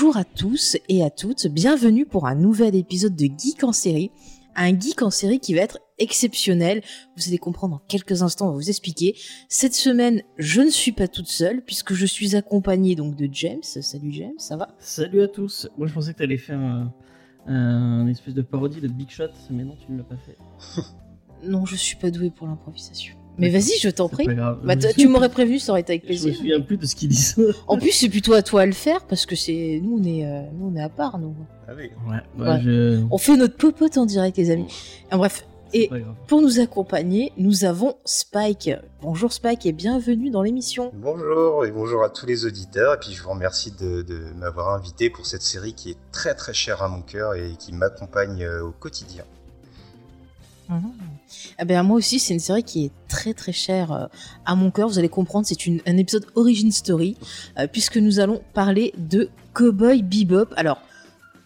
Bonjour à tous et à toutes, bienvenue pour un nouvel épisode de Geek en série. Un geek en série qui va être exceptionnel. Vous allez comprendre dans quelques instants, on va vous expliquer. Cette semaine, je ne suis pas toute seule puisque je suis accompagnée donc de James. Salut James, ça va? Salut à tous. Moi, je pensais que tu allais faire un, un espèce de parodie de Big Shot, mais non, tu ne l'as pas fait. Non, je suis pas douée pour l'improvisation. Mais vas-y, je t'en prie. pas grave. Bah, Je tu m'aurais prévenu, ça aurait été avec Je me plaisir. souviens plus de ce qu'ils disent. En plus, c'est plutôt à toi à le faire parce que c'est nous, on est, euh, nous, on est à part, nous. Ah oui. Ouais, bah, Ouais. je. On fait notre popote en direct, les amis. En bref, et pour nous accompagner, nous avons Spike. Bonjour Spike et bienvenue dans l'émission. Bonjour et bonjour à tous les auditeurs. Et puis je vous remercie de, de m'avoir invité pour cette série qui est très très chère à mon cœur et qui m'accompagne euh, au quotidien. Ah ben, moi aussi, c'est une série qui est très très chère euh, à mon cœur. Vous allez comprendre, c'est un épisode origin story, euh, puisque nous allons parler de Cowboy Bebop. Alors,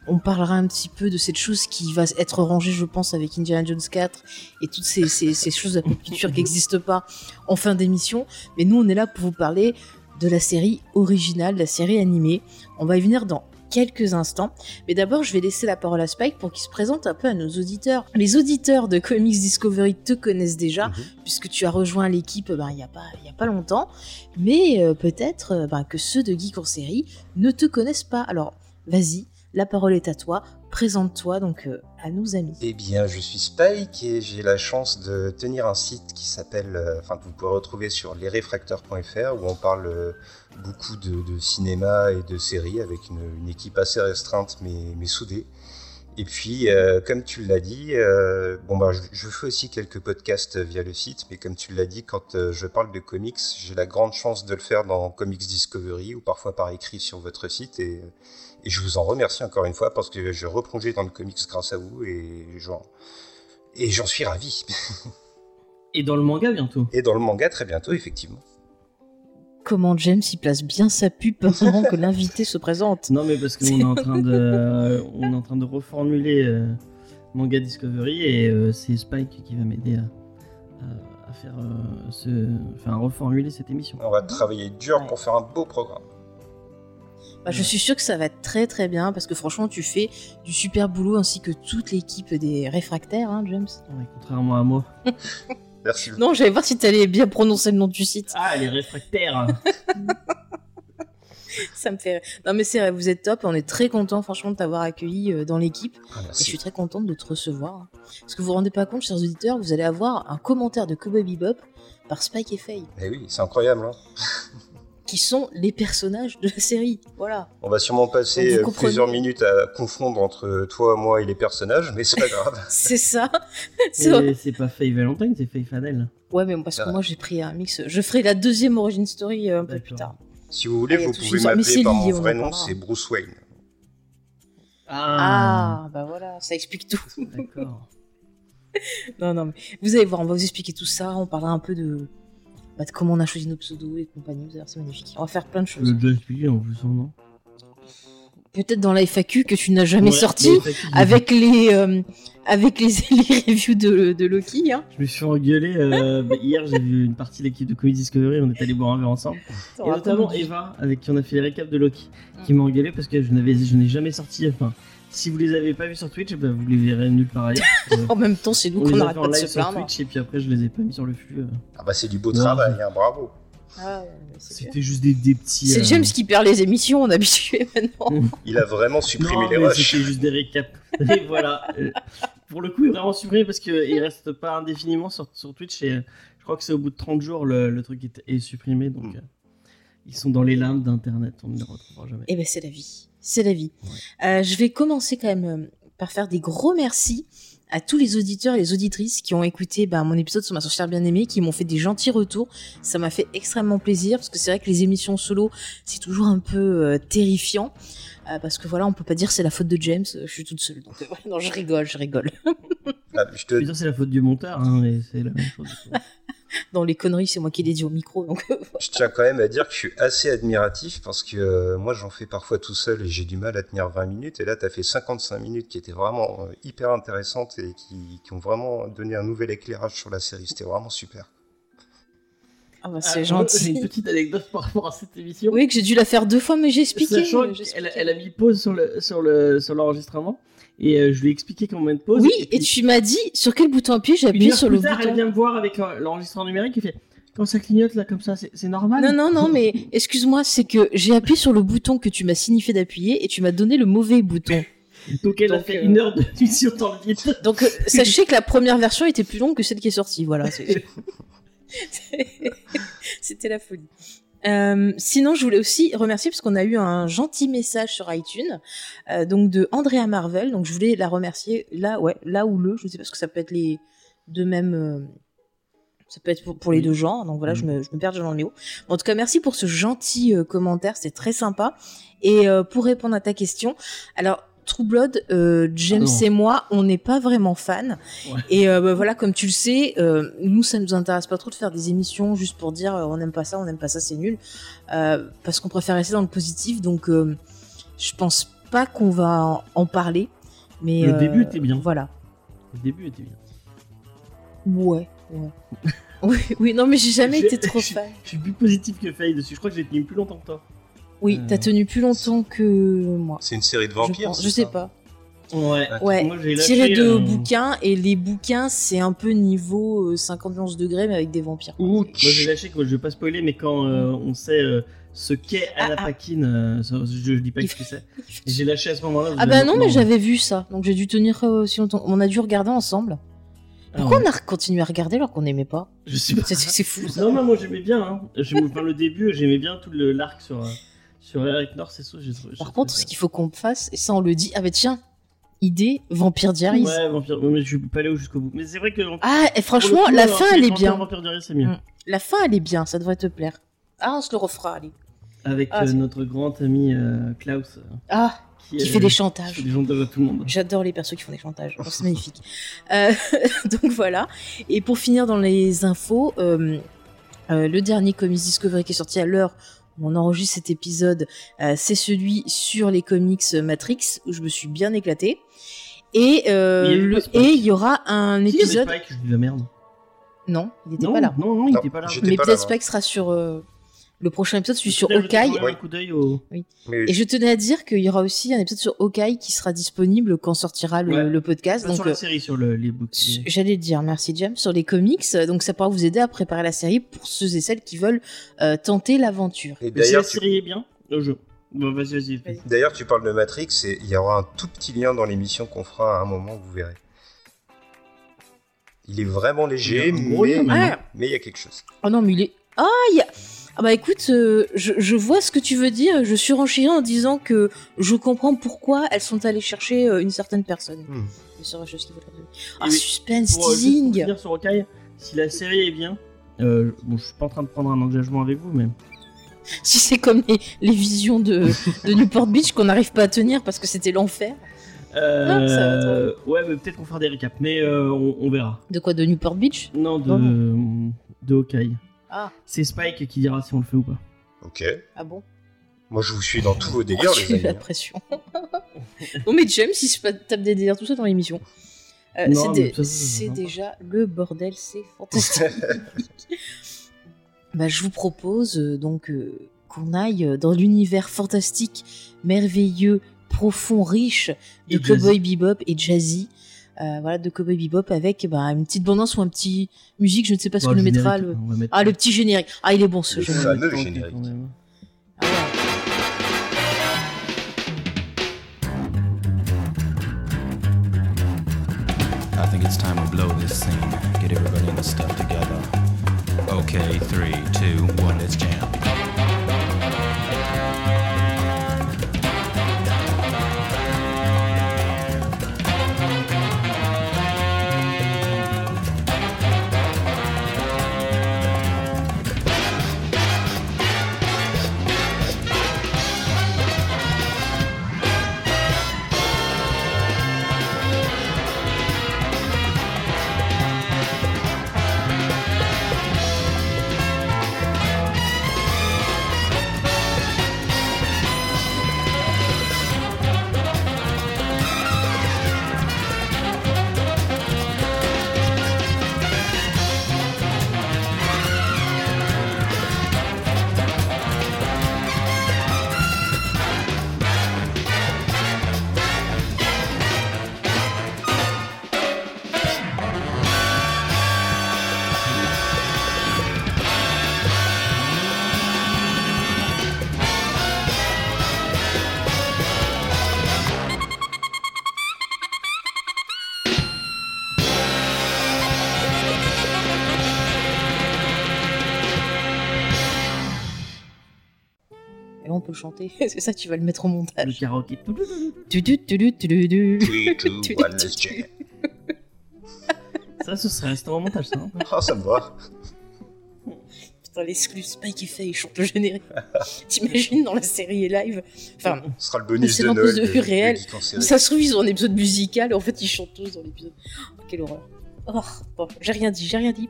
on parlera un petit peu de cette chose qui va être rangée, je pense, avec Indiana Jones 4 et toutes ces, choses de la culture qui n'existent pas en fin d'émission. Mais nous, on est là pour vous parler de la série originale, la série animée. On va y venir dans quelques instants. Mais d'abord, je vais laisser la parole à Spike pour qu'il se présente un peu à nos auditeurs. Les auditeurs de Comics Discovery te connaissent déjà, Mhm. puisque tu as rejoint l'équipe ben, il n'y a, pas- il y a pas longtemps. Mais euh, peut-être euh, ben, que ceux de Geek en série ne te connaissent pas. Alors, vas-y, la parole est à toi. Présente-toi donc euh, à nos amis. Eh bien, je suis Spike et j'ai la chance de tenir un site qui s'appelle, euh, enfin que vous pouvez retrouver sur lesrefracteurs.fr où on parle euh, beaucoup de, cinéma et de séries avec une, équipe assez restreinte mais, soudée. Et puis, comme tu l'as dit, bon bah, je, fais aussi quelques podcasts via le site, mais comme tu l'as dit, quand je parle de comics, j'ai la grande chance de le faire dans Comics Discovery ou parfois par écrit sur votre site et, et je vous en remercie encore une fois parce que je replongeais dans le comics grâce à vous et j'en et j'en suis ravi. Et dans le manga bientôt. Et dans le manga très bientôt, effectivement. Comment James y place bien sa pub avant que l'invité se présente Non, mais parce qu'on est en train de, on est en train de reformuler euh, manga Discovery et euh, c'est Spike qui va m'aider à, à- à faire euh, ce, enfin, reformuler cette émission. On va travailler dur Ouais. pour faire un beau programme. Bah, je suis sûre que ça va être très très bien parce que franchement tu fais du super boulot ainsi que toute l'équipe des réfractaires, hein, James. Ouais, contrairement à moi. Merci. Non, j'allais voir si t'allais bien prononcer le nom du site. Ah, les réfractaires. Ça me fait. Non mais c'est vrai, vous êtes top. On est très content franchement de t'avoir accueilli euh, dans l'équipe. Ah, Et je suis très contente de te recevoir. hein. Parce que vous vous rendez pas compte, chers auditeurs, vous allez avoir un commentaire de Cowboy Bebop par Spike et Faye, Eh oui, c'est incroyable. hein. qui sont les personnages de la série. Voilà. On va sûrement passer euh, comprenez. plusieurs minutes à confondre entre toi, moi et les personnages, mais c'est pas grave. C'est ça. C'est pas Faye Valentine, c'est Faye Fadel. Ouais, mais parce que Ah. moi j'ai pris un mix. Je ferai la deuxième origin story euh, un peu plus tard. Si vous voulez, Ah, vous pouvez m'appeler par lié, mon on vrai nom, c'est Bruce Wayne. Ah, bah voilà, ça explique tout. D'accord. non, non, mais vous allez voir, on va vous expliquer tout ça. On parlera un peu de, bah, de comment on a choisi nos pseudos et compagnie. Vous allez voir, c'est magnifique. On va faire plein de Je choses. l'ai déjà expliqué en plus, non Peut-être dans la FAQ que tu n'as jamais Ouais, sorti. FAQ, Avec les, euh, avec les, les reviews de, de Loki, hein. Je me suis engueulé. euh, bah, hier, j'ai vu une partie de l'équipe de Comedy Discovery. On est allé boire un verre ensemble. Et notamment Eva, avec qui on a fait les récaps de Loki, qui m'a engueulé parce que je n'avais, je n'ai jamais sorti. Enfin, si vous les avez pas vus sur Twitch, bah, vous les verrez nulle part ailleurs. Euh, En même temps, c'est nous qu'on a n'arrête fait en pas de live se sur plaindre. Twitch et puis après, je les ai pas mis sur le flux. euh. Ah bah c'est du beau Ouais. travail, hein, bravo. Ah, ouais, c'est. C'était juste des, des petits. C'est euh, James qui perd les émissions, on est habitué maintenant. Il a vraiment supprimé Non, les mais rushs. c'était juste des récaps. Et voilà. Euh, Pour le coup, il est vraiment supprimé parce qu'il reste pas indéfiniment sur, sur Twitch et euh, je crois que c'est au bout de 30 jours le, le truc est, est supprimé. Donc, Mm. euh, ils sont dans les limbes d'internet, on ne les retrouvera jamais. Eh ben c'est la vie, c'est la vie. Euh, je vais commencer quand même euh, par faire des gros merci à tous les auditeurs et les auditrices qui ont écouté bah, mon épisode sur ma sorcière bien aimée, qui m'ont fait des gentils retours. Ça m'a fait extrêmement plaisir parce que c'est vrai que les émissions solo, c'est toujours un peu euh, terrifiant. Euh, parce que voilà, on peut pas dire c'est la faute de James, je suis toute seule. Donc, euh, non, je rigole, je rigole. Ah, je te... C'est la faute du monteur, hein, mais c'est la même chose. Dans les conneries, c'est moi qui l'ai dit au micro. Donc, Je tiens quand même à dire que je suis assez admiratif parce que euh, moi j'en fais parfois tout seul et j'ai du mal à tenir 20 minutes et là tu as fait 55 minutes qui étaient vraiment euh, hyper intéressantes et qui ont vraiment donné un nouvel éclairage sur la série. C'était vraiment super. Ah bah, Ah, c'est J'ai gentil. une petite anecdote par rapport à cette émission. Oui, que j'ai dû la faire deux fois, mais j'ai expliqué. Sachant elle a mis pause sur le sur le sur l'enregistrement et euh, je lui ai expliqué comment mettre pause. Oui, puis, et tu m'as dit sur quel bouton appuyer, j'ai appuyé sur plus le tard, elle bouton. vient me voir avec l'en- l'enregistrement numérique et fait quand ça clignote là comme ça, c'est normal. Non, non, non, mais excuse-moi, c'est que j'ai appuyé sur le bouton que tu m'as signifié d'appuyer et tu m'as donné le mauvais bouton. Donc elle a fait euh, une heure de mission dans le vide. Donc euh, sachez que la première version était plus longue que celle qui est sortie. Voilà. C'était la folie. Euh, sinon, je voulais aussi remercier parce qu'on a eu un gentil message sur iTunes, euh, donc de Andrea Marvel. Donc je voulais la remercier là, ouais, là ou le, je ne sais pas ce que ça peut être les deux mêmes. euh, ça peut être pour, pour les deux genres, donc voilà, je, me, je me perds dans le néo. En tout cas, merci pour ce gentil commentaire, c'est très sympa. Et pour répondre à ta question, alors True Blood, euh, James Ah et moi, on n'est pas vraiment fans. Ouais. Et euh, bah, voilà, comme tu le sais, euh, nous, ça nous intéresse pas trop de faire des émissions juste pour dire on n'aime pas ça, on n'aime pas ça, c'est nul. Parce qu'on préfère rester dans le positif. Donc, je pense pas qu'on va en, parler. Mais Le début était bien. Voilà. Le début était bien. Ouais. ouais. oui, oui, non, mais j'ai jamais été trop fan. Je suis plus positif que Faye dessus. Je crois que j'ai tenu plus longtemps que toi. Oui, Euh, t'as tenu plus longtemps que moi. C'est une série de Je, vampires c'est je sais pas. Ouais. Ouais, Moi, j'ai tiré de euh, bouquins, et les bouquins, c'est un peu niveau euh, 51 degrés, mais avec des vampires. quoi. Moi j'ai lâché, je vais pas spoiler, mais quand euh, on sait euh, ce qu'est Anna Ah, ah. Paquin, euh, ça, je, je dis pas ce que c'est. J'ai lâché à ce moment-là. Ah je- bah non, mais j'avais vu ça, donc j'ai dû tenir euh, aussi longtemps. On a dû regarder ensemble. Ah Pourquoi ouais. on a continué à regarder alors qu'on n'aimait pas Je sais pas. C'est- fou ça. Non, non, moi j'aimais bien. Hein. Enfin, le début, j'aimais bien tout le- l'arc sur, euh, sur Eric North et ça. j'ai trouvé- Par contre, ce qu'il faut qu'on fasse, et ça on le dit, ah bah tiens, idée, Vampire Diaries. Ouais, Vampire. ouais, mais je suis pas allé jusqu'au bout. Mais c'est vrai que. Ah, et franchement, coup, la alors, fin c'est elle est Vampire, bien. Vampire Diaries, c'est mieux. Mm. La fin elle est bien, ça devrait te plaire. Ah, on se le refera, allez. Avec Ah, euh, c'est- notre grand ami euh, Klaus. euh, Ah, qui euh, fait des qui chantages. fait des chantages à tout le monde. J'adore les persos qui font des chantages. Oh, c'est magnifique. Euh, donc voilà. Et pour finir dans les infos, euh, euh, le dernier Comics Discovery qui est sorti à l'heure on enregistre cet épisode, euh, c'est celui sur les comics Matrix où je me suis bien éclatée. Et euh, Il y le- pas Spike. et il y aura un avait épisode. Spike? Je dis la merde. Non, il n'était pas là. non, non, il Non, était pas là. Mais peut-être. Spike sera sur euh, le prochain épisode, celui sur Peut-être jeter Hawkeye. au. Oui, Et je tenais à dire qu'il y aura aussi un épisode sur Hawkeye qui sera disponible quand sortira le, Ouais. le podcast. Pas Donc sur la euh, série, sur le, les books. J'allais le dire, merci James, sur les comics, euh, donc ça pourra vous aider à préparer la série pour ceux et celles qui veulent euh, tenter l'aventure. Et si la d'ailleurs, tu... série est bien, le jeu. Bon, vas-y, vas-y. Vas-y. d'ailleurs, tu parles de Matrix et il y aura un tout petit lien dans l'émission qu'on fera à un moment, vous verrez. Il est vraiment léger, y mais. Ah, mais il y a quelque chose. oh non, mais il est. Ah, il y a. Ah bah écoute, euh, je, je vois ce que tu veux dire, je surenchéris en disant que je comprends pourquoi elles sont allées chercher euh, une certaine personne. Donner. Ah, suspense, Pour, euh, juste pour teasing finir sur Hawkeye, si la série est bien, euh, bon, je suis pas en train de prendre un engagement avec vous, mais Si c'est comme les, les visions de, de Newport Beach qu'on n'arrive pas à tenir parce que c'était l'enfer. euh, Ah, ça va être ouais, mais peut-être qu'on fera des récaps, mais euh, on, on verra. De quoi De Newport Beach? Non, de, Bon. de Hawkeye. Ah, C'est Spike qui dira si on le fait ou pas. Ok. ah bon? Moi, je vous suis dans tous vos délires, Oh, les j'ai eu la amis. pression. non mais James, si je tape des délires tout ça dans l'émission. Euh, c'est dé- déjà le bordel, c'est fantastique. bah, je vous propose euh, donc euh, qu'on aille dans l'univers fantastique, merveilleux, profond, riche de Cowboy Bebop et Jazzy. Euh, voilà, de Cowboy Bebop avec bah, une petite bande-annonce ou un petit musique, je ne sais pas ce Bon, qu'on nous le mettra. Le... on va mettre- Ah, le petit générique. Ah, il est bon ce Le fameux tranquille, générique. quand même. Ah ouais. I think it's time we blow this scene. Get everybody in the stuff together. Okay, three, two, one, let's jam. Le chanter. C'est ça, tu vas le mettre au Le montage. karaoké. Tu, tu, tu, tu, tu, tu. 3, 2, Tu- 1, let's tu- jam. Ça, ce serait resté en montage, ça. Oh, ça me va. Putain, l'exclu Spike et Faye chante le générique. T'imagines dans la série live Enfin, Ce sera le bonus de Noël de série. ça se trouve, ils ont un épisode musical et en fait, ils chantent tous dans l'épisode. Oh, quelle horreur. Oh, bon, j'ai rien dit, j'ai rien dit.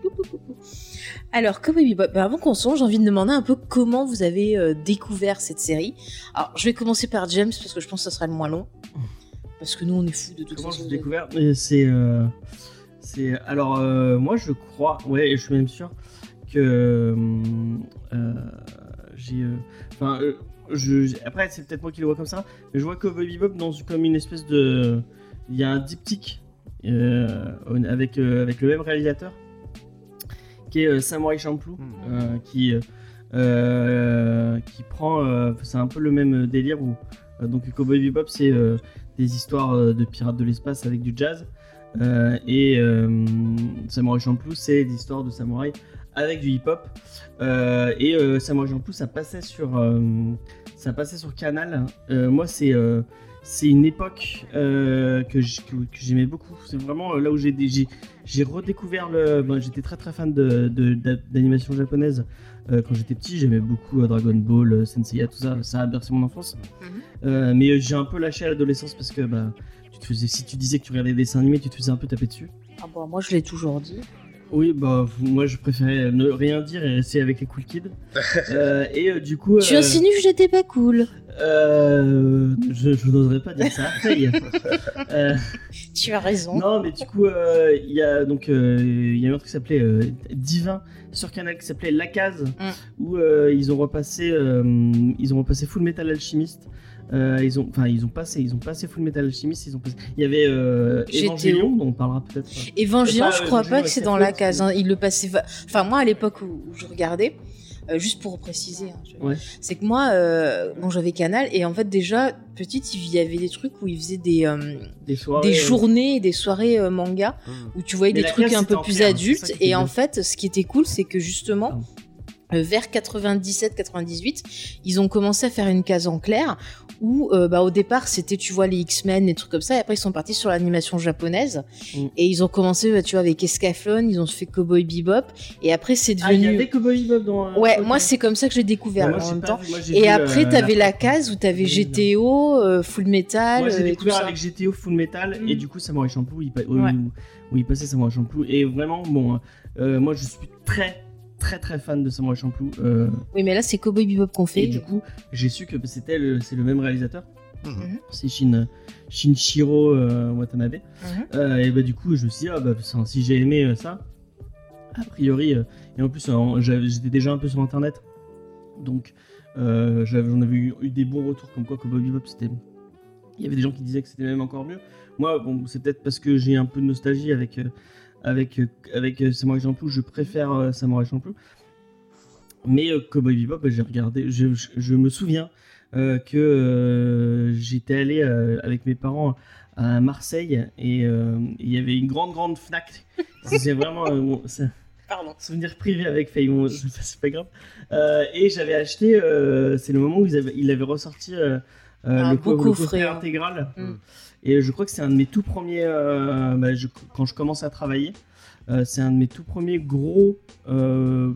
Alors, Cowboy Bebop, bah, avant qu'on songe, j'ai envie de demander un peu comment vous avez euh, découvert cette série. Alors, je vais commencer par James parce que je pense que ça sera le moins long. Parce que nous, on est fous de toute Comment façon. j'ai découvert? Mais C'est. euh, c'est alors, euh, moi, je crois, ouais, et je suis même sûr que. euh, j'ai. Enfin, euh, je, j'ai- après, c'est peut-être moi qui le vois comme ça, mais je vois Cowboy Bebop dans comme une espèce de. Il y a un diptyque euh, avec, euh, avec le même réalisateur qui est euh, Samurai Champloo, euh, qui. euh, qui prend. euh, c'est un peu le même délire où. euh, donc, Cowboy Bebop, c'est. euh, des histoires euh, de pirates de l'espace avec du jazz. Euh, et euh, Samurai Champloo, c'est des histoires de samouraï avec du hip-hop. Euh, et euh, Samurai Champloo, ça passait sur, euh, ça passait sur Canal. Euh, moi, c'est euh, c'est une époque euh, que j'aimais beaucoup. C'est vraiment euh, là où j'ai redécouvert le. bon, j'étais très très fan de de- d'animation japonaise euh, quand j'étais petit. J'aimais beaucoup euh, Dragon Ball, Senseiya, tout ça. Ça a bercé mon enfance. Euh, mais j'ai un peu lâché à l'adolescence parce que bah, tu te faisais, si tu disais que tu regardais des dessins animés, tu te faisais un peu taper dessus. Ah bah, moi, je l'ai toujours dit. Oui, bah moi je préférais ne rien dire et rester avec les cool kids. Euh, et euh, du coup, Tu euh, insinues que j'étais pas cool. euh, je, je n'oserais pas dire ça. Euh, Tu as raison. non, mais du coup, euh, il y a donc euh, il y a un truc qui s'appelait euh, Divin sur Canal qui s'appelait La Case où euh, ils ont repassé euh, ils ont repassé Full Metal Alchemist. Euh, ils ont enfin ils ont passé ils ont passé Full Metal Alchemist. Ils ont passé- il y avait euh. Evangelion dont on parlera peut-être. Évangélion, Pas, je euh, crois pas que c'est dans la case. hein. Il le passait. va- Enfin, moi, à l'époque où, où je regardais, euh, juste pour préciser, hein, je- Ouais. c'est que moi, euh, bon, j'avais Canal et en fait, déjà, petite, il y avait des trucs où ils faisaient des, euh, Des soirées. des euh, journées, des soirées euh, manga où tu voyais Mais des trucs un peu plus adultes. Et en fait, ce qui était cool, c'est que justement. Euh, Vers 97-98, ils ont commencé à faire une case en clair où, euh, bah, au départ, c'était, tu vois, les X-Men, des trucs comme ça, et après, ils sont partis sur l'animation japonaise, Mm. et ils ont commencé, bah, tu vois, avec Escaflon, ils ont fait Cowboy Bebop, et après, c'est Ah, il y devenu. avait Cowboy Bebop dans. euh, ouais, moi, c'est comme ça que j'ai découvert Moi, en même pas temps. moi, Et après, euh, t'avais la la- case où t'avais GTO, euh, Full Metal, Moi j'ai euh, découvert ça. avec GTO Full Metal Mm. et du coup Samurai Champloo il, pa- où, Ouais. où- où il passait Samurai Champloo et vraiment bon euh, moi je suis très très très fan de Samurai Champloo euh, Oui, mais là, c'est Cowboy Bebop qu'on fait. et du coup j'ai su que c'était le, c'est le même réalisateur Mhm. c'est Shin, Shinshiro euh, Watanabe Mhm. Euh, et bah du coup je me suis dit ah, bah, ça, si j'ai aimé euh, ça a priori euh, et en plus j'étais déjà un peu sur internet donc euh, j'avais- j'en avais eu, eu des bons retours comme quoi Cowboy Bebop c'était il y avait des gens qui disaient que c'était même encore mieux moi bon c'est peut-être parce que j'ai un peu de nostalgie avec euh, avec euh, avec euh, Samurai Champloo je préfère euh, Samurai Champloo mais Cowboy Bebop bah, j'ai regardé je, je- je me souviens euh, que euh, j'étais allé euh, avec mes parents à Marseille et il y avait une grande grande Fnac c'est vraiment bon, Pardon. souvenir privé avec Faye, bon, c'est pas- grave. Et j'avais acheté, c'est le moment où ils avaient, il avait ressorti Un le, co- le coffret, intégral. Mm. Et je crois que c'est un de mes tout premiers, euh, bah, je- quand je commence à travailler, euh, c'est un de mes tout premiers gros. euh,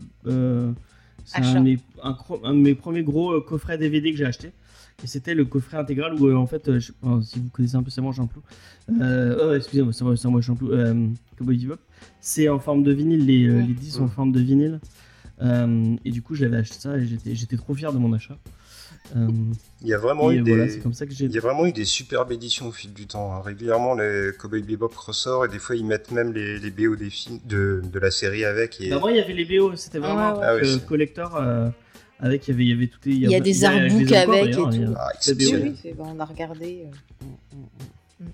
c'est un, de mes- un cro- un de mes premiers gros coffrets DVD que j'ai acheté. Et c'était le coffret intégral où, en fait, je- enfin, si vous connaissez un peu Samurai Champloo, euh, oh, excusez-moi, Samurai Samurai Champloo, euh, Cowboy Bebop, c'est en forme de vinyle, les, euh, Mm. les disques sont en forme de vinyle. Et du coup, j'avais acheté ça et j'étais, j'étais trop fier de mon achat. Euh, Il y a vraiment et eu voilà, des. c'est comme ça que j'ai. Il y a vraiment eu des superbes éditions au fil du temps. hein. Régulièrement, les Cowboy Bebop ressort et des fois ils mettent même les, les BO des films de, de la série avec. Et... Bah, moi, il y avait les BO, c'était vraiment Ah ouais, ouais. Ah oui. euh, collector. euh, avec, il y avait, il y avait tout. Il y a des je les ai artbooks encore, avec et il y a- tout. Ah, Oui, bah, on a regardé. euh. Mm.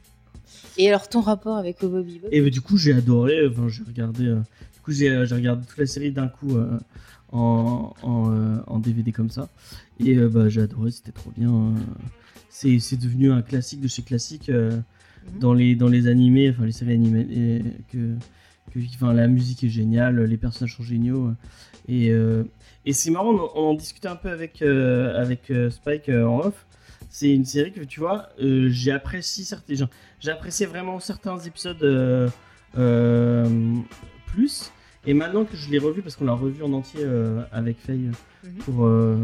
Et alors, ton rapport avec Cowboy Bebop? Et bah, du coup, j'ai adoré. Enfin, j'ai regardé. euh, du coup, j'ai, j'ai regardé toute la série d'un coup euh, en, en, euh, en DVD comme ça. Et euh, bah, j'ai adoré. C'était trop bien. euh. C'est, c'est devenu un classique de chez classique euh, Mhm. dans les dans les animés, enfin les séries animées et que que enfin, la musique est géniale, les personnages sont géniaux. Et, euh, et c'est marrant, on, on en discutait un peu avec, euh, avec euh, Spike en off. C'est une série que tu vois, j'ai apprécié certains, j'ai apprécié vraiment certains épisodes plus. Et maintenant que je l'ai revu, parce qu'on l'a revu en entier euh, avec Faye euh, Mhm. pour, euh,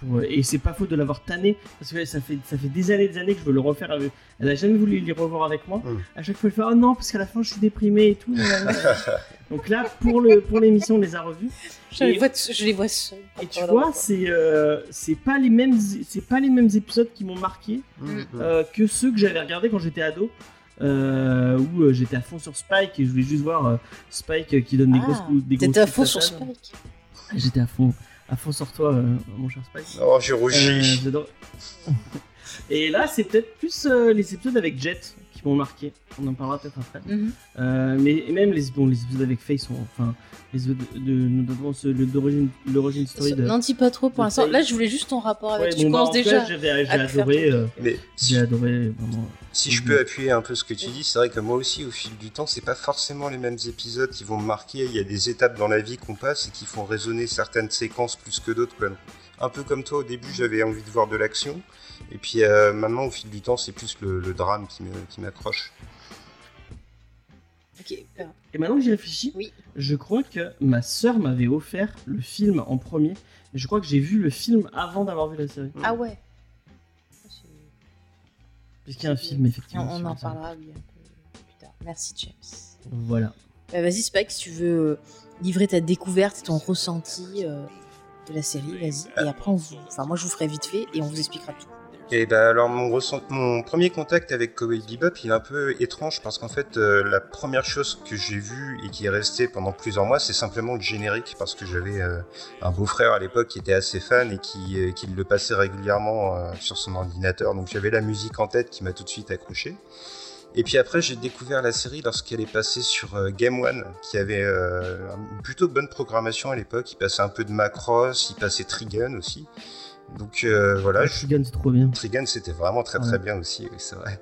pour, et c'est pas faute de l'avoir tanné parce que ça fait ça fait des années des années que je veux le refaire. Avec... Elle a jamais voulu les revoir avec moi. Mhm. À chaque fois, elle fait oh non parce qu'à la fin je suis déprimé et tout. Donc là pour le pour l'émission, on les a revus. Je les vois, je les vois seuls. Et tu vois, c'est euh, c'est pas les mêmes c'est pas les mêmes épisodes qui m'ont marqué Mm. euh, que ceux que j'avais regardés quand j'étais ado. Euh, où euh, j'étais à fond sur Spike et je voulais juste voir euh, Spike euh, qui donne des Ah, grosses coups des T'étais à coups fond sur. Spike. J'étais à fond à fond sur toi euh, mon cher Spike. Oh, j'ai rougi. Et là, c'est peut-être plus euh, les épisodes avec Jet qui m'ont marqué. On en parlera peut-être après. Mhm. Euh, mais même les, bon, les épisodes avec Faye sont. Enfin, les épisodes de, de- notamment ce- le d'origine l'origine story de. N'en dis pas trop pour l'instant. Là, je voulais juste ton rapport avec. Ouais, tu bon, bah, fait, déjà. J'ai adoré. euh, Mais si, j'ai adoré vraiment. si je peux appuyer un peu ce que tu dis, c'est vrai que moi aussi, au fil du temps, c'est pas forcément les mêmes épisodes qui vont me marquer. Il y a des étapes dans la vie qu'on passe et qui font résonner certaines séquences plus que d'autres. quoi. Un peu comme toi, au début, j'avais envie de voir de l'action. Et puis euh, maintenant, au fil du temps, c'est plus le, le drame qui m'accroche. Ok. Et maintenant que j'y réfléchis, Oui. je crois que ma sœur m'avait offert le film en premier. Je crois que j'ai vu le film avant d'avoir vu la série. Ah ouais. Puisqu'il y a un film, effectivement. on en parlera oui, un peu plus tard. Merci James. Voilà. Bah, Vas-y Spike, si tu veux euh, livrer ta découverte, ton ressenti euh, de la série, vas-y. Et après, on vous... enfin moi je vous ferai vite fait et on vous expliquera tout. Et bah alors mon, premier contact avec Cowboy Bebop, il est un peu étrange parce qu'en fait euh, la première chose que j'ai vue et qui est restée pendant plusieurs mois, c'est simplement le générique parce que j'avais euh, un beau-frère à l'époque qui était assez fan et qui, euh, qui le passait régulièrement euh, sur son ordinateur, donc j'avais la musique en tête qui m'a tout de suite accroché. Et puis après, j'ai découvert la série lorsqu'elle est passée sur euh, Game One, qui avait une plutôt bonne programmation à l'époque. Il passait un peu de Macross, il passait Trigun aussi. Donc euh, voilà, Trigun, c'est trop bien. Trigun, c'était vraiment très très Ouais. bien aussi, oui, c'est vrai.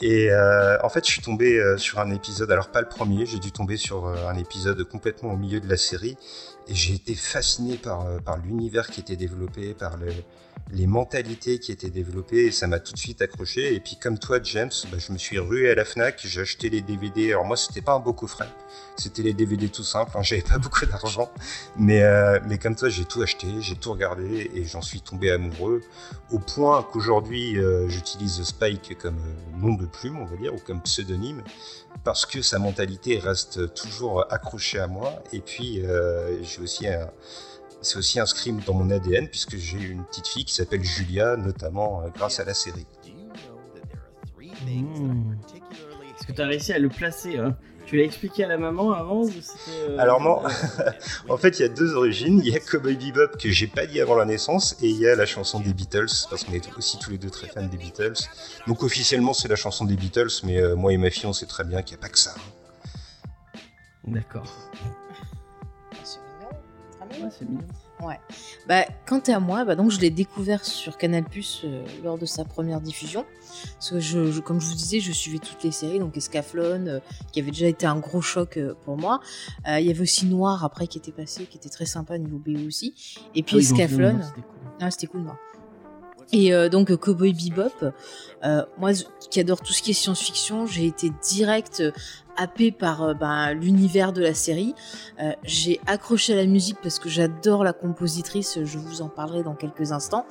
Et euh, en fait, je suis tombé euh, sur un épisode, alors pas le premier, j'ai dû tomber sur un épisode complètement au milieu de la série, et j'ai été fasciné par, par l'univers qui était développé, par le- les mentalités qui étaient développées, ça m'a tout de suite accroché. Et puis comme toi, James, bah, je me suis rué à la Fnac, j'ai acheté les DVD. Alors moi, c'était pas un beau coffret, c'était les DVD tout simples, hein, j'avais pas beaucoup d'argent, mais, euh, mais comme toi, j'ai tout acheté, j'ai tout regardé, et j'en suis tombé amoureux au point qu'aujourd'hui euh, j'utilise Spike comme euh, nom de plume, on va dire, ou comme pseudonyme, parce que sa mentalité reste toujours accrochée à moi. Et puis j'ai aussi un- c'est aussi inscrit dans mon ADN puisque j'ai une petite fille qui s'appelle Julia, notamment euh, grâce à la série. Mmh. Est-ce que tu as réussi à le placer hein Tu l'as expliqué à la maman avant euh, Alors non. En fait, il y a deux origines. Il y a Cowboy Bebop que j'ai pas dit avant la naissance, et il y a la chanson des Beatles parce qu'on est aussi tous les deux très fans des Beatles. Donc officiellement, c'est la chanson des Beatles, mais euh, moi et ma fille, on sait très bien qu'il n'y a pas que ça. D'accord. C'est mignon. Très Ouais, c'est mignon. Bah, quant à moi, bah, donc je l'ai découvert sur Canal Plus lors de sa première diffusion. Parce que je, je- comme je vous disais, je suivais toutes les séries, donc Escaflon, euh, qui avait déjà été un gros choc euh, pour moi. Euh, Il y avait aussi Noir après qui était passé, qui était très sympa niveau BO aussi. Et puis Ah Escaflon. c'était cool. Ah, c'était cool, Noir. Et euh, donc Cowboy Bebop, euh, moi qui adore tout ce qui est science-fiction, j'ai été direct euh, happé par ben, l'univers de la série. J'ai accroché à la musique parce que j'adore la compositrice, je vous en parlerai dans quelques instants.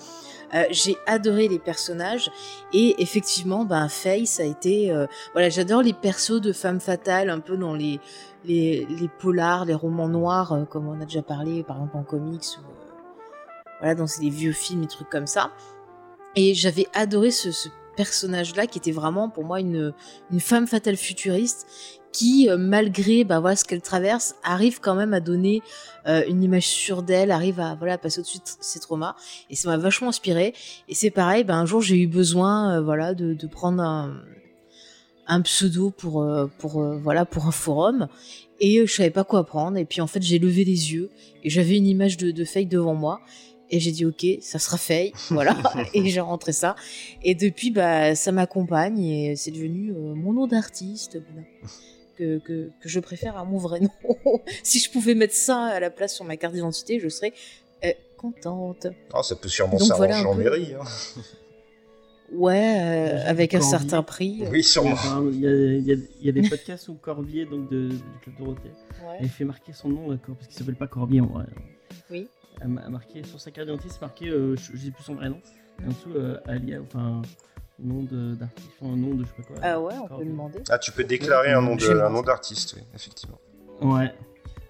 J'ai adoré les personnages et effectivement, ben Faye, ça a été, voilà, j'adore les persos de femmes fatales, un peu dans les les, les polars, les romans noirs, comme on a déjà parlé, par exemple en comics ou voilà dans les vieux films et trucs comme ça. Et j'avais adoré ce, personnage-là qui était vraiment pour moi une, femme fatale futuriste qui, euh, malgré bah, voilà, ce qu'elle traverse, arrive quand même à donner euh, une image sûre d'elle, arrive à voilà, passer au-dessus de ses traumas. Et ça m'a vachement inspiré. Et c'est pareil, bah, un jour j'ai eu besoin euh, voilà, de, prendre un, pseudo pour, pour, voilà, pour un forum. Et je savais pas quoi prendre. Et puis en fait, j'ai levé les yeux et j'avais une image de, de devant moi. Et j'ai dit, ok, ça sera Faye. Voilà. et j'ai rentré ça. Et depuis, bah, ça m'accompagne et c'est devenu euh, mon nom d'artiste. voilà, que que, je préfère à mon vrai nom. si je pouvais mettre ça à la place sur ma carte d'identité, je serais euh, contente. Ah, ça peut sûrement Donc s'arranger voilà un en peu. mairie. hein. Ouais, euh, avec un certain prix. Oui, sûrement. Il y, a, il y a- il y a des podcasts où Corbier, donc de, du Club Dorothée, Ouais. elle fait marquer son nom, d'accord, parce qu'il s'appelle pas Corbier en vrai. Oui. Elle m'a marqué sur sa carte d'identité, c'est marqué, euh, je, je sais plus son vrai nom, et en dessous, euh, Alia, enfin, nom de- d'artiste, enfin, un nom de je sais pas quoi. Ah ouais, on peut demander. Ah, tu peux déclarer un nom de- un d'artiste, oui, effectivement. Ouais,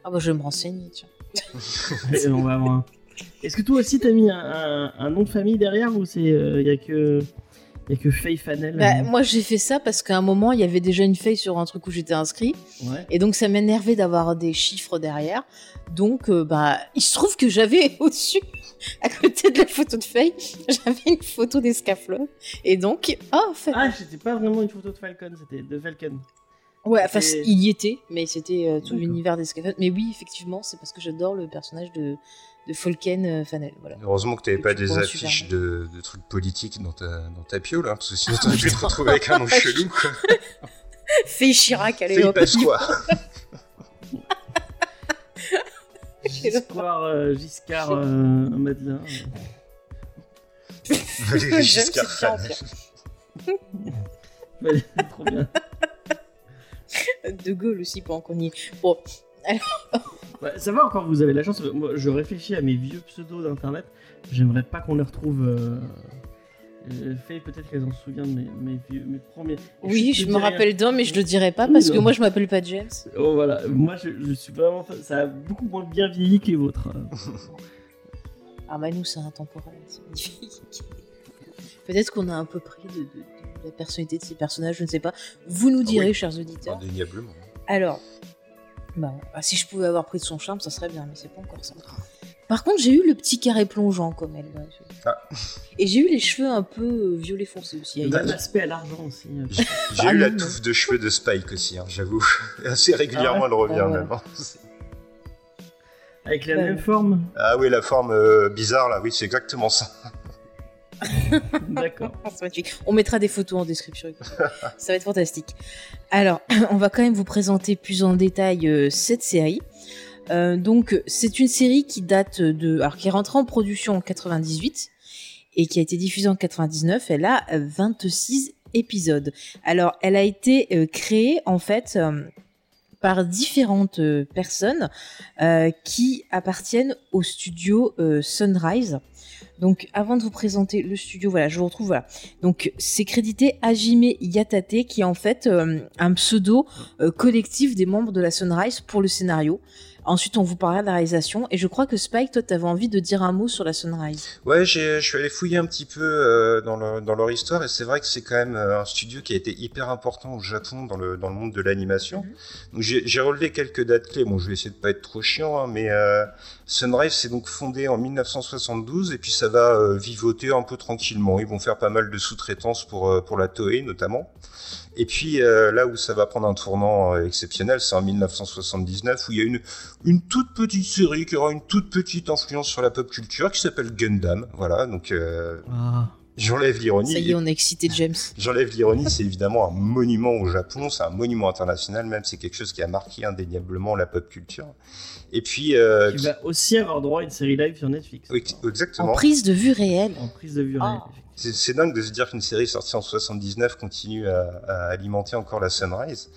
Ah bah je vais me renseigner, tiens. On va avoir un- Est-ce que toi aussi t'as mis un, un- un nom de famille derrière ou c'est il y a que y a que Faye Fanel Bah, euh, moi j'ai fait ça parce qu'à un moment il y avait déjà une feuille sur un truc où j'étais inscrit Ouais. et donc ça m'énervait d'avoir des chiffres derrière. Donc euh, bah il se trouve que j'avais au-dessus, à côté de la photo de feuille, j'avais une photo d'escaflowne et donc oh. Ah, c'était pas vraiment une photo de Falcon, c'était de Falcon. ouais enfin il y était mais c'était euh, tout l'univers d'escaflowne. Mais oui effectivement c'est parce que j'adore le personnage de de Folken euh, Fanel voilà. Heureusement que t'avais Que pas tu des affiches de, de trucs politiques dans ta, dans ta piole, hein, parce que sinon t'aurais pu te retrouver avec un nom chelou, quoi. Feuille Chirac allez hop. Pasqua. Giscard, euh, Giscard euh, Madelin. Valérie Giscard Fanel. Ouais, trop bien. De Gaulle aussi pendant qu'on y est. Bon Ouais, ça va encore, vous avez la chance. Moi, je réfléchis à mes vieux pseudos d'internet. J'aimerais pas qu'on les retrouve. Euh... euh, Faye, peut-être qu'elles en se souviennent, mes, mes, vieux, mes premiers. Oui, je me rappelle d'un, mais je le dirai pas Oui, parce que moi je m'appelle pas James. Oh voilà, moi je, je suis vraiment. Ça a beaucoup moins bien vieilli que les vôtres. Ah, Manu, c'est intemporel, c'est magnifique. Peut-être qu'on a un peu pris de, de- de la personnalité de ces personnages, je ne sais pas. Vous nous direz, oui. chers auditeurs. Indéniablement. Alors, bah, ah, si je pouvais avoir pris de son charme, ça serait bien, mais c'est pas encore ça. Par contre, j'ai eu le petit carré plongeant comme elle. ouais. Ah. Et j'ai eu les cheveux un peu euh, violet foncé aussi. Il y a a- un aspect à l'argent aussi. euh. J'ai Ah eu la non, touffe de cheveux de Spike aussi, hein, j'avoue. Assez régulièrement, elle revient Ah ouais. même. hein. Avec la Ouais. même forme. Ah oui, la forme euh, bizarre, là, oui, c'est exactement ça. D'accord. On mettra des photos en description. Ça va être fantastique. Alors, on va quand même vous présenter plus en détail euh, cette série. Euh, donc, c'est une série qui date de, alors qui est rentrée en production en 98 et qui a été diffusée en 99. Elle a euh, 26 épisodes. Alors, elle a été euh, créée en fait euh, par différentes euh, personnes euh, qui appartiennent au studio euh, Sunrise. Donc, avant de vous présenter le studio, voilà, je vous retrouve, voilà. Donc, c'est crédité Hajime Yatate, qui est en fait euh, un pseudo euh, collectif des membres de la Sunrise pour le scénario. Ensuite, on vous parlera de la réalisation. Et je crois que Spike, toi, t'avais envie de dire un mot sur la Sunrise. Ouais, j'ai- je suis allé fouiller un petit peu euh, dans, le- dans leur histoire et c'est vrai que c'est quand même euh, un studio qui a été hyper important au Japon dans le, dans le monde de l'animation. Donc j'ai j'ai relevé quelques dates clés. Bon, je vais essayer de pas être trop chiant, hein, mais euh, Sunrise c'est donc fondé en 1972 et puis ça va euh, vivoter un peu tranquillement. Ils vont faire pas mal de sous-traitance pour euh, pour la Toei notamment. Et puis euh, là où ça va prendre un tournant euh, exceptionnel, c'est en 1979 où il y a une une toute petite série qui aura une toute petite influence sur la pop culture qui s'appelle Gundam. Voilà, donc euh, Ah. j'enlève l'ironie. Ça y est, on a excité James. J'enlève l'ironie, c'est évidemment un monument au Japon, c'est un monument international même, c'est quelque chose qui a marqué indéniablement la pop culture. Et puis, euh, Tu vas aussi avoir droit à une série live sur Netflix. oui, En exactement. prise de vue réelle. En prise de vue Ah. réelle, effectivement. C'est c'est dingue de se dire qu'une série sortie en 79 continue à, à alimenter encore la Sunrise.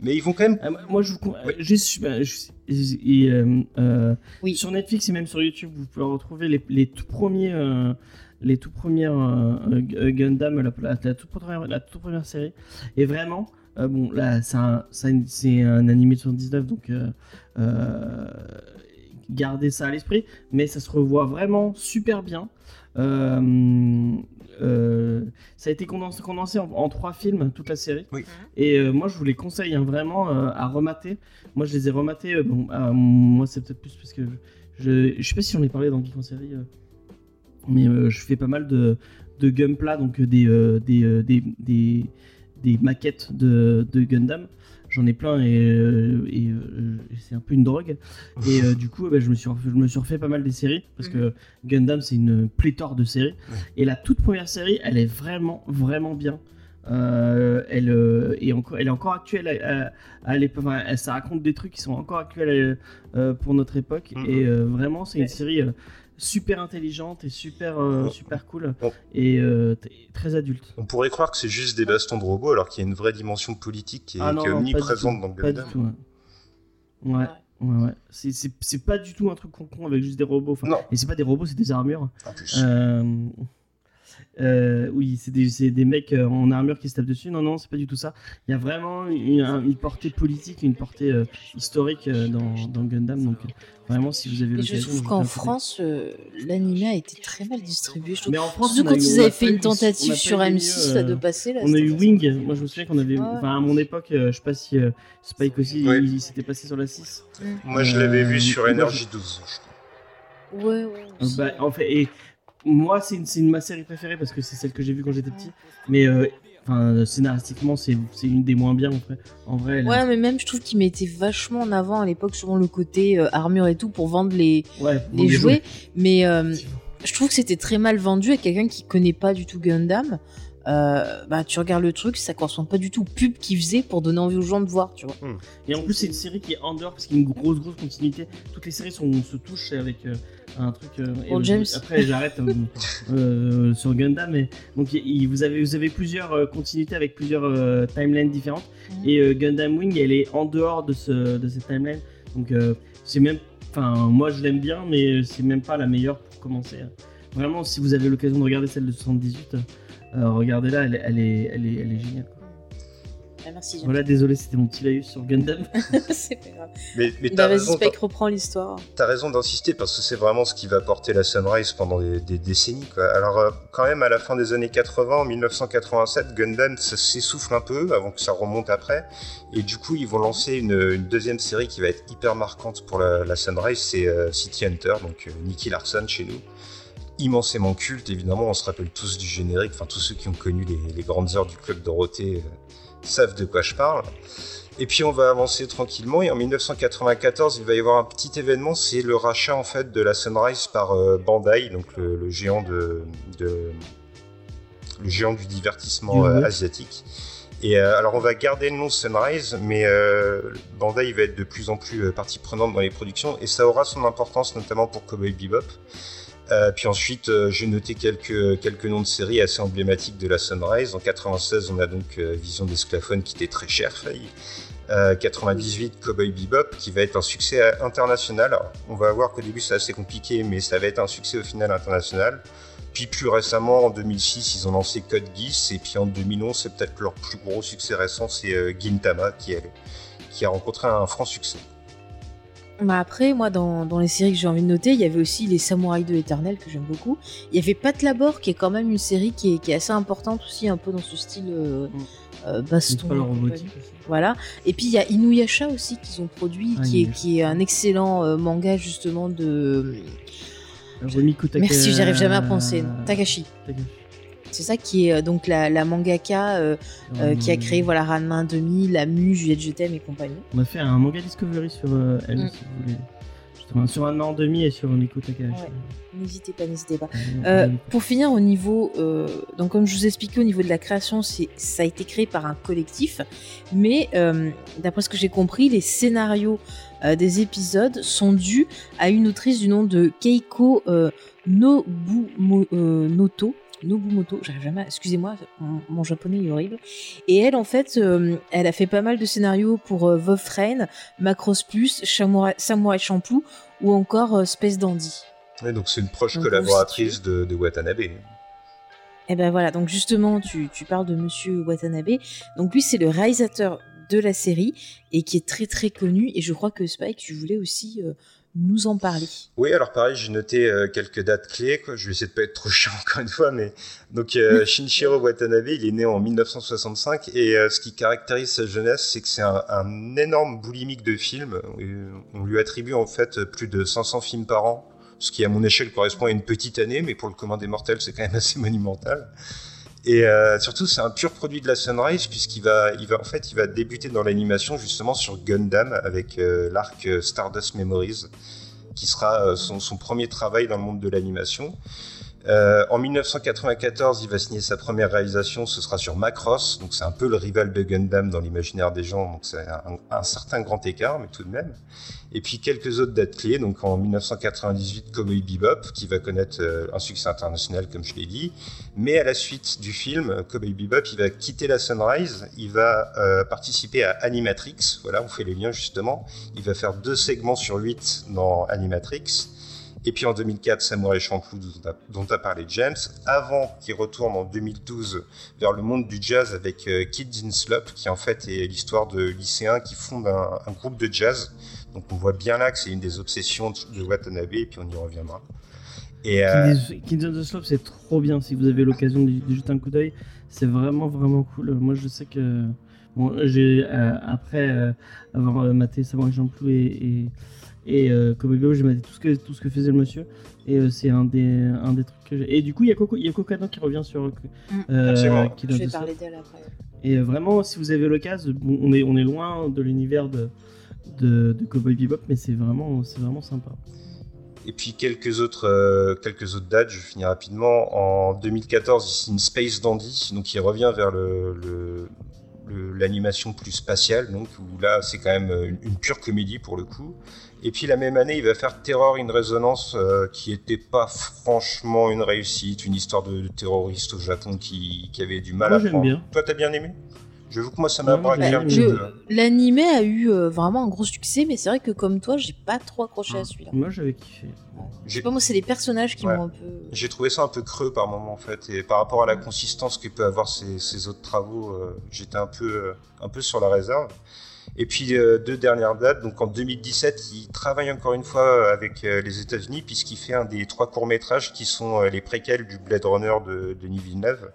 Mais ils vont quand même Ah, moi- je vous j'ai su- bah, je- et, euh, euh, Oui. Sur Netflix et même sur YouTube, vous pouvez retrouver les, les tout premiers, euh, les tout premières euh, euh, Gundam, la, la- la toute première, la toute première série. Et vraiment, euh, bon, là, c'est un, c'est un- c'est un animé de 79, donc euh, euh, gardez ça à l'esprit. Mais ça se revoit vraiment super bien. Euh, euh, ça a été condensé, condensé en, en trois films, toute la série. Oui. Et euh, moi, je vous les conseille hein, vraiment euh, à remater. Moi, je les ai rematés. bon, moi, c'est peut-être plus parce que je, je sais pas si j'en ai parlé dans Geek en série, mais je fais pas mal de, de Gunpla, donc des, des, des, des, des maquettes de, de Gundam. J'en ai plein et, euh, et, euh, c'est un peu une drogue. Et euh, du coup, bah, je, me suis refait, je me suis refait pas mal des séries parce que Gundam, c'est une pléthore de séries. Ouais. Et la toute première série, elle est vraiment, vraiment bien. Euh, elle, euh, est encore, elle est encore actuelle à, à, l'époque. Enfin, elle- ça raconte des trucs qui sont encore actuels euh, pour notre époque. Mhm. Et euh, vraiment, c'est une série euh, super intelligente et super, euh, super cool. Et euh, très adulte. On pourrait croire que c'est juste des bastons de robots, alors qu'il y a une vraie dimension politique qui est, Ah non, qui est pas du omniprésente dans Pas du Gundam. tout. Ouais. Ouais. Ouais, ouais. C'est- C'est c'est pas du tout un truc con con avec juste des robots. Enfin, Non, et c'est pas des robots, c'est des armures. en plus. Euh, euh, oui, c'est des, c'est des mecs euh, en armure qui se tapent dessus. Non, non, c'est pas du tout ça. Il y a vraiment une, un- une portée politique, une portée euh, historique euh, dans, dans Gundam. Donc, vraiment, si vous avez l'occasion. je trouve qu'en. France, euh, l'animé a été très mal distribué. Je trouve. Mais en France, Surtout quand eu- ils avaient fait une tentative sur eu M6 mieux, là, de passer. Là, On a eu Wing, moi je me souviens qu'on avait. Ouais. Enfin, à mon époque, euh, je sais pas si euh, Spike aussi, il, il s'était passé sur la 6. Moi, je l'avais euh, vu sur Energy 12. je crois. Ouais, ouais. Bah, en fait, et moi, c'est une, une- ma série préférée parce que c'est celle que j'ai vue quand j'étais petit. Mais euh, enfin, scénaristiquement, c'est une des moins bien en vrai. En vrai elle- Ouais, mais même je trouve qu'ils mettaient vachement en avant à l'époque, souvent le côté euh, armure et tout pour vendre les, ouais, les jouets. Mais euh, je trouve que c'était très mal vendu à quelqu'un qui connaît pas du tout Gundam. Euh, bah, tu regardes le truc, ça correspond pas du tout au pub qu'ils faisaient pour donner envie aux gens de voir, tu vois. Et en plus, c'est une série qui est en dehors parce qu'il y a une grosse, grosse continuité. Toutes les séries sont, se touchent avec euh, un truc. euh, et, euh, James. Après, j'arrête euh, euh, sur Gundam. Mais, donc, vous, avez, vous avez plusieurs euh, continuités avec plusieurs euh, timelines différentes. Mhm. Et euh, Gundam Wing, elle est en dehors de, ce, de cette timeline. Donc, euh, c'est même. Enfin, moi, je l'aime bien, mais c'est même pas la meilleure pour commencer. Vraiment, si vous avez l'occasion de regarder celle de 78, euh, regardez-la, elle, est- elle, est, elle, est, elle est géniale. quoi. Ah, merci. Voilà, désolé, c'était mon petit laïus sur Gundam. c'est pas grave. Mais, mais Bah, raison, Spike reprend l'histoire. T'as raison d'insister parce que c'est vraiment ce qui va porter la Sunrise pendant des, des décennies. Quoi. Alors, euh, quand même, à la fin des années 80, en 1987, Gundam s'essouffle un peu avant que ça remonte après. Et du coup, ils vont lancer une, une deuxième série qui va être hyper marquante pour la, la Sunrise c'est euh, City Hunter, donc euh, Nicky Larson chez nous. Immensément culte, évidemment, on se rappelle tous du générique, enfin tous ceux qui ont connu les, les grandes heures du Club Dorothée euh, savent de quoi je parle. Et puis on va avancer tranquillement et en 1994 il va y avoir un petit événement, c'est le rachat en fait de la Sunrise par euh, Bandai, donc le, le géant de, de- le géant du divertissement euh, asiatique. Et euh, alors on va garder le nom Sunrise, mais Bandai va être de plus en plus partie prenante dans les productions et ça aura son importance notamment pour Cowboy Bebop. Euh, puis ensuite, euh, j'ai noté quelques, quelques noms de séries assez emblématiques de la Sunrise. En 96, on a donc euh, Vision d'Esclaphone qui était très cher, failli. Euh, 98, Cowboy Bebop qui va être un succès euh, international. On va voir qu'au début c'est assez compliqué, mais ça va être un succès au final international. Puis plus récemment, en 2006, ils ont lancé Code Geass, et puis en 2011, c'est peut-être leur plus gros succès récent, c'est euh, Gintama qui, qui a rencontré un franc succès. Bah après, moi, dans, dans les séries que j'ai envie de noter, il y avait aussi Les Samouraïs de l'Éternel, que j'aime beaucoup. Il y avait Pat Labor, qui est quand même une série qui est, qui est assez importante aussi, un peu dans ce style euh, Mm. euh, baston. pas leur aussi. Voilà. Et puis il y a Inuyasha aussi qu'ils ont produit, Ah, qui, est, qui est un excellent euh, manga justement de. Taka- Merci, j'arrive jamais à prononcer. Takashi. Takashi. C'est ça qui est euh, donc la, la mangaka euh, euh, qui a créé voilà Ranma 2000, La Mu, Juliette Je t'aime et compagnie. On a fait un manga Discovery sur euh, elle, Mm. si vous voulez. Justement, sur an en demi et sur Rumiko Takahashi. Ouais. N'hésitez pas, n'hésitez pas. Pour finir au niveau, donc comme je vous expliquais au niveau de la création, c'est ça a été créé par un collectif, mais d'après ce que j'ai compris, les scénarios des épisodes sont dus à une autrice du nom de Keiko Nobumo- Noto. Nobumoto, j'arrive jamais, à- excusez-moi, mon, mon japonais est horrible. Et elle, en fait, euh, elle a fait pas mal de scénarios pour euh, Rain, Macross Plus, Samurai, Samurai Champloo ou encore euh, Space Dandy. Ouais, donc c'est une proche Donc, collaboratrice de, de Watanabe. Et ben voilà, donc justement, tu, tu parles de Monsieur Watanabe. Donc lui, c'est le réalisateur de la série et qui est très très connu. Et je crois que Spike, tu voulais aussi euh, nous en parler. Oui, alors pareil, j'ai noté euh, quelques dates clés. Quoi. Je vais essayer de pas être trop chiant encore une fois, mais donc euh, Shinichiro Watanabe, il est né en 1965 et euh, ce qui caractérise sa jeunesse, c'est que c'est un, un énorme boulimique de films. On lui attribue en fait plus de 500 films par an, ce qui à mon échelle correspond à une petite année, mais pour le commun des mortels, c'est quand même assez monumental. Et euh, surtout, c'est un pur produit de la Sunrise puisqu'il va, il en fait, il va débuter dans l'animation justement sur Gundam avec euh, l'arc euh, Stardust Memories, qui sera son premier travail dans le monde de l'animation. Euh, en 1994, il va signer sa première réalisation, ce sera sur Macross, donc c'est un peu le rival de Gundam dans l'imaginaire des gens, donc c'est un, un, certain grand écart, mais tout de même. Et puis quelques autres dates clés, donc en 1998, Cowboy Bebop, qui va connaître euh, un succès international, comme je l'ai dit, mais à la suite du film, Cowboy Bebop, il va quitter la Sunrise, il va euh, participer à Animatrix, voilà, on fait les liens justement, il va faire deux segments sur huit dans Animatrix, et puis en 2004, Samurai Champloo, dont a parlé James, avant qu'il retourne en 2012 vers le monde du jazz avec euh, Kids in Slop, qui en fait est l'histoire de lycéens qui fondent un, groupe de jazz. Donc on voit bien là que c'est une des obsessions de Watanabe, et puis on y reviendra. Et euh... In c'est trop bien si vous avez l'occasion de, jeter un coup d'œil. C'est vraiment, vraiment cool. Moi, je sais que. Bon, euh, après euh, avoir maté Samurai Champloo et, et et euh, comme Bebop, j'ai maté tout ce que tout ce que faisait le monsieur. Et euh, c'est un des un des trucs que j'ai. Et du coup, il y a Coco, il y a Kokano qui revient sur. Euh, qui Je vais parler d'elle après. Et vraiment, si vous avez l'occasion, bon, on est on est loin de l'univers de de, de Cowboy Bebop, mais c'est vraiment c'est vraiment sympa. Et puis quelques autres, euh, quelques autres dates, je finis rapidement. En 2014, il signe Space Dandy, donc il revient vers le, le l'animation plus spatiale, donc où là c'est quand même une, une, pure comédie pour le coup. Et puis la même année, il va faire Terror in Resonance, euh, qui était pas franchement une réussite, une histoire de, de terroriste au Japon qui, qui, avait du mal moi, à prendre. Bien. Toi, t'as bien aimé? J'avoue que moi, ça m'a braqué un petit peu. L'animé a eu euh, vraiment un gros succès, mais c'est vrai que comme toi, j'ai pas trop accroché à celui-là. Moi, j'avais kiffé. Je sais pas, moi, c'est les personnages qui ouais. m'ont un peu. J'ai trouvé ça un peu creux par moment, en fait. Et par rapport à la consistance que peut avoir ces, ces autres travaux, euh, j'étais un peu, euh, un peu sur la réserve. Et puis euh, deux dernières dates, donc en 2017, il travaille encore une fois avec euh, les États-Unis puisqu'il fait un des trois courts métrages qui sont euh, les préquels du Blade Runner de Denis Villeneuve.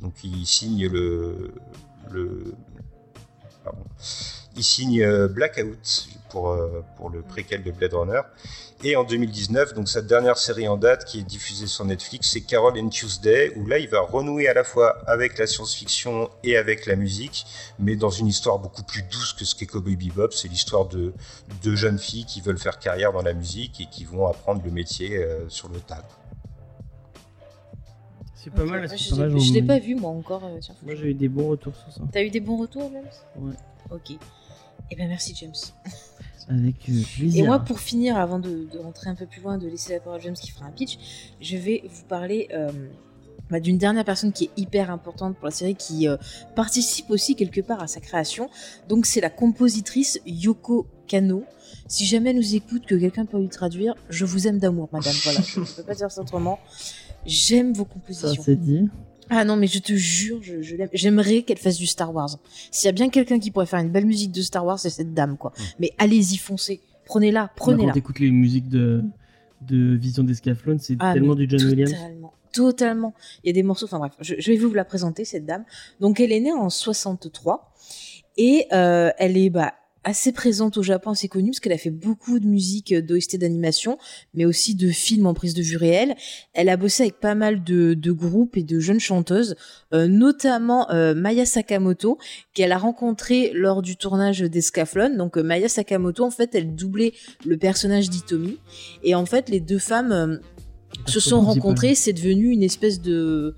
Donc il signe le, le pardon, il signe Blackout pour pour le préquel de Blade Runner. Et en 2019, donc sa dernière série en date qui est diffusée sur Netflix, c'est Carol and Tuesday, où là il va renouer à la fois avec la science-fiction et avec la musique, mais dans une histoire beaucoup plus douce que ce qu'est Cowboy Bebop. C'est l'histoire de deux jeunes filles qui veulent faire carrière dans la musique et qui vont apprendre le métier euh, sur le tas. C'est pas okay, mal. Moi, je je l'ai pas vu moi encore. Euh, tiens, moi j'ai eu des bons retours sur ça. T'as eu des bons retours, James? Ouais. Ok. Eh ben merci James. Avec euh, plaisir. Et moi, pour finir, avant de, de, rentrer un peu plus loin, de laisser la parole à James qui fera un pitch, je vais vous parler euh, bah, d'une dernière personne qui est hyper importante pour la série, qui euh, participe aussi quelque part à sa création. Donc, c'est la compositrice Yoko Kano. Si jamais elle nous écoute, que quelqu'un peut lui traduire, je vous aime d'amour, madame. Voilà, je ne peux pas dire ça autrement. J'aime vos compositions. Ça, c'est dit. Ah non, mais je te jure, je, je l'aime. J'aimerais qu'elle fasse du Star Wars. S'il y a bien quelqu'un qui pourrait faire une belle musique de Star Wars, c'est cette dame, quoi. Mais allez-y, foncez. Prenez-la, prenez-la. Quand t'écoutes les musiques de, de Vision d'Escaflowne, c'est ah, tellement du John totalement, Williams. Totalement. Il y a des morceaux, enfin bref, je, je, vais vous la présenter, cette dame. Donc, elle est née en 63. Et euh, elle est, bah, assez présente au Japon, assez connue parce qu'elle a fait beaucoup de musique d'OST d'animation, mais aussi de films en prise de vue réelle. Elle a bossé avec pas mal de, de groupes et de jeunes chanteuses, euh, notamment euh, Maya Sakamoto, qu'elle a rencontré lors du tournage d'Escaflon. Donc euh, Maya Sakamoto, en fait, elle doublait le personnage d'Itomi. Et en fait, les deux femmes euh, se sont rencontrées. C'est devenu une espèce de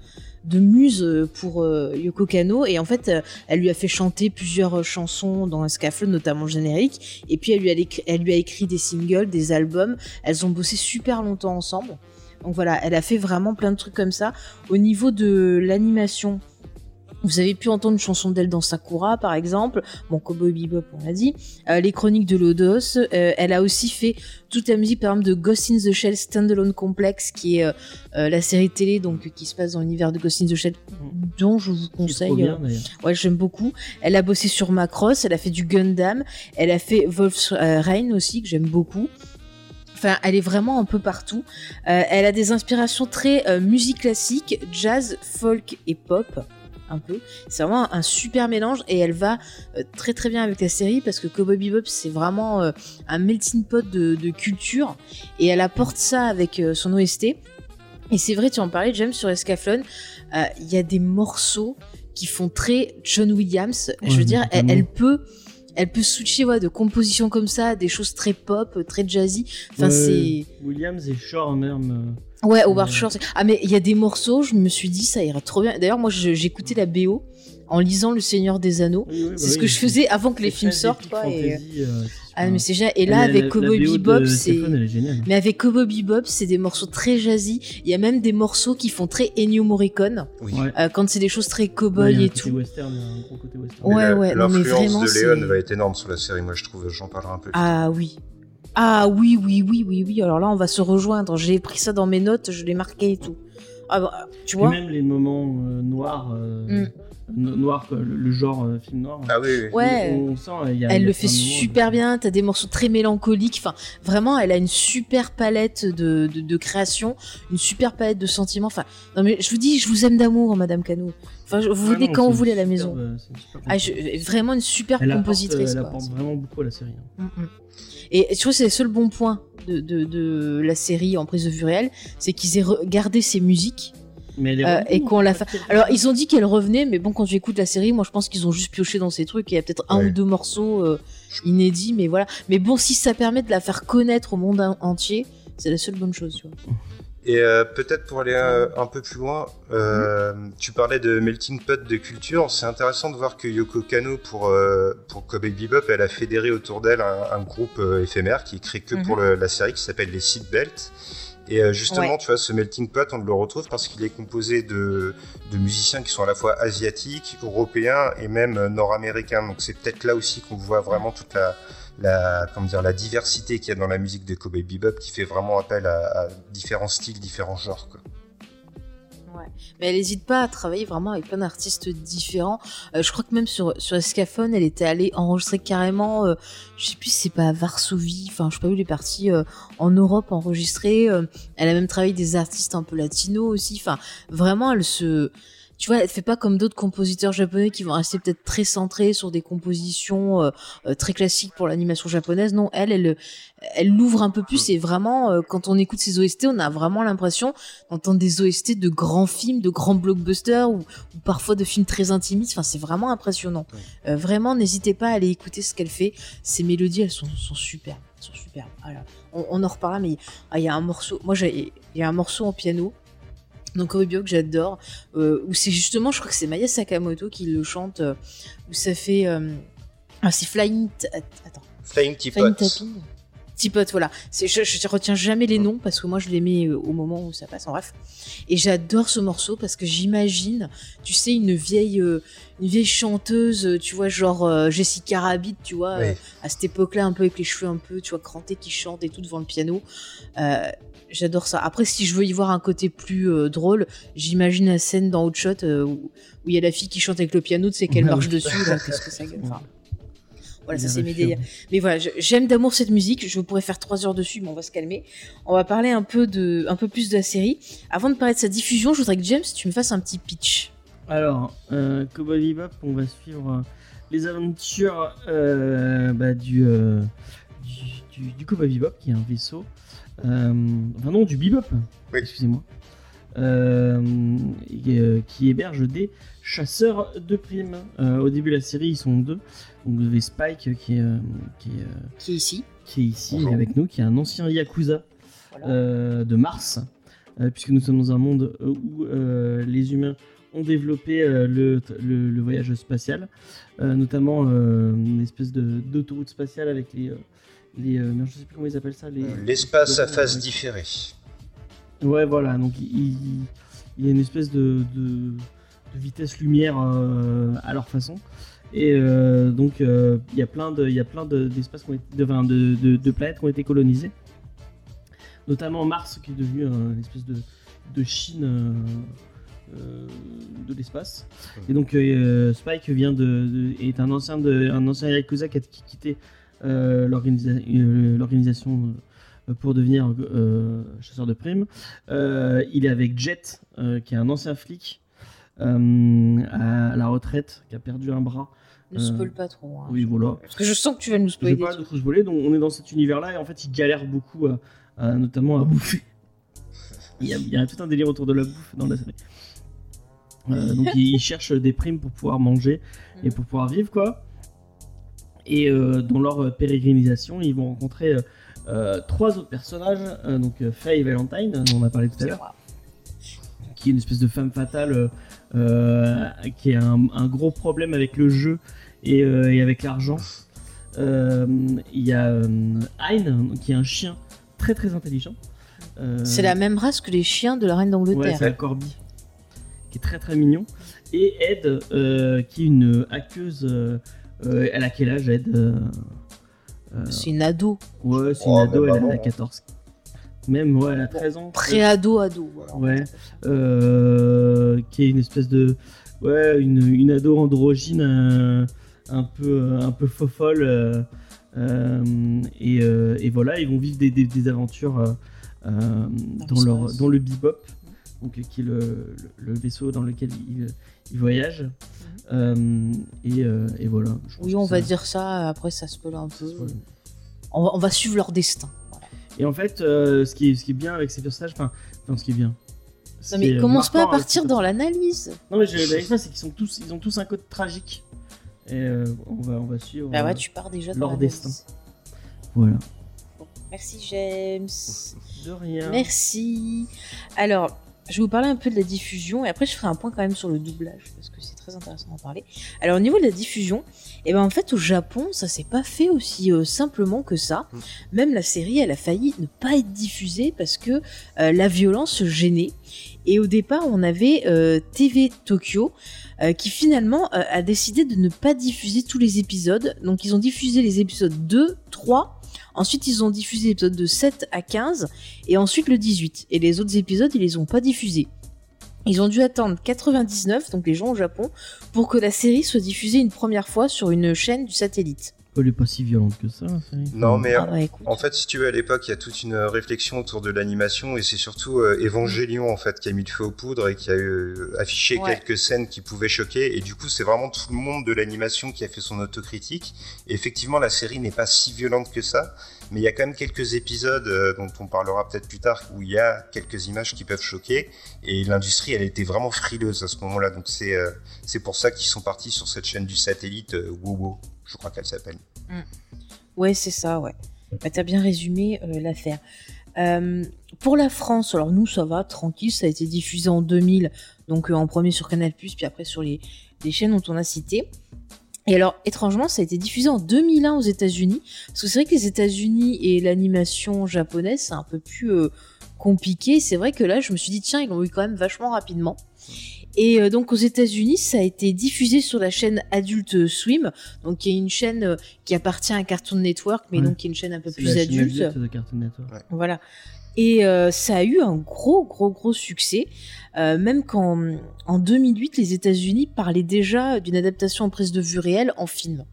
de muse pour euh, Yoko Kano. Et en fait euh, elle lui a fait chanter plusieurs chansons dans Escaflowne notamment le générique. Et puis elle lui, a écrit, elle lui a écrit des singles des albums. Elles ont bossé super longtemps ensemble. Donc voilà elle a fait vraiment plein de trucs comme ça. Au niveau de l'animation vous avez pu entendre une chanson d'elle dans Sakura, par exemple. Bon, Cowboy Bebop, on l'a dit. Euh, les chroniques de Lodos. Euh, elle a aussi fait toute la musique, par exemple, de Ghost in the Shell Standalone Complex, qui est euh, la série télé donc qui se passe dans l'univers de Ghost in the Shell, dont je vous conseille. Bien, ouais, j'aime beaucoup. Elle a bossé sur Macross. Elle a fait du Gundam. Elle a fait Wolf's Rain aussi, que j'aime beaucoup. Enfin, elle est vraiment un peu partout. Elle a des inspirations très musique classique, jazz, folk et pop un peu. C'est vraiment un super mélange et elle va euh, très très bien avec la série parce que Cowboy Bebop c'est vraiment euh, un melting pot de, de, culture et elle apporte ça avec euh, son OST. Et c'est vrai, tu en parlais, James, sur Escaflowne, il y a des morceaux qui font très John Williams. Ouais, Je veux dire, elle, elle, peut elle peut switcher ouais, de compositions comme ça, des choses très pop, très jazzy. Enfin, c'est. Williams et Shore même. Euh, Ouais, Howard Ouais. Shore. Ah, mais il y a des morceaux, je me suis dit, ça irait trop bien. D'ailleurs, moi, j'écoutais la BO en lisant Le Seigneur des Anneaux. oui, oui, C'est ce que je faisais avant que les films sortent, quoi. Et... Fantasy, euh, c'est Ah, mais c'est génial. Et là, La- avec la- Cowboy la BO de Bebop, c'est. Mais avec Cowboy Bebop, c'est des morceaux très jazzy. Il y a même des morceaux qui font très Ennio Morricone. Euh, quand c'est des choses très cowboy il y a un et côté tout. Western, il y a un gros côté western. Ouais, ouais, L'influence de Léon va être énorme sur la série, moi je trouve. J'en parlerai un peu. plus tard. Ah oui. Ah oui, oui, oui, oui, oui. Alors là, on va se rejoindre. J'ai pris ça dans mes notes, je l'ai marqué et tout. Ah bah, tu Et vois même les moments euh, noirs, euh, Mm. No- noirs, quoi, le, le genre euh, film noir. Ah oui, oui. Ouais. On, on sent, il y a- il y Elle a le fait super euh, bien. T'as des morceaux très mélancoliques. Enfin, vraiment, elle a une super palette de, de, de création, une super palette de sentiments. Enfin, non mais je vous dis, je vous aime d'amour, Madame Cano. Enfin, je- vous venez quand vous voulez à la maison. superbe Ah, je- vraiment une super elle apporte, compositrice. Elle quoi. apporte vraiment beaucoup à la série. hein. Mm, mm. Et je trouve que c'est le seul bon point de, de, de la série en prise de vue réelle, c'est qu'ils aient re- gardé ses musiques. Mais elle est Euh, revenue, et qu'on la fa- fait. Alors, ils ont dit qu'elle revenait, mais bon, quand j'écoute la série, moi, je pense qu'ils ont juste pioché dans ces trucs. Il y a peut-être un Ouais. ou deux morceaux euh, inédits, mais voilà. Mais bon, si ça permet de la faire connaître au monde en- entier, c'est la seule bonne chose, tu vois. Et euh, peut-être pour aller euh, un peu plus loin, euh, tu parlais de melting pot de culture. C'est intéressant de voir que Yoko Kano, pour, euh, pour Kobe Bebop, elle a fédéré autour d'elle un, un groupe euh, éphémère qui est créé que Mhm. pour le- la série qui s'appelle les Seatbelts. Et euh, justement, Ouais. tu vois, ce melting pot, on le retrouve parce qu'il est composé de, de musiciens qui sont à la fois asiatiques, européens et même euh, nord-américains. Donc c'est peut-être là aussi qu'on voit vraiment toute la, la, comment dire, la diversité qu'il y a dans la musique de Kobe Bebop qui fait vraiment appel à, à différents styles, différents genres. Quoi. Mais elle n'hésite pas à travailler vraiment avec plein d'artistes différents. Euh, je crois que même sur, sur Escaphone, elle était allée enregistrer carrément, euh, je sais plus si c'est pas à Varsovie, enfin je sais pas elle est partie euh, en Europe enregistrer. euh, elle a même travaillé des artistes un peu latinos aussi. Enfin, vraiment, elle se... Tu vois, elle fait pas comme d'autres compositeurs japonais qui vont rester peut-être très centrés sur des compositions euh, euh, très classiques pour l'animation japonaise. Non, elle, elle, elle l'ouvre un peu plus et vraiment, euh, quand on écoute ses OST, on a vraiment l'impression d'entendre des OST de grands films, de grands blockbusters ou, ou parfois de films très intimistes. Enfin, c'est vraiment impressionnant. Euh, vraiment, n'hésitez pas à aller écouter ce qu'elle fait. Ces mélodies, elles sont, sont superbes. Elles sont superbes. Voilà. On, on en reparlera, mais ah, il y a un morceau. Moi, j'ai- il y a un morceau en piano. Donc Bio que j'adore, euh, où c'est justement, je crois que c'est Maya Sakamoto qui le chante, euh, où ça fait, euh, ah c'est Flying, attends, Flying Teapot. Teapot, voilà. Je, je retiens jamais les noms parce que moi je les mets au moment où ça passe, en bref. Et j'adore ce morceau parce que j'imagine, tu sais, une vieille, euh, une vieille chanteuse, tu vois, genre euh, Jessica Rabbit, tu vois, Oui. euh, à cette époque-là, un peu avec les cheveux un peu, tu vois, crantés qui chante et tout devant le piano. J'adore ça. Après, si je veux y voir un côté plus euh, drôle, j'imagine la scène dans Outshot euh, où il y a la fille qui chante avec le piano, tu sais, qu'elle marche dessus, qu'est-ce que ça. Enfin, voilà, ça c'est mes délires. Mais voilà, j'aime d'amour cette musique. Je pourrais faire trois heures dessus, mais on va se calmer. On va parler un peu de, un peu plus de la série. Avant de parler de sa diffusion, je voudrais que James, tu me fasses un petit pitch. Alors, euh, Cowboy Bebop, on va suivre euh, les aventures bah, du, du, du, du Cowboy Bebop, qui est un vaisseau. Euh, enfin non, du Bebop, Oui. excusez-moi. Euh, et, euh, qui héberge des chasseurs de primes. Euh, au début de la série, ils sont deux. Donc vous avez Spike qui est, qui est, Qui est ici qui est ici Bonjour. avec nous, qui est un ancien Yakuza Voilà. euh, de Mars, euh, puisque nous sommes dans un monde où euh, les humains ont développé euh, le, le- le voyage spatial, euh, notamment euh, une espèce de- d'autoroute spatiale avec les... euh, les euh, je sais plus comment ils appellent ça. Les, L'espace à phase différée. Ouais, voilà, donc il, y a une espèce de, de- de vitesse lumière euh, à leur façon. Et euh, donc euh, il y a plein de, il y a plein de- d'espaces de, enfin, de, de- de planètes qui ont été colonisées, notamment Mars qui est devenu un- une espèce de, de Chine euh, euh, de l'espace. Et donc euh, Spike vient de, de- est un ancien de, un ancien yakuza qui a qui a quitté euh, euh, l'organisation euh, pour devenir euh, chasseur de primes. Euh, il est avec Jet, euh, qui est un ancien flic euh, à la retraite, qui a perdu un bras. Ne Euh, spoil pas trop. hein. Oui, voilà. Parce que je sens que tu vas nous Je spoiler. vais pas trop spoiler, donc on est dans cet univers-là et en fait il galère beaucoup, à- à- notamment à bouffer. Il y, a, il y a tout un délire autour de la bouffe dans la série. Euh, donc il, il cherche des primes pour pouvoir manger et pour pouvoir vivre quoi. Et euh, dans leur pérégrinisation, ils vont rencontrer euh, euh, trois autres personnages, euh, donc euh, Faye Valentine, dont on a parlé tout à l'heure, qui est une espèce de femme fatale, euh, qui a un, un gros problème avec le jeu et, euh, et avec l'argent. Euh, Il y a euh, Hein, qui est un chien très très intelligent. Euh, C'est la même race que les chiens de la reine Ouais, d'Angleterre. c'est un corbi. Qui est très très mignon. Et Ed, euh, qui est une hackeuse. Euh, elle a quel âge, Ed euh, euh, c'est une ado. Ouais, c'est Oh, une ado, mais elle a- maman. elle a 14. Même, ouais, elle a 13 ans. Pré-ado, ado. voilà. Ouais. Euh, qui est une espèce de. Ouais, une, une ado androgyne euh, un peu, un peu fofolle. euh, euh, et, euh, et voilà, ils vont vivre des, des- des aventures dans, leur, dans le Bebop, donc, qui est le, le- le vaisseau dans lequel ils, ils voyagent. Euh, et, euh, et voilà. je Oui, on va ça- dire ça, après ça spoil un peu. On va, on va suivre leur destin. Et en fait, euh, ce, qui est, ce qui est bien avec ces personnages, enfin, non, ce qui est bien. Non mais commence pas à avec partir dans l'analyse. Non mais je- la question c'est qu'ils sont tous, ils ont tous un code tragique. Et euh, on va, on va suivre. Bah euh, ouais, tu pars déjà dans leur destin. Voilà. Bon, merci James. De rien. Merci. Alors, je vais vous parler un peu de la diffusion et après je ferai un point quand même sur le doublage parce que c'est très intéressant d'en parler. Alors au niveau de la diffusion, et ben en fait au Japon ça s'est pas fait aussi euh, simplement que ça. Mm. Même la série elle a failli ne pas être diffusée parce que euh, la violence gênait. Et au départ on avait euh, TV Tokyo qui finalement a décidé de ne pas diffuser tous les épisodes. Donc ils ont diffusé les épisodes 2, 3. Ensuite, ils ont diffusé l'épisode de 7 à 15 et ensuite le 18. Et les autres épisodes, ils les ont pas diffusés. Ils ont dû attendre 99, donc les gens au Japon, pour que la série soit diffusée une première fois sur une chaîne du satellite. Elle est pas si violente que ça. la série. Non, mais Ah bah. En fait, si tu veux, à l'époque, il y a toute une réflexion autour de l'animation et c'est surtout euh, Evangelion en fait qui a mis le feu aux poudres et qui a euh, affiché Ouais. quelques scènes qui pouvaient choquer et du coup, c'est vraiment tout le monde de l'animation qui a fait son autocritique. Et effectivement, la série n'est pas si violente que ça, mais il y a quand même quelques épisodes euh, dont on parlera peut-être plus tard où il y a quelques images qui peuvent choquer et l'industrie, elle était vraiment frileuse à ce moment-là. Donc c'est euh, c'est pour ça qu'ils sont partis sur cette chaîne du satellite euh, WoWo, je crois qu'elle s'appelle. Ouais, c'est ça, ouais. Bah, T'as bien résumé euh, l'affaire. Euh, pour la France, alors nous, ça va, tranquille, ça a été diffusé en 2000, donc euh, en premier sur Canal+, puis après sur les, les chaînes dont on a cité. Et alors, étrangement, ça a été diffusé en 2001 aux États-Unis, parce que c'est vrai que les États-Unis et l'animation japonaise, c'est un peu plus compliqué. C'est vrai que là, je me suis dit, tiens, ils l'ont eu quand même vachement rapidement. Et euh, donc aux États-Unis, ça a été diffusé sur la chaîne Adult Swim, donc qui est une chaîne euh, qui appartient à Cartoon Network, mais Ouais. donc qui est une chaîne un peu C'est plus la chaîne adulte. adulte de Cartoon Network. Voilà. Et euh, ça a eu un gros, gros, gros succès. Euh, même qu'en en 2008, les États-Unis parlaient déjà d'une adaptation en prise de vue réelle en film.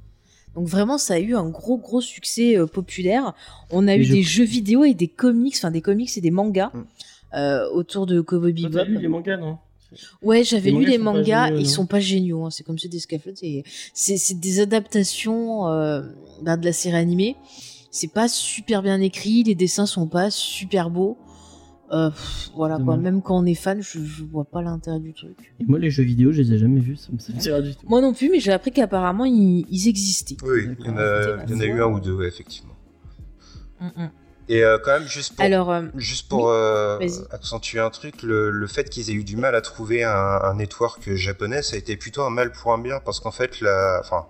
Donc vraiment, ça a eu un gros, gros succès euh, populaire. On a Et eu je- des jeux vidéo et des comics, enfin des comics et des mangas Mm. euh, autour de Cowboy Bebop. T'as lu les mangas, non? Ouais, j'avais lu les mangas géniaux, ils non sont pas géniaux, hein, c'est comme ceux des Scaffold, c'est des adaptations euh, ben, de la série animée. C'est pas super bien écrit, les dessins sont pas super beaux. Euh, pff, voilà quoi, même quand on est fan, je, je vois pas l'intérêt du truc. Et moi, les jeux vidéo, je les ai jamais vus, ça me rien du tout. Moi non plus, mais j'ai appris qu'apparemment ils, ils existaient. Oui, il y en a, il y en a eu un ou deux, ouais, effectivement. Mm, mm. Et euh, quand même, juste pour, Alors, euh, juste pour oui, euh, accentuer un truc, le, le fait qu'ils aient eu du mal à trouver un, un network japonais, ça a été plutôt un mal pour un bien, parce qu'en fait, la, enfin,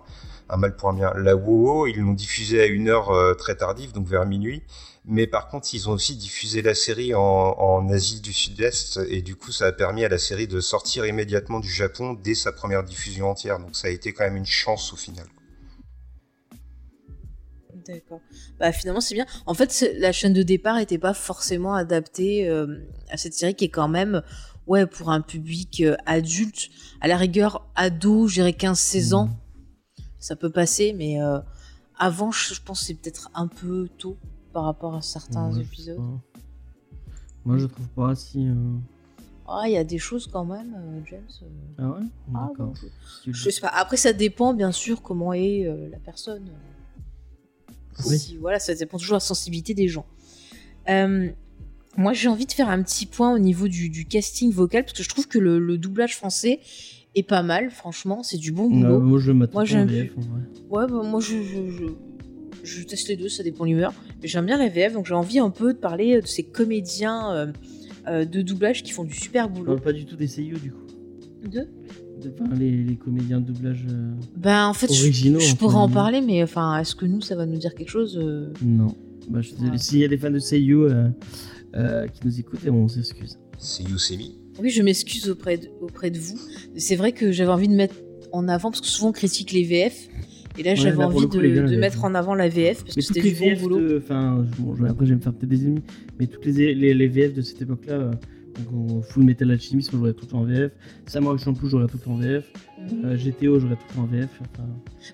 un mal pour un bien, la WoW, ils l'ont diffusée à une heure euh, très tardive, donc vers minuit. Mais par contre, ils ont aussi diffusé la série en, en Asie du Sud-Est, et du coup, ça a permis à la série de sortir immédiatement du Japon dès sa première diffusion entière. Donc ça a été quand même une chance au final. D'accord. Bah finalement c'est bien. En fait, la chaîne de départ était pas forcément adaptée euh, à cette série qui est quand même ouais pour un public euh, adulte, à la rigueur ado, j'irais 15-16 ans, ça peut passer, mais euh, avant je, je pense c'est peut-être un peu tôt par rapport à certains Ouais, épisodes. Moi, je trouve pas si. euh, Ah, il y a des choses quand même, euh, James. euh, Ah ouais? Ah, D'accord. bon, je- sais pas. Après, ça dépend bien sûr comment est euh, la personne. Oui. Si, voilà, ça dépend toujours de la sensibilité des gens. Euh, moi, j'ai envie de faire un petit point au niveau du, du casting vocal parce que je trouve que le, le doublage français est pas mal, franchement, c'est du bon boulot. moi, je Moi, j'aime- VF. en vrai. Ouais, bah, moi je, je, je, je teste les deux, ça dépend de l'humeur. Mais j'aime bien les VF, donc j'ai envie un peu de parler de ces comédiens euh, euh, de doublage qui font du super boulot. parle pas du tout des seiyuu, du coup. Deux De- Enfin, les, les comédiens de doublage. euh, Ben en fait, je- Originaux, je, pourrais en parler, mais enfin, est-ce que nous, ça va nous dire quelque chose euh Non. Bah, je suis désolé. Ouais. S'il y a des fans de seiyuu euh, euh, qui nous écoutent, on s'excuse. C'est Yusemi. Oui, je m'excuse auprès de, auprès de vous. C'est vrai que j'avais envie de mettre en avant, parce que souvent on critique les VF. Et là, Ouais, j'avais envie coup, de, gars, mettre en avant la VF, parce que Mais c'était du bon VF boulot. de. Enfin, bon, je- après, je vais me faire peut-être des ennemis. Mais toutes les, les, les VF de cette époque-là, donc, on- Full Metal Alchemist, moi, j'aurais tout en VF. Samurai Champloo, j'aurais tout en VF. Euh, GTO, j'aurais tout en VF. Enfin,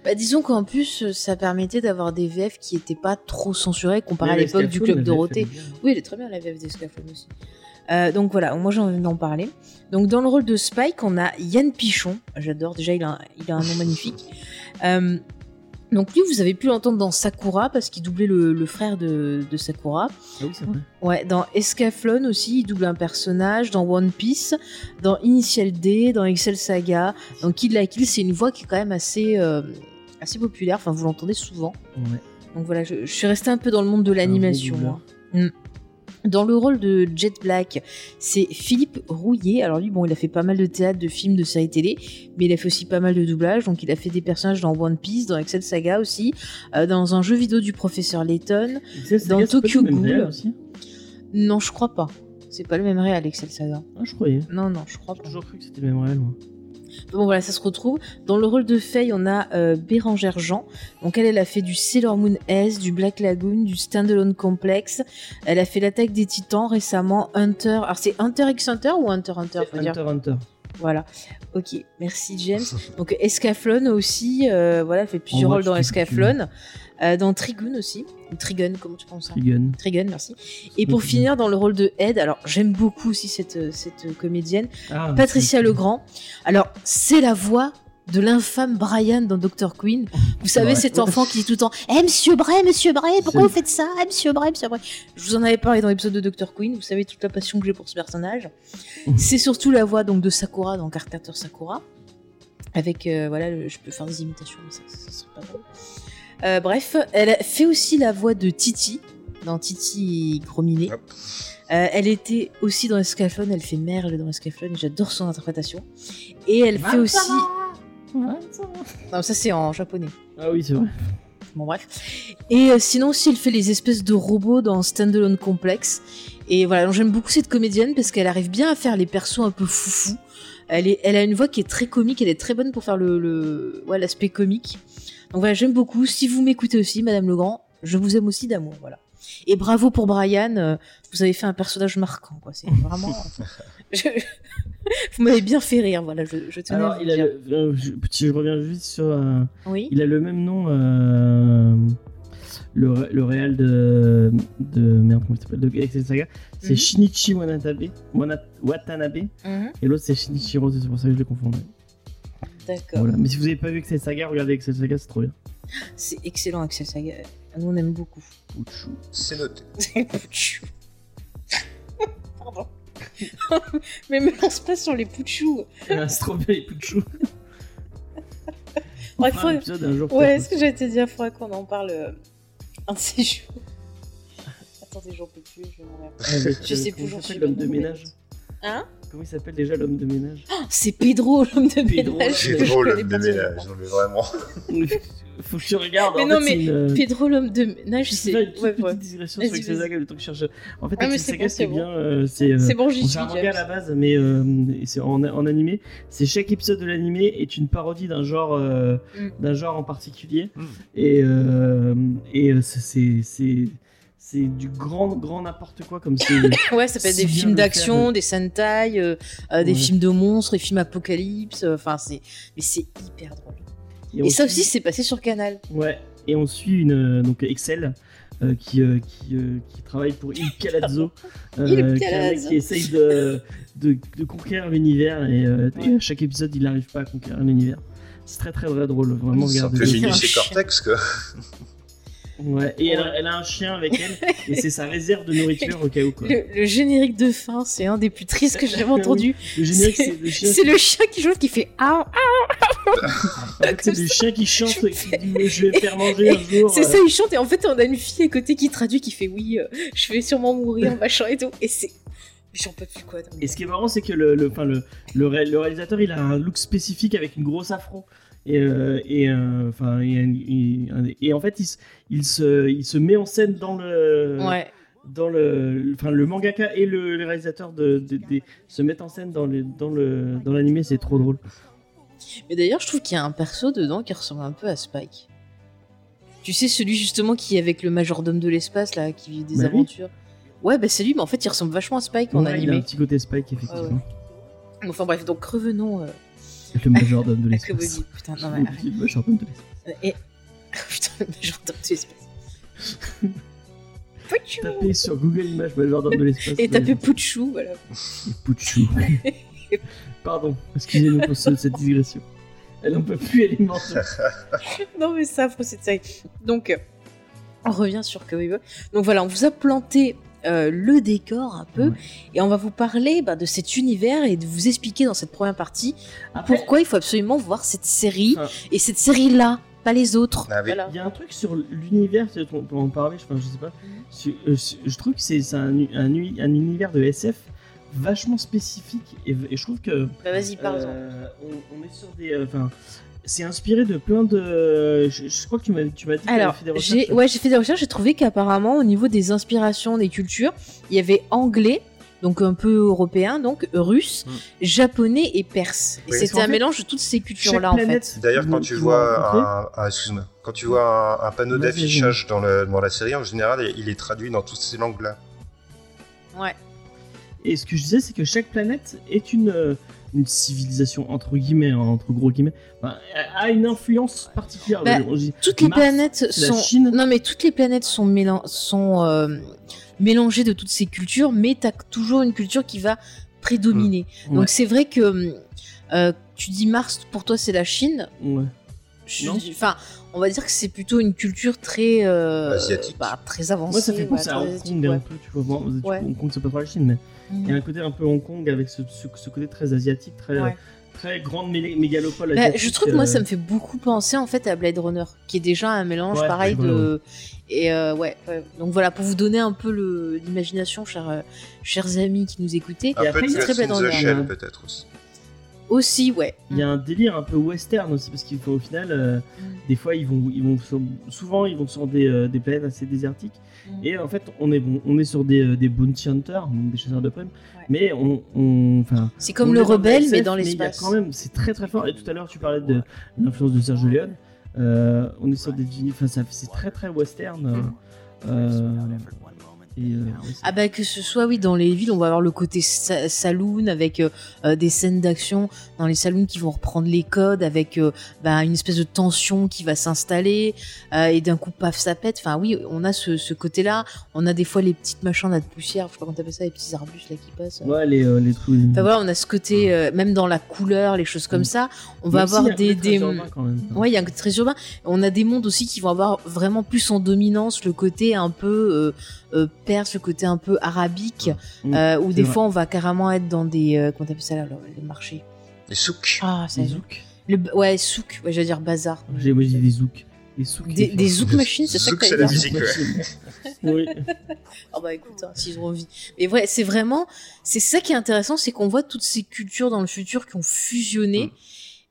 Bah, disons qu'en plus, euh, ça permettait d'avoir des VF qui étaient pas trop censurés comparé à l'époque du Club Dorothée. Oui, elle est très bien la VF d'Escaflowne aussi. Euh, donc voilà, moi j'ai envie d'en parler. Donc dans le rôle de Spike, on a Yann Pichon. J'adore, déjà il a, un- il a un nom magnifique. Euh, donc lui, vous avez pu l'entendre dans Sakura parce qu'il doublait le, le frère de, de Sakura. Ah oui, c'est vrai. Ouais, dans Escaflowne aussi, il double un personnage. Dans One Piece, dans Initial D, dans Excel Saga. Dans Kid la Kill, c'est une voix qui est quand même assez, euh, assez populaire. Enfin, vous l'entendez souvent. Ouais. Donc voilà, je, je suis restée un peu dans le monde de l'animation. Dans le rôle de Jet Black, c'est Philippe Rouillet. Alors lui, bon, il a fait pas mal de théâtre, de films, de séries télé, mais il a fait aussi pas mal de doublage. Donc il a fait des personnages dans One Piece, dans Excel Saga aussi, euh, dans un jeu vidéo du professeur Layton. Dans Tokyo Ghoul. Non, je crois pas. C'est pas le même réel, Excel Saga. Ah, je croyais. Non, non, je crois J'ai pas. toujours cru que c'était le même réel, moi. Bon voilà, ça se retrouve. Dans le rôle de Faye, on a euh, Bérangère Jean. Donc elle, elle a fait du Sailor Moon S, du Black Lagoon, du Standalone Complex. Elle a fait l'attaque des Titans récemment, Hunter. Alors c'est Hunter x Hunter ou Hunter Hunter faut dire Hunter Hunter. Voilà. Ok, merci James. Donc Escaflowne aussi, euh, voilà, elle fait plusieurs rôles dans. Escaflowne. Euh, dans Trigun aussi. Trigun, comment tu penses ça Trigun. Trigun, merci. Et pour Trigun. finir, dans le rôle de Ed, alors j'aime beaucoup aussi cette, cette comédienne. Ah, Patricia Legrand. Alors, c'est la voix de l'infâme Brian dans Dr. Queen. Vous savez, cet enfant qui dit tout le temps Eh, monsieur Bray, monsieur Bray, pourquoi vous faites ça? Eh, monsieur Bray, monsieur Bray. Je vous en avais parlé dans l'épisode de Dr. Queen. Vous savez toute la passion que j'ai pour ce personnage. Mhm. C'est surtout la voix donc de Sakura dans Cartator Sakura. Avec, euh, voilà, le- je peux faire des imitations, mais ça, ça serait pas drôle. Euh, bref, elle fait aussi la voix de Titi dans Titi Grominet. Hop. Euh, elle était aussi dans Escaflowne, elle fait Merle dans Escaflowne, et j'adore son interprétation. Et elle fait aussi... Non, ça c'est en japonais. Ah oui, c'est vrai. Bon bref. Et euh, sinon aussi elle fait les espèces de robots dans Standalone Complex. Et voilà, j'aime beaucoup cette comédienne parce qu'elle arrive bien à faire les persos un peu foufou. Elle, est, elle a une voix qui est très comique, elle est très bonne pour faire le, le ouais, l'aspect comique. Donc voilà, j'aime beaucoup. Si vous m'écoutez aussi, Madame Legrand, je vous aime aussi d'amour, voilà. Et bravo pour Brian, euh, vous avez fait un personnage marquant. C'est vraiment. Je- vous m'avez bien fait rire, voilà. Je, je tenais à Alors, vous il a le, euh, je, petit, je reviens juste sur. euh, Oui. il a le même nom. euh, le, le réel de, de. Merde, comment il s'appelle De Excel Saga. C'est Mhm. Shinichi Watanabe. Wana- Watanabe. Mhm, Et l'autre, c'est Shinichiro, c'est pour ça que je les confondais. D'accord. Voilà. Mais si vous avez pas vu Excel Saga, regardez Excel Saga, c'est trop bien. C'est excellent, Axel Saga. Nous, on aime beaucoup. C'est noté. Pouchou. Pardon. Mais me lance pas sur les pouchous. Ah, c'est trop bien les Pouchou. On Ouais, un épisode un jour. Ouais, est-ce que j'allais te dire, faudrait qu'on en parle euh, un de ces jours? Attendez, j'en peux plus, je vais mourir. Avec, Je sais plus, j'en il suis l'homme de ménage? Hein? Comment il s'appelle déjà l'homme de ménage Oh, C'est Pedro, l'homme de Pedro, ménage. C'est je le pas de ménage, non, mais vraiment. Faut que tu regardes. Mais en non, fait, c'est mais une, Pedro, l'homme de ménage, Je c'est. Ouais, petite ouais. digression sur vas-y. Saga, le temps que je cherche. En fait, Ah, c'est Saga, c'est c'est bon. bien. euh, c'est euh, C'est bon, j'y c'est suis. un manga à la base, mais euh, c'est en, en animé. C'est chaque épisode de l'animé est une parodie d'un genre, euh, Mm. d'un genre en particulier. Mm. Et euh, et c'est- c'est du grand grand n'importe quoi comme c'est. Ouais, ça peut être Si des films d'action, des Sentai, euh, euh, des Ouais. films de monstres, des films apocalypse. euh, Enfin, c'est. Mais c'est hyper drôle. Et, on ça suit- aussi, c'est passé sur Canal. Ouais. Et on suit une euh, donc Excel. euh, qui, euh, qui, euh, qui travaille pour Il Palazzo, Il qui, essaye de, de, de conquérir l'univers et, euh, et à chaque épisode il n'arrive pas à conquérir l'univers. C'est très très très drôle, vraiment C'est un peu. Cortex, quoi. Ouais, et elle, elle a un chien avec elle, et c'est sa réserve de nourriture au cas où quoi. Le, le générique de fin, c'est un des plus tristes que j'ai jamais entendu. Le générique, C'est- c'est le chien. C'est le chien qui joue qui fait ah, ah. Fait, c'est le chien qui chante, Je et qui dit Je vais faire manger un jour. C'est euh, ça, il chante et en fait on a une fille à côté qui traduit qui fait oui, euh, je vais sûrement mourir, machin et tout. Et c'est. J'en peux plus quoi. Et ce qui est marrant, c'est que le, le, enfin, le, le, ré- le réalisateur, il a un look spécifique avec une grosse afro. Et, euh, et, euh, et, et- en fait, il, se- il, se, il se met en scène dans le, Ouais. dans le, enfin, le mangaka et le, le réalisateur de, de- de- se mettent en scène dans le, dans le, dans l'animé, c'est trop drôle. Mais d'ailleurs, je trouve qu'il y a un perso dedans qui ressemble un peu à Spike. Tu sais, celui justement qui est avec le majordome de l'espace là, qui vit des Bah aventures. Ouais, bah c'est lui, mais en fait, il ressemble vachement à Spike en Ouais, il a un animé. petit côté Spike, effectivement. Enfin bref, donc revenons euh, Le majordome de l'espace. Kobogi. Putain, non mais arrête. Le majordome de l'espace. Et... Putain, le majordome de l'espace. Pouchou Tapez sur Google Images majordome de l'espace. Et tapez Pouchou, voilà. Pouchou. Pardon, excusez-nous pour ce- cette digression. Elle en peut plus, elle est morte. non mais ça, faut cette série. Donc, euh, on revient sur Cowboy Bebop. Donc voilà, on vous a planté euh, le décor un peu Ouais. et on va vous parler bah, de cet univers et de vous expliquer dans cette première partie Après, pourquoi il faut absolument voir cette série Ah. et cette série-là, pas les autres. Ah oui. Voilà. il y a un truc sur l'univers, peut-être on peut en parler, je, enfin, je sais pas. Sur- euh, sur- je trouve que c'est un, un, uni- un univers de SF vachement spécifique et, et je trouve que Bah vas-y, euh, on, on est sur des. euh, c'est inspiré de plein de. Je, je crois que tu m'as tu m'as dit que Alors, fait des recherches. j'ai ouais, j'ai fait des recherches, j'ai trouvé qu'apparemment, au niveau des inspirations des cultures, il y avait anglais, donc un peu européen, donc russe, Mm. japonais et perse. Et Oui. c'était un fait, mélange de toutes ces cultures-là, en fait. D'ailleurs, quand tu vois un, excuse-moi, quand tu vois un, un panneau d'affichage dans, le- dans la série, en général, il est traduit dans toutes ces langues-là. Ouais. Et ce que je disais, c'est que chaque planète est une, euh, une civilisation, entre guillemets, hein, entre gros guillemets, enfin, a une influence particulière. Bah, Toutes les Mars, planètes sont Chine. non mais toutes les planètes sont mélan- sont euh, mélangées de toutes ces cultures, mais t'as toujours une culture qui va prédominer. Ouais. Donc c'est vrai que euh, tu dis Mars pour toi c'est la Chine. Ouais. Je- Non. Enfin, on va dire que c'est plutôt une culture très euh, Asiatique. bah, très avancée. Moi, ça fait ouais, penser à Hong Kong ouais. un peu, tu vois. Bon, tu- Ouais. Hong Kong, c'est pas trop la Chine, mais il y a un côté un peu Hong Kong avec ce, ce, ce côté très asiatique, très, Ouais. très grande mé- mégalopole Bah, je trouve que moi euh, ça me fait beaucoup penser en fait à Blade Runner, qui est déjà un mélange Ouais, pareil de et euh, ouais, ouais. Donc voilà pour vous donner un peu le- l'imagination, chers chers amis qui nous écoutez. Peu après, il y a très Blade Runner. Shell, peut-être aussi. Aussi, ouais. Il y a un délire un peu western aussi, parce qu'il faut au final, euh, Mm. des fois, ils vont, ils vont sur- souvent, ils vont sur des, euh, des planètes assez désertiques. Mm. Et en fait, on est, bon, on est sur des, euh, des bounty hunters, donc des chasseurs de primes. Ouais. Mais on. on- enfin, C'est comme on le rebelle, SF, mais dans l'espace. quand même, c'est très très fort. Et tout à l'heure, tu parlais de l'influence de Sergio Leone. Euh, on est sur des enfin, c'est très très western. euh, et, euh, Ah bah que ce soit oui dans les villes on va avoir le côté sa- saloon avec euh, euh, des scènes d'action dans les saloons qui vont reprendre les codes avec euh, bah, une espèce de tension qui va s'installer euh, et d'un coup paf ça pète enfin oui on a ce, ce côté là on a des fois les petites machins là de poussière je sais pas comment t'appelles ça les petits arbustes là qui passent ouais, les, euh, les trucs. enfin voilà on a ce côté euh, même dans la couleur les choses comme Mm. ça on va Même s'il y a avoir un des, des... urbain quand même. Ouais, il y a un côté très urbain. On a des mondes aussi qui vont avoir vraiment plus en dominance le côté un peu perse, le côté un peu arabique, Mm, euh, où c'est des vrai. fois on va carrément être dans des. Euh, comment t'appelles ça là, le- les marchés Les souks. Ah, ça Des zouks. le, Ouais, souk, ouais, j'allais dire bazar. J'ai moi, j'ai des zouks. Des zouks. Des, c'est des zouk machines, c'est ça Zouk, que c'est la musique. ouais. Oui. Oh bah écoute, hein, s'ils ont envie. Mais ouais, c'est vraiment, c'est ça qui est intéressant, c'est qu'on voit toutes ces cultures dans le futur qui ont fusionné Mm.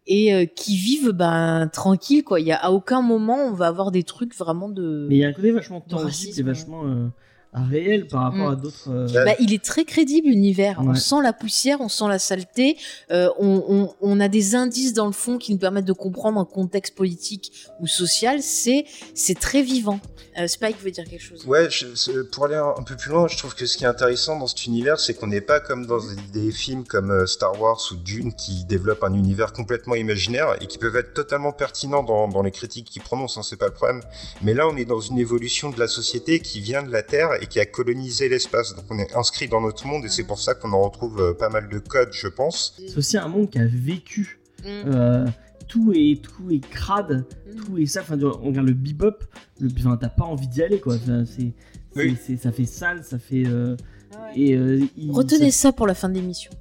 et euh, qui vivent ben tranquille quoi. Il y a à aucun moment on va avoir des trucs vraiment de. Mais il y a un côté vachement tangible et vachement euh, réel par rapport Mm. à d'autres. euh, Bah, Bah, il est très crédible l'univers. On sent la poussière, on sent la saleté. euh, on, on- on a des indices dans le fond qui nous permettent de comprendre un contexte politique ou social. C'est c'est très vivant. Euh, Spike veut dire quelque chose. Ouais, je- pour aller un, peu plus loin, je trouve que ce qui est intéressant dans cet univers, c'est qu'on n'est pas comme dans des, films comme Star Wars ou Dune qui développent un univers complètement imaginaire et qui peuvent être totalement pertinents dans, dans les critiques qu'ils prononcent, hein, c'est pas le problème. Mais là, on est dans une évolution de la société qui vient de la Terre et qui a colonisé l'espace. Donc on est inscrit dans notre monde et c'est pour ça qu'on en retrouve euh, pas mal de codes, je pense. C'est aussi un monde qui a vécu Mm. euh, tout est tout est crade, tout est ça. Enfin, on regarde le bebop, le, enfin, t'as pas envie d'y aller quoi. Enfin, c'est, c'est- Oui. c'est- ça fait sale, ça fait. euh, et euh, il- Retenez ça- ça pour la fin de l'émission.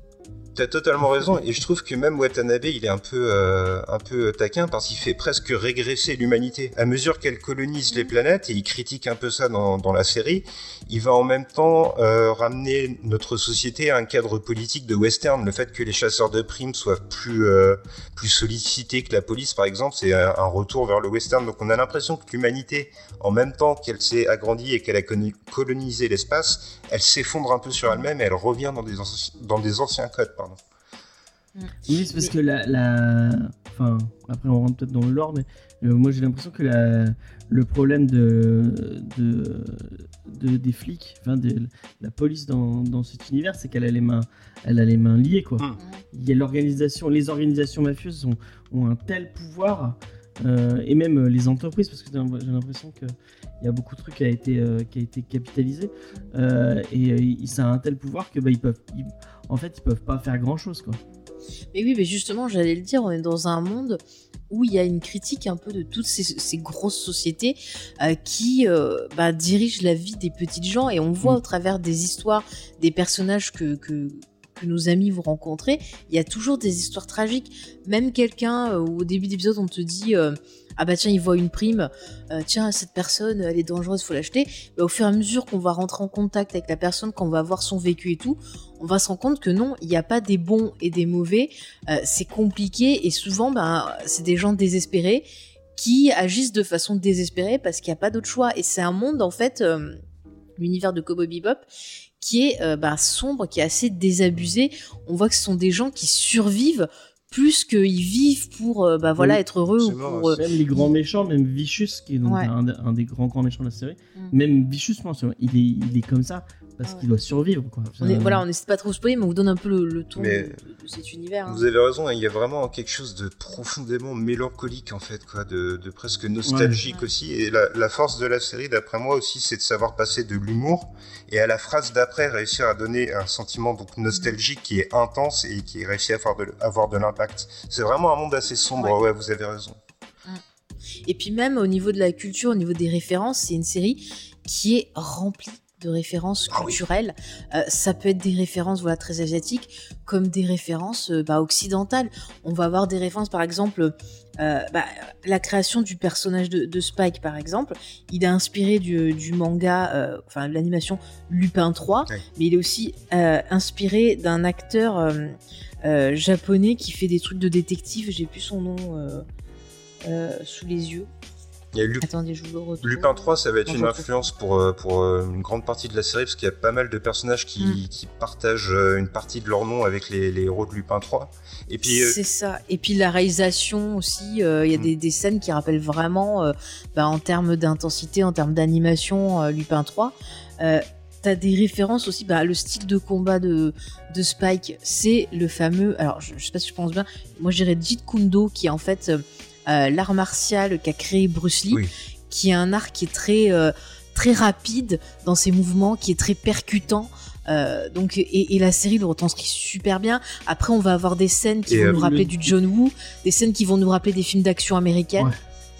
T'as totalement raison, et je trouve que même Watanabe, il est un peu, euh, un peu taquin parce qu'il fait presque régresser l'humanité. À mesure qu'elle colonise les planètes, et il critique un peu ça dans, dans la série, il va en même temps euh, ramener notre société à un cadre politique de western. Le fait que les chasseurs de primes soient plus, euh, plus sollicités que la police, par exemple, c'est un, un retour vers le western. Donc on a l'impression que l'humanité, en même temps qu'elle s'est agrandie et qu'elle a colonisé l'espace, elle s'effondre un peu sur elle-même et elle revient dans des, dans des anciens codes. Pardon. Oui, c'est parce que la, la- Enfin, après on rentre peut-être dans le lore, mais euh, moi j'ai l'impression que la... le problème de... De... de- des flics, enfin de la police dans, dans cet univers, c'est qu'elle a les mains, elle a les mains liées quoi. Mm. Il y a l'organisation, les organisations mafieuses ont, ont un tel pouvoir, euh, et même euh, les entreprises, parce que j'ai l'im- j'ai l'impression que il y a beaucoup de trucs qui a été, euh, qui a été capitalisé, euh, et ça a un tel pouvoir que bah, ils peuvent, ils- en fait, ils peuvent pas faire grand chose quoi. Mais oui, mais justement, j'allais le dire, on est dans un monde où il y a une critique un peu de toutes ces, ces grosses sociétés euh, qui euh, bah, dirigent la vie des petites gens et on voit Mm. au travers des histoires des personnages que, que, que nos amis vous rencontrez, il y a toujours des histoires tragiques. Même quelqu'un euh, où au début d'épisode on te dit euh, ah bah tiens il voit une prime, euh, tiens cette personne elle est dangereuse faut l'acheter. Au fur et à mesure qu'on va rentrer en contact avec la personne, qu'on va voir son vécu et tout, on va se rendre compte que non, il n'y a pas des bons et des mauvais. Euh, c'est compliqué et souvent, ben, c'est des gens désespérés qui agissent de façon désespérée parce qu'il n'y a pas d'autre choix. Et c'est un monde, en fait, euh, l'univers de Cowboy Bebop, qui est euh, ben, sombre, qui est assez désabusé. On voit que ce sont des gens qui survivent plus qu'ils vivent pour euh, bah, voilà, Oui, être heureux ou absolument, pour... euh, Même les grands méchants, même Vicious, qui est donc Ouais. un, un des grands grands méchants de la série, Mm. même Vicious, moi, il est, il est comme ça parce Ah ouais. qu'il doit survivre. Quoi. on est- voilà, on n'essaie pas trop spoiler, mais on vous donne un peu le, le ton Mais- de, de cet univers. hein. Vous avez raison, hein, il y a vraiment quelque chose de profondément mélancolique en fait, quoi, de, de presque nostalgique Ouais. aussi. Et la, la force de la série, d'après moi aussi, c'est de savoir passer de l'humour et à la phrase d'après réussir à donner un sentiment donc nostalgique qui est intense et qui réussit à avoir de, avoir de l'impact. C'est vraiment un monde assez sombre. Ouais. Ouais, vous avez raison. Et puis même au niveau de la culture, au niveau des références, c'est une série qui est remplie de références Ah oui. culturelles. Euh, ça peut être des références voilà très asiatiques, comme des références euh, bah, occidentales. On va avoir des références, par exemple, euh, bah, la création du personnage de, de Spike, par exemple. Il est inspiré du, du manga, euh, enfin de l'animation Lupin 3, Ouais. mais il est aussi inspiré d'un acteur japonais qui fait des trucs de détective. J'ai plus son nom sous les yeux. Il y a Lu- Attendez, je vous le retrouve. Lupin 3, ça va être Non, une influence pour, euh, pour euh, une grande partie de la série, parce qu'il y a pas mal de personnages qui, Mm. qui partagent euh, une partie de leur nom avec les, les héros de Lupin 3. Et puis, euh, C'est ça. Et puis la réalisation aussi, euh, il y a Mm. des, des scènes qui rappellent vraiment, euh, bah, en termes d'intensité, en termes d'animation, Lupin 3. Euh, T'as des références aussi, bah, le style de combat de, de Spike, c'est le fameux, alors je, je sais pas si je pense bien, moi je dirais Jeet Kune Do, qui est en fait l'art martial qu'a créé Bruce Lee, Oui. qui est un art qui est très, euh, très rapide dans ses mouvements, qui est très percutant. Euh, donc et, et la série le retranscrit super bien. Après, on va avoir des scènes qui Et, vont euh, nous rappeler le- du John Woo, des scènes qui vont nous rappeler des films d'action américaines. Ouais.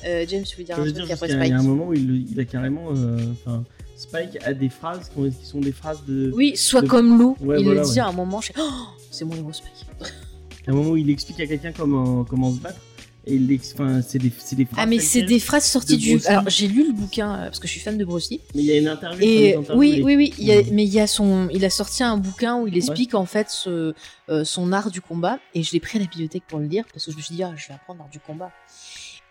Euh, James, tu veux dire un truc dire, après parce qu'il y a- il y a un Spike moment où il, il a carrément. euh, Spike a des phrases qui, ont- qui sont des phrases de. Oui, soit de- comme Lou. Ouais, il voilà, le dit ouais. à un moment. Je... Oh, c'est mon héros Spike. Il y a un moment où il explique à quelqu'un comment, comment se battre. Et enfin, c'est des, c'est des phrases. Ah mais c'est des phrases sorties du. Bruce. Alors j'ai lu le bouquin euh, parce que je suis fan de Bruce Lee. Mais il y a une interview. Et oui, oui, oui. Il y a, mais il y a son, il a sorti un bouquin où il explique en fait ce, euh, son art du combat. Et je l'ai pris à la bibliothèque pour le lire parce que je me suis dit ah, je vais apprendre l'art du combat.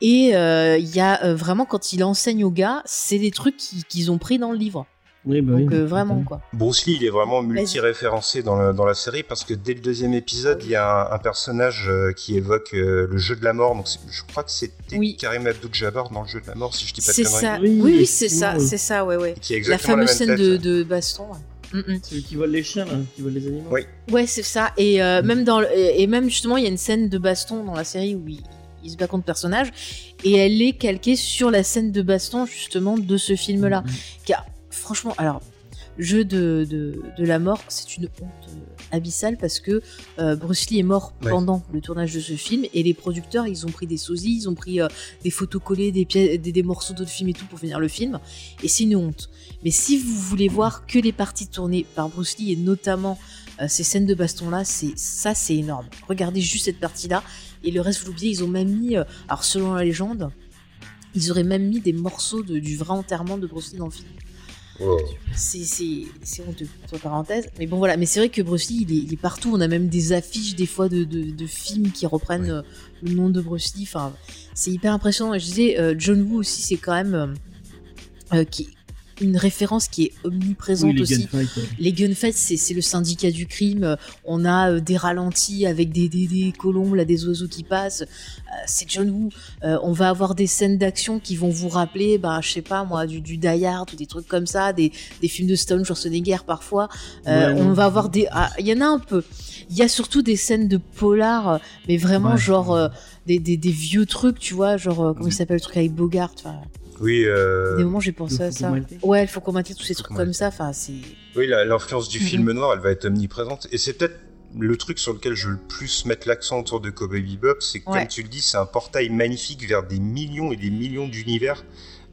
Et euh, il y a vraiment quand il enseigne aux gars, c'est des trucs qui- qu'ils ont pris dans le livre. Oui, bah oui, Donc euh, vraiment quoi. Bruce Lee, il est vraiment multi-référencé dans, le- dans la série parce que dès le deuxième épisode, il y a un, un personnage euh, qui évoque euh, le jeu de la mort. Donc, c'est- je crois que c'était Oui. Karim Abdul-Jabbar dans le jeu de la mort, si je dis pas de C'est conneries. ça. Oui, Oui, oui, c'est ça, oui. c'est ça, ouais, ouais. La fameuse scène tête. de, de baston. ouais. Mm, mm. Celui qui vole les chiens, là, qui vole les animaux. Oui. Ouais, c'est ça. Et euh, même dans le- et même justement, il y a une scène de baston dans la série où il, il se bat contre personnage et elle est calquée sur la scène de baston justement de ce film-là. Car franchement, alors jeu de, de, de la mort, c'est une honte. abyssal parce que euh, Bruce Lee est mort Ouais. pendant le tournage de ce film et les producteurs ils ont pris des sosies, ils ont pris euh, des photos collées, des, pièces, des, des morceaux d'autres films et tout pour finir le film et c'est une honte. Mais si vous voulez voir que les parties tournées par Bruce Lee et notamment euh, ces scènes de baston là, c'est ça c'est énorme. Regardez juste cette partie là et le reste vous l'oubliez, ils ont même mis, euh, alors selon la légende, ils auraient même mis des morceaux de- du vrai enterrement de Bruce Lee dans le film. Wow. C'est c'est- c'est honteux, entre parenthèses. Mais bon, voilà. Mais c'est vrai que Bruce Lee, il est, il est partout. On a même des affiches, des fois, de, de, de films qui reprennent Ouais. euh, le nom de Bruce Lee. Enfin, c'est hyper impressionnant. Et je disais, euh, John Woo aussi, c'est quand même euh, euh, qui, une référence qui est omniprésente Oui, les aussi. gunfights, ouais. Les gunfights, c'est c'est le syndicat du crime. On a euh, des ralentis avec des, des, des colombes, là, des oiseaux qui passent. Euh, c'est John Woo. Euh, on va avoir des scènes d'action qui vont vous rappeler, bah, je sais pas moi, du, du Die Hard ou des trucs comme ça, des, des films de Stone Schwarzenegger parfois. Ouais, on va avoir des. ah, Il y en a un peu. Il y a surtout des scènes de polar, mais vraiment genre des, des, vieux trucs, tu vois, genre comment il s'appelle le truc avec Bogart. Oui, euh, des moments j'ai pensé à ça. Ouais, il faut commenter tous ces trucs comme ça. Enfin, c'est. oui l'influence du Mhm. film noir, elle va être omniprésente. Et c'est peut-être le truc sur lequel je veux le plus mettre l'accent autour de Cowboy Bebop, c'est que Ouais. comme tu le dis, c'est un portail magnifique vers des millions et des millions d'univers.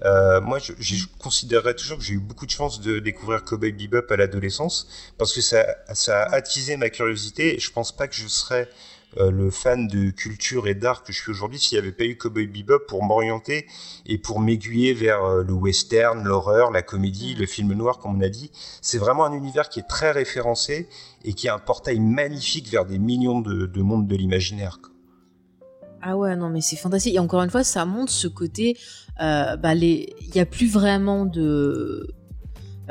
Euh, moi, je, je considérerais toujours que j'ai eu beaucoup de chance de découvrir Cowboy Bebop à l'adolescence parce que ça, ça a attisé ma curiosité. Et je pense pas que je serais euh, le fan de culture et d'art que je suis aujourd'hui s'il n'y avait pas eu Cowboy Bebop pour m'orienter et pour m'aiguiller vers euh, le western, l'horreur, la comédie, Mm. le film noir, comme on a dit. C'est vraiment un univers qui est très référencé et qui a un portail magnifique vers des millions de, de mondes de l'imaginaire. Ah ouais, non, mais c'est fantastique. Et encore une fois, ça montre ce côté. euh, bah, les... Il n'y a plus vraiment de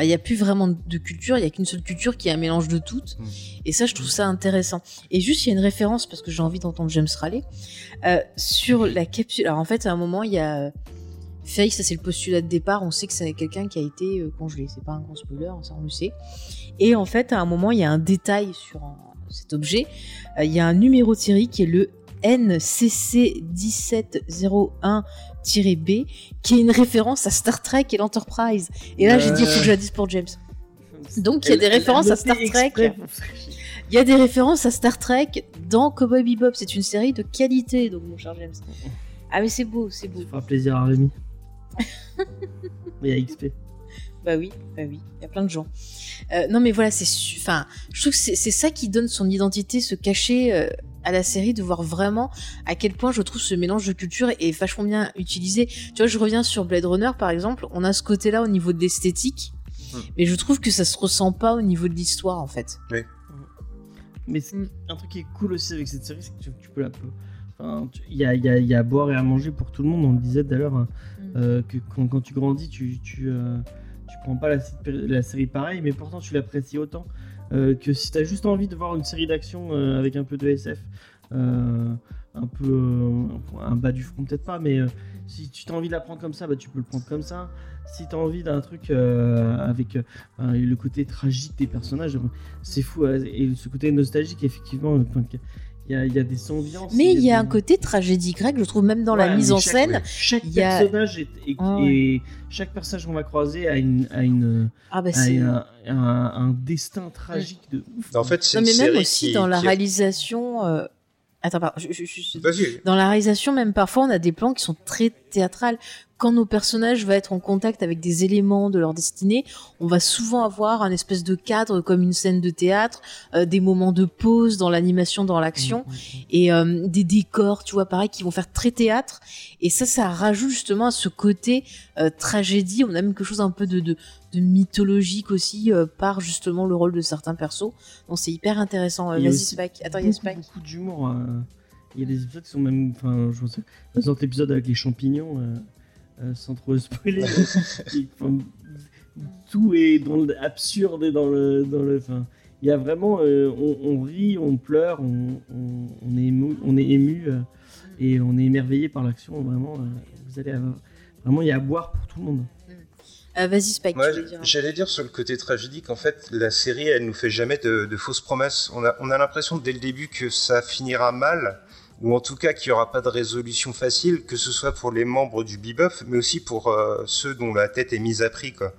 il n'y a plus vraiment de culture, il n'y a qu'une seule culture qui est un mélange de toutes. Mmh. Et ça, je trouve ça intéressant. Et juste, il y a une référence, parce que j'ai envie d'entendre James Raleigh, euh, sur la capsule. Alors en fait, à un moment, il y a. Euh, Faye, ça c'est le postulat de départ, on sait que c'est quelqu'un qui a été euh, congelé, c'est pas un gros spoiler, hein, ça on le sait. Et en fait, à un moment, il y a un détail sur cet objet, il y a un numéro de série qui est le NCC1701 B, qui est une référence à Star Trek et l'Enterprise. Et là, j'ai dit, il faut que je dise pour James. Donc, il y a des références à Star Trek. Il y a des références à Star Trek dans Cowboy Bebop. C'est une série de qualité, donc, mon cher James. Ah, mais c'est beau, c'est beau. Ça fera plaisir à Rémi. y a XP. Bah oui, bah oui, il y a plein de gens. Euh, non, mais voilà, c'est. Enfin, je trouve que c'est ça qui donne son identité, ce cachet. Euh, à la série, de voir vraiment à quel point je trouve ce mélange de culture est vachement bien utilisé. Tu vois, je reviens sur Blade Runner par exemple, on a ce côté-là au niveau de l'esthétique, Hmm. mais je trouve que ça se ressent pas au niveau de l'histoire en fait. Mais c'est- Mm. un truc qui est cool aussi avec cette série, c'est que tu, peux la. enfin, Il y, a, il y a- il y a à boire et à manger pour tout le monde. On le disait tout à l'heure Mm. euh, que quand, quand tu grandis, tu, tu, euh, tu prends pas la, la série pareil, mais pourtant tu l'apprécies autant. Euh, que si tu as juste envie de voir une série d'action euh, avec un peu de SF, euh, un peu un bas du front, peut-être pas, mais si tu as envie de la prendre comme ça, bah, tu peux le prendre comme ça. Si tu as envie d'un truc avec le côté tragique des personnages, c'est fou. Et ce côté nostalgique, effectivement, il y, a, il y a des ambiances. Mais il y a un des- côté tragédie grecque, je trouve même dans la Ouais, mise mais en chaque- scène. ouais, Chaque y a- personnage est, est- Ah ouais. et chaque personnage qu'on va croiser a une, a une, Ah bah a un, un- un destin tragique de ouf. En fait, c'est mais même aussi qui- dans la qui- réalisation. euh, Attends, pardon, je- je- je- Vas-y. Dans la réalisation, même parfois, on a des plans qui sont très théâtrales. Quand nos personnages vont être en contact avec des éléments de leur destinée, on va souvent avoir un espèce de cadre comme une scène de théâtre, euh, des moments de pause dans l'animation, dans l'action, et euh, des décors, tu vois, pareil, qui vont faire très théâtre. Et ça, ça rajoute justement à ce côté euh, tragédie. On a même quelque chose un peu de, de, de mythologique aussi par justement le rôle de certains persos. Donc c'est hyper intéressant. Il y a Vas-y, Spike. Attends, il y a beaucoup, Spike. beaucoup d'humour. euh, Il y a des épisodes qui sont même. Enfin, je sais. Par exemple, l'épisode avec les champignons, euh, sans trop spoiler. enfin, tout est dans l'absurde et dans le. Dans le il y a vraiment. euh, on, on rit, on pleure, on, on- on est ému, on est ému euh, et on est émerveillé par l'action. Vraiment, euh, vous allez avoir- Vraiment, il y a à boire pour tout le monde. Euh, Vas-y, Spike, Ouais, dire. J'allais dire sur le côté tragédique, en fait, la série, elle nous fait jamais de, de fausses promesses. On a, on a l'impression dès le début que ça finira mal, ou en tout cas qu'il n'y aura pas de résolution facile, que ce soit pour les membres du Bebop, mais aussi pour euh, ceux dont la tête est mise à prix. Euh,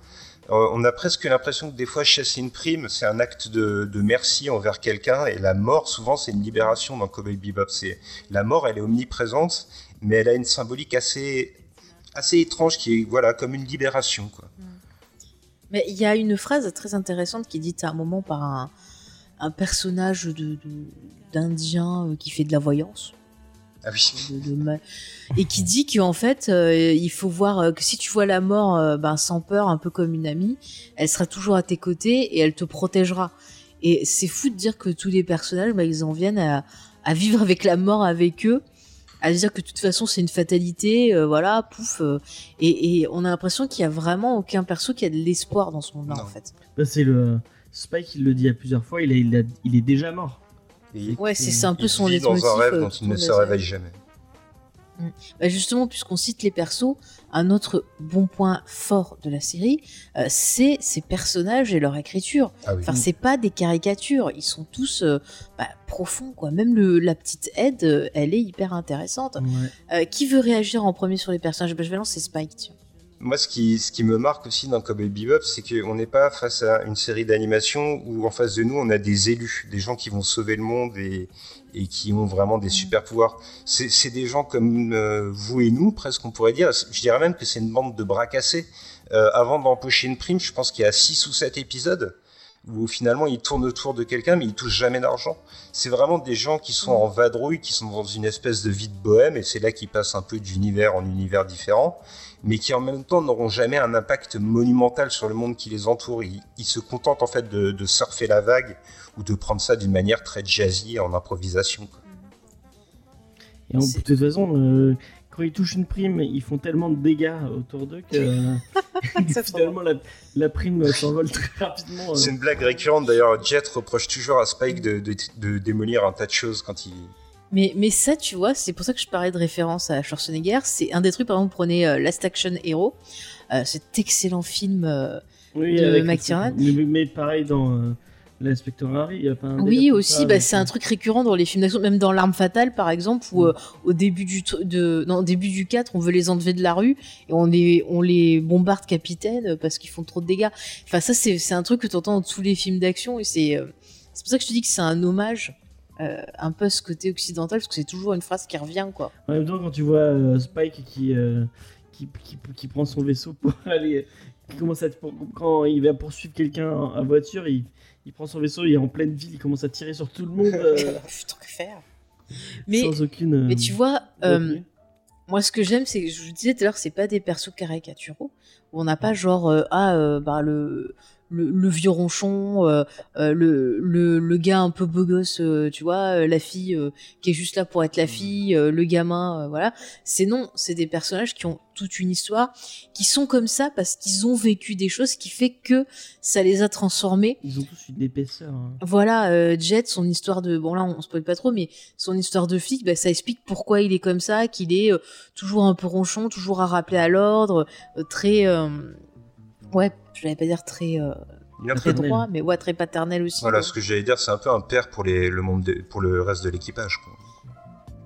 on a presque l'impression que des fois chasser une prime, c'est un acte de, de merci envers quelqu'un, et la mort, souvent, c'est une libération dans Cowboy Bebop. C'est la mort, elle est omniprésente, mais elle a une symbolique assez assez étrange qui est voilà comme une libération. Mais il y a une phrase très intéressante qui est dite à un moment par un, un personnage de, de- d'Indien euh, qui fait de la voyance. Ah oui. de- de ma- Et qui dit qu'en fait, euh, il faut voir euh, que si tu vois la mort euh, ben, sans peur, un peu comme une amie, elle sera toujours à tes côtés et elle te protégera. Et c'est fou de dire que tous les personnages, ben, ils en viennent à, à vivre avec la mort avec eux, à dire que de toute façon c'est une fatalité, euh, voilà, pouf. euh, et, et on a l'impression qu'il y a vraiment aucun perso qui a de l'espoir dans ce monde-là en fait. Bah, c'est le Spike, il le dit à plusieurs fois, il, est- il, a- il est déjà mort. Et Ouais, c'est un peu son leitmotiv. dans un rêve euh, dont il ne se réveille jamais. Bah justement, puisqu'on cite les persos, un autre bon point fort de la série, euh, c'est ces personnages et leur écriture. Ah oui. Enfin, c'est pas des caricatures, ils sont tous euh, bah, profonds, quoi. Même le, la petite Ed, euh, elle est hyper intéressante. Ouais. Euh, qui veut réagir en premier sur les personnages? Bah, Je vais lancer Spike, tiens. Moi, ce qui, ce qui me marque aussi dans Cowboy Bebop, c'est qu'on n'est pas face à une série d'animation où en face de nous, on a des élus, des gens qui vont sauver le monde et, et qui ont vraiment des super pouvoirs. C'est des gens comme euh, vous et nous, presque, on pourrait dire. Je dirais même que c'est une bande de bras cassés. Euh, avant d'empocher une prime, je pense qu'il y a 6 ou 7 épisodes où finalement ils tournent autour de quelqu'un mais ils touchent jamais d'argent. C'est vraiment des gens qui sont en vadrouille, qui sont dans une espèce de vie de bohème et c'est là qu'ils passent un peu d'univers en univers différent mais qui en même temps n'auront jamais un impact monumental sur le monde qui les entoure. Ils, ils se contentent en fait de, de surfer la vague ou de prendre ça d'une manière très jazzy en improvisation. quoi. Et en- de toute façon, euh, quand ils touchent une prime, ils font tellement de dégâts autour d'eux que, Ça, finalement la, la prime s'envole très rapidement. euh. C'est une blague récurrente d'ailleurs. Jet reproche toujours à Spike de, de- de démolir un tas de choses quand il. Mais, mais ça, tu vois, c'est pour ça que je parlais de référence à Schwarzenegger. C'est un des trucs, par exemple, vous prenez euh, Last Action Hero, euh, cet excellent film. euh, Oui, de McTiernan. Mais, mais pareil dans euh, l'inspecteur Harry, il y a pas un Oui, aussi, bah, c'est un truc récurrent dans les films d'action, même dans L'arme fatale, par exemple, où Mm. euh, au début du, de, non, au début du 4, on veut les enlever de la rue et on les, on les bombarde capitaine parce qu'ils font trop de dégâts. Enfin, ça, c'est un truc que tu entends dans tous les films d'action et c'est euh, c'est pour ça que je te dis que c'est un hommage euh, un peu ce côté occidental, parce que c'est toujours une phrase qui revient, quoi. En même temps, quand tu vois euh, Spike qui, euh, qui, qui, qui prend son vaisseau pour aller. Qui commence à, pour- quand il va poursuivre quelqu'un à voiture, il, il prend son vaisseau, il est en pleine ville, il commence à tirer sur tout le monde euh, Putain, que faire mais, sans aucune. euh, mais tu vois, euh. Moi, ce que j'aime, c'est que je vous disais tout à l'heure, c'est pas des persos caricaturaux. Où on n'a pas genre euh, ah euh, bah le le, le vieux ronchon, euh, euh, le, le le gars un peu beau gosse, euh, tu vois, euh, la fille euh, qui est juste là pour être la fille, euh, le gamin, euh, voilà. C'est non, c'est des personnages qui ont toute une histoire, qui sont comme ça parce qu'ils ont vécu des choses, qui fait que ça les a transformés. Ils ont tous une épaisseur. hein. Voilà, euh, Jet, son histoire de... Bon là, on spoil pas trop, mais son histoire de flic, bah, ça explique pourquoi il est comme ça, qu'il est euh, toujours un peu ronchon, toujours à rappeler à l'ordre, euh, très... Ouais, je vais pas dire très, euh, très droit, mais ouais, très paternel aussi. Voilà, ce que j'allais dire, c'est un peu un père pour, les, le, monde de- pour le reste de l'équipage.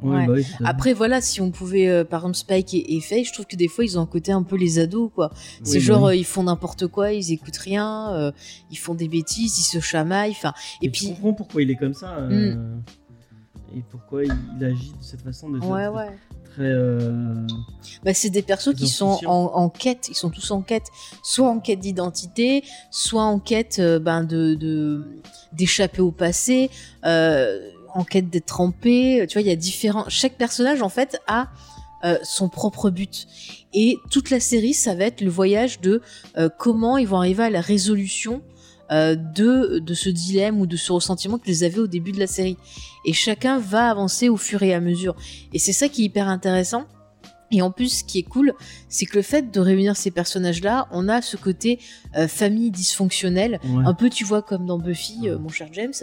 Ouais. bah. Après, voilà, si on pouvait, euh, par exemple, Spike et, et Faye, je trouve que des fois, ils ont un côté un peu les ados, quoi. C'est Oui, genre, oui. euh, ils font n'importe quoi, ils écoutent rien, euh, ils font des bêtises, ils se chamaillent, enfin... Et puis... comprends pourquoi il est comme ça euh, et pourquoi il, il agit de cette façon, de cette- Ouais, ouais. Très. euh, Bah, c'est des persos qui sont en, en quête, ils sont tous en quête, soit en quête d'identité, soit en quête euh, ben, de d'échapper au passé, euh, en quête d'être trempé. Tu vois, il y a différents. Chaque personnage en fait a son propre but. Et toute la série, ça va être le voyage de comment ils vont arriver à la résolution euh, de, de ce dilemme ou de ce ressentiment qu'ils avaient au début de la série. Et chacun va avancer au fur et à mesure. Et c'est ça qui est hyper intéressant. Et en plus, ce qui est cool, c'est que le fait de réunir ces personnages-là, on a ce côté euh, famille dysfonctionnelle, ouais. un peu, tu vois, comme dans Buffy, euh, mon cher James,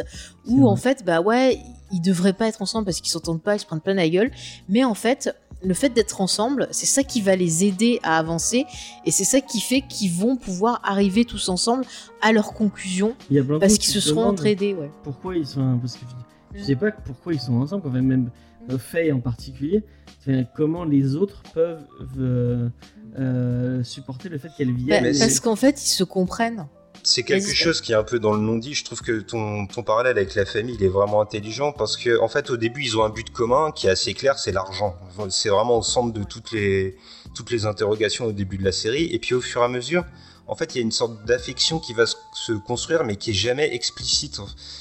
où en fait, bah ouais, ils devraient pas être ensemble parce qu'ils s'entendent pas, ils se prennent plein la gueule, mais en fait, le fait d'être ensemble, c'est ça qui va les aider à avancer, et c'est ça qui fait qu'ils vont pouvoir arriver tous ensemble à leur conclusion, Il y a plein de parce choses qu'ils qui se seront entraidés, ouais. Pourquoi ils sont. Parce que je sais pas pourquoi ils sont ensemble quand même. même euh, Faye en particulier, comment les autres peuvent euh, euh, supporter le fait qu'elle vienne. parce c'est- qu'en fait, ils se comprennent. C'est quelque chose qui est un peu dans le non-dit. Je trouve que ton, ton parallèle avec la famille, il est vraiment intelligent parce que, en fait, au début, ils ont un but commun qui est assez clair, c'est l'argent. C'est vraiment au centre de toutes les, toutes les interrogations au début de la série. Et puis, au fur et à mesure, en fait, il y a une sorte d'affection qui va se, construire, mais qui est jamais explicite.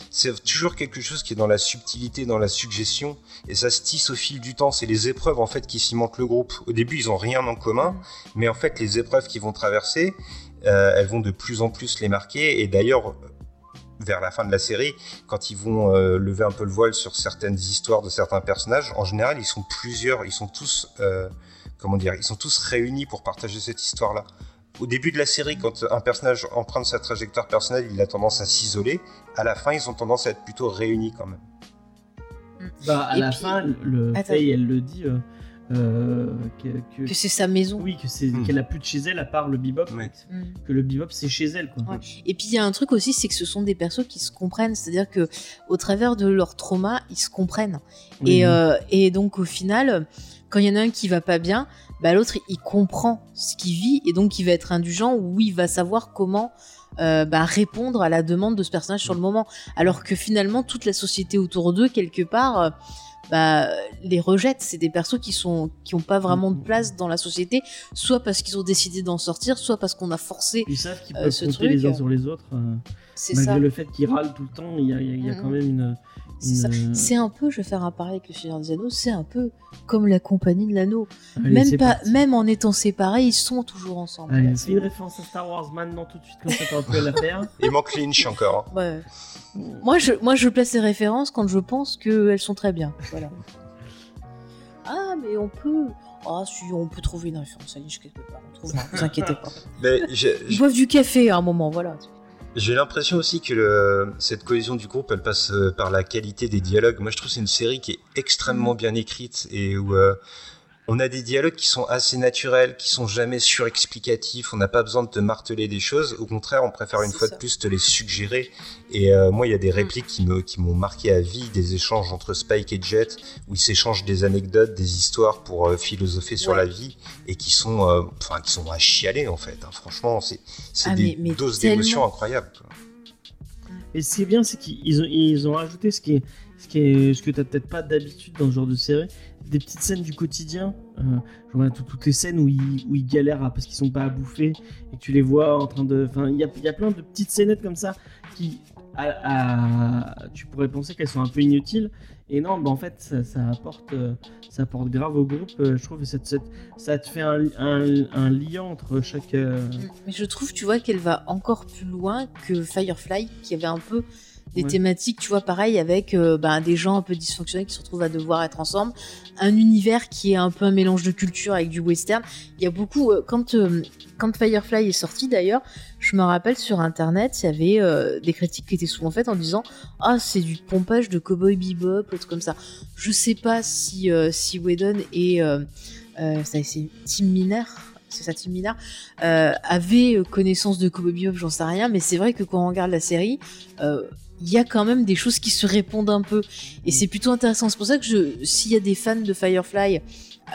C'est toujours quelque chose qui est dans la subtilité, dans la suggestion, et ça se tisse au fil du temps. C'est les épreuves, en fait, qui cimentent le groupe. Au début, ils ont rien en commun, mais en fait, les épreuves qu'ils vont traverser, elles vont de plus en plus les marquer. Et d'ailleurs, vers la fin de la série, quand ils vont euh, lever un peu le voile sur certaines histoires de certains personnages, en général, ils sont plusieurs, ils sont tous, euh, comment dire, ils sont tous réunis pour partager cette histoire-là. Au début de la série, quand un personnage emprunte sa trajectoire personnelle, il a tendance à s'isoler. À la fin, ils ont tendance à être plutôt réunis quand même. Bah, à Et la puis- fin, le. Faye, elle le dit euh, euh, que, que- Que c'est sa maison. oui, que c'est Hmm. qu'elle a plus de chez elle à part le bebop. Ouais. Mm. Que le bebop c'est chez elle quoi. Ouais. Et puis il y a un truc aussi, c'est que ce sont des persos qui se comprennent, c'est-à-dire que au travers de leur trauma, ils se comprennent. Et, euh, et donc au final, quand il y en a un qui va pas bien, bah, l'autre il comprend ce qu'il vit et donc il va être indulgent ou il va savoir comment euh, bah, répondre à la demande de ce personnage sur le moment. Alors que finalement toute la société autour d'eux quelque part euh, bah, les rejette. C'est des persos qui sont qui ont pas vraiment de place dans la société, soit parce qu'ils ont décidé d'en sortir, soit parce qu'on a forcé. Ils savent qu'ils euh, peuvent ce compter truc, les uns euh, sur les autres. euh, C'est malgré ça. le fait qu'ils râlent tout le temps, il y a, il y a- il y a quand même une. C'est ça. une- C'est un peu, je vais faire un parallèle avec le Seigneur des Anneaux, c'est un peu comme la compagnie de l'anneau. Allez, Même c'est pas, parti. même en étant séparés, ils sont toujours ensemble. Allez, c'est une référence à Star Wars maintenant tout de suite comme ça t'aurais pu la faire. Il manque Lynch encore. hein. Ouais. Moi, je, moi, je place les références quand je pense qu'elles sont très bien. Voilà. ah, mais on peut. Ah, si, on peut trouver une référence à Lynch quelque part. On trouvera, vous inquiétez pas. Mais j'ai- Ils boivent du café à un moment, voilà. J'ai l'impression aussi que le- cette cohésion du groupe, elle passe euh, par la qualité des dialogues. Moi, je trouve que c'est une série qui est extrêmement bien écrite et où euh, on a des dialogues qui sont assez naturels, qui sont jamais surexplicatifs. On n'a pas besoin de te marteler des choses. Au contraire, on préfère une fois ça. de plus te les suggérer. Et euh, moi, il y a des répliques qui me qui m'ont marqué à vie, des échanges entre Spike et Jet, où ils s'échangent des anecdotes, des histoires pour euh, philosopher sur la vie et qui sont, euh, enfin, qui sont à chialer en fait. hein. Franchement, c'est c'est Ah, des mais- mais doses tellement. d'émotions incroyables. Et ce qui est bien, c'est qu'ils ont, ils ont rajouté ce qui est, ce qui est, ce que t'as peut-être pas d'habitude dans ce genre de série, des petites scènes du quotidien. Euh, toutes les scènes où ils, galèrent parce qu'ils sont pas à bouffer et tu les vois en train de, enfin, il y a, plein de petites scénettes comme ça qui, tu pourrais penser qu'elles sont un peu inutiles. Et non, bah en fait, ça, apporte, euh, ça apporte grave au groupe. euh, je trouve que ça te fait un, un, un lien entre chaque. euh, Mais je trouve, tu vois, qu'elle va encore plus loin que Firefly, qui avait un peu des Ouais. thématiques, tu vois, pareil, avec euh, ben, des gens un peu dysfonctionnels qui se retrouvent à devoir être ensemble, un univers qui est un peu un mélange de culture avec du western. Il y a beaucoup, euh, quand, euh, quand Firefly est sorti d'ailleurs, je me rappelle sur internet, il y avait des critiques qui étaient souvent faites en disant Ah, c'est du pompage de Cowboy Bebop, trucs comme ça. Je sais pas si, si Whedon et ça, c'est Tim Miner, c'est ça Tim euh, avait euh, connaissance de Cowboy Bebop, j'en sais rien, mais c'est vrai que quand on regarde la série, euh, il y a quand même des choses qui se répondent un peu. Et c'est plutôt intéressant. C'est pour ça que je, s'il y a des fans de Firefly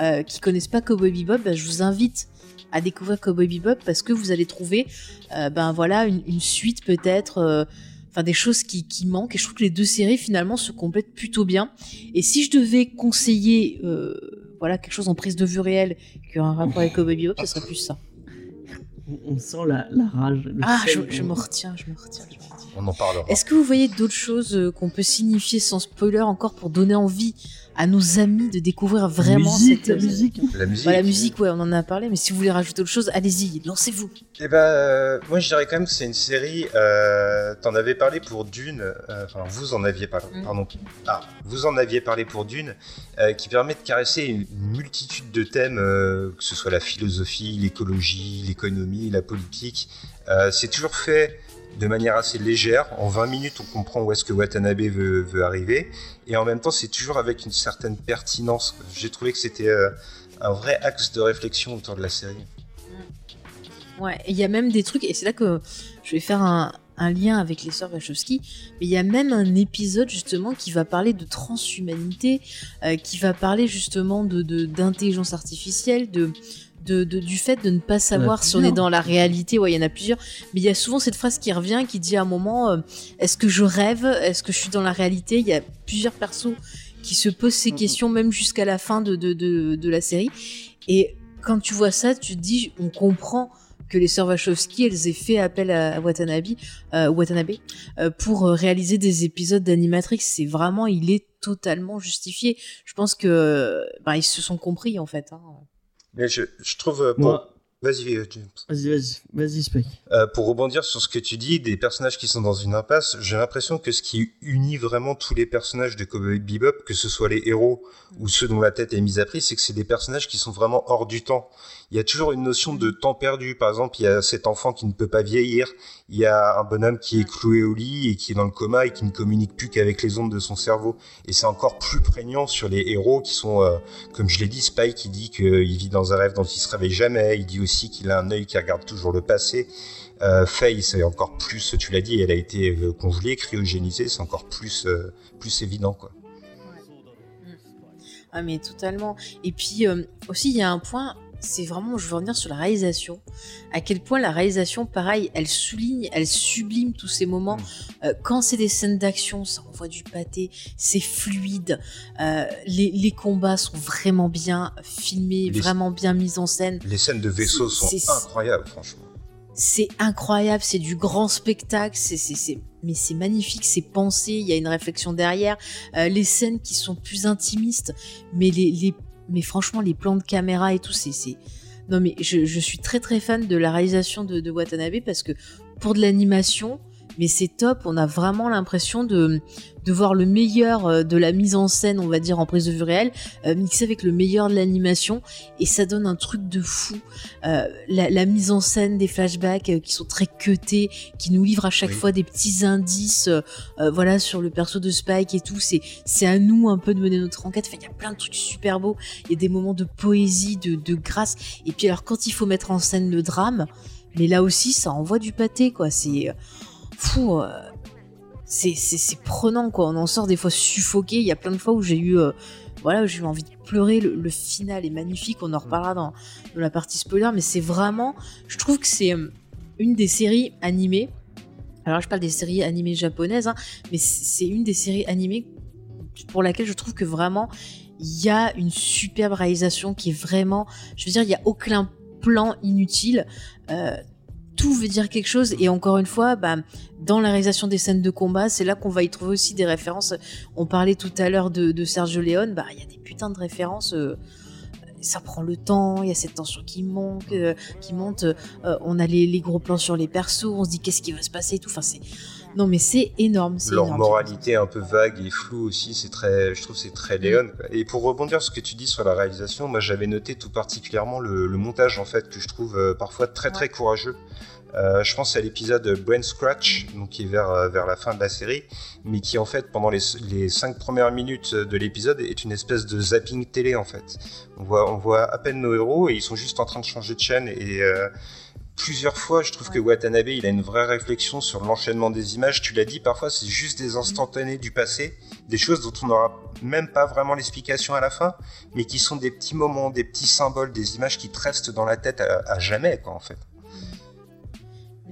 euh, qui connaissent pas Cowboy Bebop, bah, je vous invite à découvrir Cowboy Bebop parce que vous allez trouver, ben voilà, une, une suite peut-être. Enfin, des choses qui, qui manquent. Et je trouve que les deux séries, finalement, se complètent plutôt bien. Et si je devais conseiller, euh, voilà, quelque chose en prise de vue réelle qui a un rapport avec Cowboy Bebop, ce serait plus ça. on- sent la, la rage. le Ah, je, je on- me retiens, je me retiens. je me retiens. On en parlera. Est-ce que vous voyez d'autres choses euh, qu'on peut signifier sans spoiler encore pour donner envie à nos amis de découvrir vraiment musique, cette la musique. La musique. Bah, la musique, ouais, on en a parlé, mais si vous voulez rajouter autre chose, allez-y, lancez-vous. Eh ben, euh, moi je dirais quand même que c'est une série. Euh, T'en avais parlé pour Dune. euh, Enfin, vous en aviez parlé. Mm. Pardon. Ah, vous en aviez parlé pour Dune, euh, qui permet de caresser une, une multitude de thèmes, euh, que ce soit la philosophie, l'écologie, l'économie, la politique. Euh, c'est toujours fait de manière assez légère. En 20 minutes, on comprend où est-ce que Watanabe veut, arriver. Et en même temps, c'est toujours avec une certaine pertinence. J'ai trouvé que c'était euh, un vrai axe de réflexion autour de la série. Ouais, et il y a même des trucs, et c'est là que je vais faire un, un lien avec les sœurs Wachowski, mais il y a même un épisode justement qui va parler de transhumanité, euh, qui va parler justement de d'intelligence artificielle, de de, du fait de ne pas savoir si on est dans la réalité. Ouais, il y en a plusieurs. Mais il y a souvent cette phrase qui revient qui dit à un moment euh, est-ce que je rêve? Est-ce que je suis dans la réalité? Il y a plusieurs persos qui se posent ces questions, même jusqu'à la fin de, de, de, la série. Et quand tu vois ça, tu te dis on comprend que les sœurs Wachowski elles aient fait appel à, Watanabe, euh, Watanabe euh, pour réaliser des épisodes d'Animatrix. C'est vraiment, il est totalement justifié. Je pense que bah, ils se sont compris en fait. Hein. Mais je, je trouve. Euh, bon, Vas-y, euh, Vas-y, vas-y, vas-y, Spike. Euh, pour rebondir sur ce que tu dis, des personnages qui sont dans une impasse, j'ai l'impression que ce qui unit vraiment tous les personnages de Cowboy Bebop, que ce soit les héros ou ceux dont la tête est mise à prix, c'est que c'est des personnages qui sont vraiment hors du temps. Il y a toujours une notion de temps perdu. Par exemple, il y a cet enfant qui ne peut pas vieillir. Il y a un bonhomme qui est cloué au lit et qui est dans le coma et qui ne communique plus qu'avec les ondes de son cerveau. Et c'est encore plus prégnant sur les héros qui sont, euh, comme je l'ai dit, Spike qui dit qu'il vit dans un rêve dont il se réveille jamais. Il dit aussi qu'il a un œil qui regarde toujours le passé. Euh, Faye, c'est encore plus, tu l'as dit, elle a été euh, congelée, cryogénisée, c'est encore plus, euh, plus évident, quoi. Ah mais totalement. Et puis aussi il y a un point, c'est vraiment, je veux revenir sur la réalisation. À quel point la réalisation, pareil, elle souligne, elle sublime tous ces moments. Mm. Euh, quand c'est des scènes d'action, ça envoie du pâté, c'est fluide. Euh, les, combats sont vraiment bien filmés, vraiment bien mis en scène. Les scènes de vaisseau sont incroyables, franchement. C'est incroyable, c'est du grand spectacle, c'est mais c'est magnifique, c'est pensé, il y a une réflexion derrière. Euh, les scènes qui sont plus intimistes, mais les, les mais franchement, les plans de caméra et tout, c'est. Non, mais je, suis très très fan de la réalisation de Watanabe parce que pour de l'animation, mais c'est top. On a vraiment l'impression de, de voir le meilleur euh, de la mise en scène, on va dire en prise de vue réelle, euh, mixé avec le meilleur de l'animation, et ça donne un truc de fou. Euh, la, mise en scène des flashbacks qui sont très cutés, qui nous livrent à chaque fois des petits indices, voilà, sur le perso de Spike et tout. C'est c'est à nous un peu de mener notre enquête. il y a plein de trucs super beaux. Il y a des moments de poésie, de, de grâce. Et puis alors quand il faut mettre en scène le drame, mais là aussi ça envoie du pâté, quoi. C'est fou. Euh, c'est prenant quoi. On en sort des fois suffoqué. Il y a plein de fois où j'ai eu euh, voilà, j'ai eu envie de pleurer. Le, final est magnifique. On en reparlera dans, la partie spoiler, mais c'est vraiment, je trouve que c'est euh, une des séries animées. Alors je parle des séries animées japonaises, hein, mais c'est une des séries animées pour laquelle je trouve que vraiment il y a une superbe réalisation qui est vraiment, je veux dire, il y a aucun plan inutile tout veut dire quelque chose et encore une fois bah, dans la réalisation des scènes de combat c'est là qu'on va y trouver aussi des références on parlait tout à l'heure de, Sergio Leone bah il y a des putains de références euh, ça prend le temps, il y a cette tension qui monte, euh, qui monte. Euh, on a les, gros plans sur les persos, on se dit qu'est-ce qui va se passer et tout. Enfin, c'est non, mais c'est énorme. Leur moralité un peu vague et floue aussi, c'est très, je trouve, c'est très Léon. Et pour rebondir sur ce que tu dis sur la réalisation, moi j'avais noté tout particulièrement le, montage en fait que je trouve parfois très très courageux. Euh, je pense à l'épisode Brain Scratch, donc qui est vers, euh, vers la fin de la série, mais qui en fait pendant les, les cinq premières minutes de l'épisode est une espèce de zapping télé en fait. On voit, on voit à peine nos héros et ils sont juste en train de changer de chaîne et euh, plusieurs fois je trouve que Watanabe il a une vraie réflexion sur l'enchaînement des images. Tu l'as dit, parfois c'est juste des instantanés du passé, des choses dont on n'aura même pas vraiment l'explication à la fin, mais qui sont des petits moments, des petits symboles, des images qui te restent dans la tête à, à jamais quoi en fait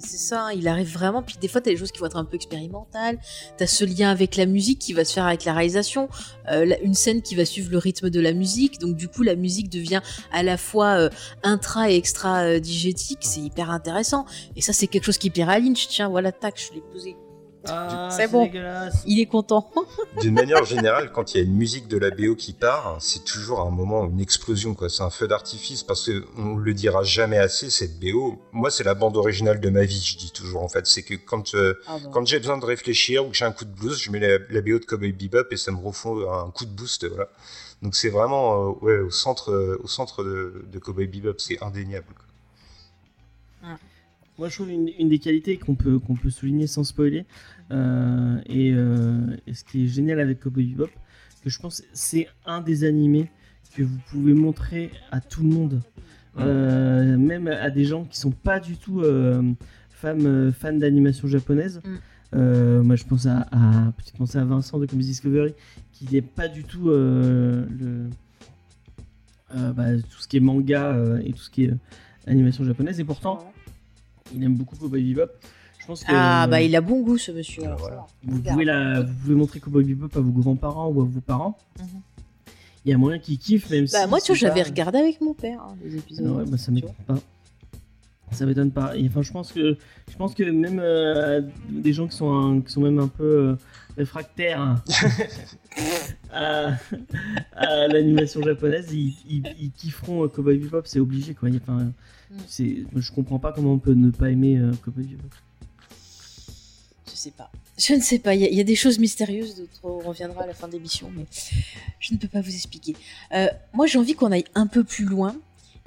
c'est ça, hein, il arrive vraiment. Puis des fois, t'as des choses qui vont être un peu expérimentales. T'as ce lien avec la musique qui va se faire avec la réalisation. Euh, une scène qui va suivre le rythme de la musique. Donc du coup, la musique devient à la fois euh, intra et extra euh, digétique. C'est hyper intéressant. Et ça, c'est quelque chose qui plaît à Lynch. Tiens, voilà, tac, je l'ai posé. Ah, c'est bon. Il est content. D'une manière générale, quand il y a une musique de la BO qui part, c'est toujours un moment, une explosion, quoi. C'est un feu d'artifice parce que on le dira jamais assez. Cette BO, moi, c'est la bande originale de ma vie. Je dis toujours en fait, c'est que quand euh, ah quand j'ai besoin de réfléchir ou que j'ai un coup de blues, je mets la, BO de Cowboy Bebop et ça me refond un coup de boost, voilà. Donc c'est vraiment euh, ouais, au centre, euh, au centre de, de Cowboy Bebop, c'est indéniable. Moi, je trouve une, des qualités qu'on peut, qu'on peut souligner sans spoiler, euh, euh, et, ce qui est génial avec Cowboy Bebop, que je pense c'est un des animés que vous pouvez montrer à tout le monde, euh, même à des gens qui sont pas du tout femme euh, fan d'animation japonaise. Mm. Euh, moi, je pense à, à peut-être penser à Vincent de Comics Discovery, qui n'est pas du tout euh, le euh, bah, tout ce qui est manga euh, et tout ce qui est euh, animation japonaise, et pourtant, il aime beaucoup Cowboy Bebop. Je pense que Ah, euh, bah il a bon goût ce monsieur. Alors, voilà. ça va. vous pouvez, la, vous pouvez montrer Cowboy Bebop à vos grands-parents ou à vos parents. Mhm. Il y a moyen qu'ils kiffent, même si. Bah, moi, tu vois, j'avais regardé avec mon père hein, les épisodes. Ah ouais, bah, ça m'étonne pas. Ça m'étonne pas. Et, enfin, je pense que je pense que même euh, des gens qui sont un- qui sont même un peu euh, réfractaires à, à l'animation japonaise, ils, ils, ils kifferont euh, Cowboy Bebop, c'est obligé quoi. Enfin, Mm. c'est, je comprends pas comment on peut ne pas aimer euh, Cowboy Bebop. Je sais pas. Je ne sais pas. Il y, a- il y a des choses mystérieuses, d'autres on reviendra à la fin de l'émission, mais je ne peux pas vous expliquer. Euh, moi, j'ai envie qu'on aille un peu plus loin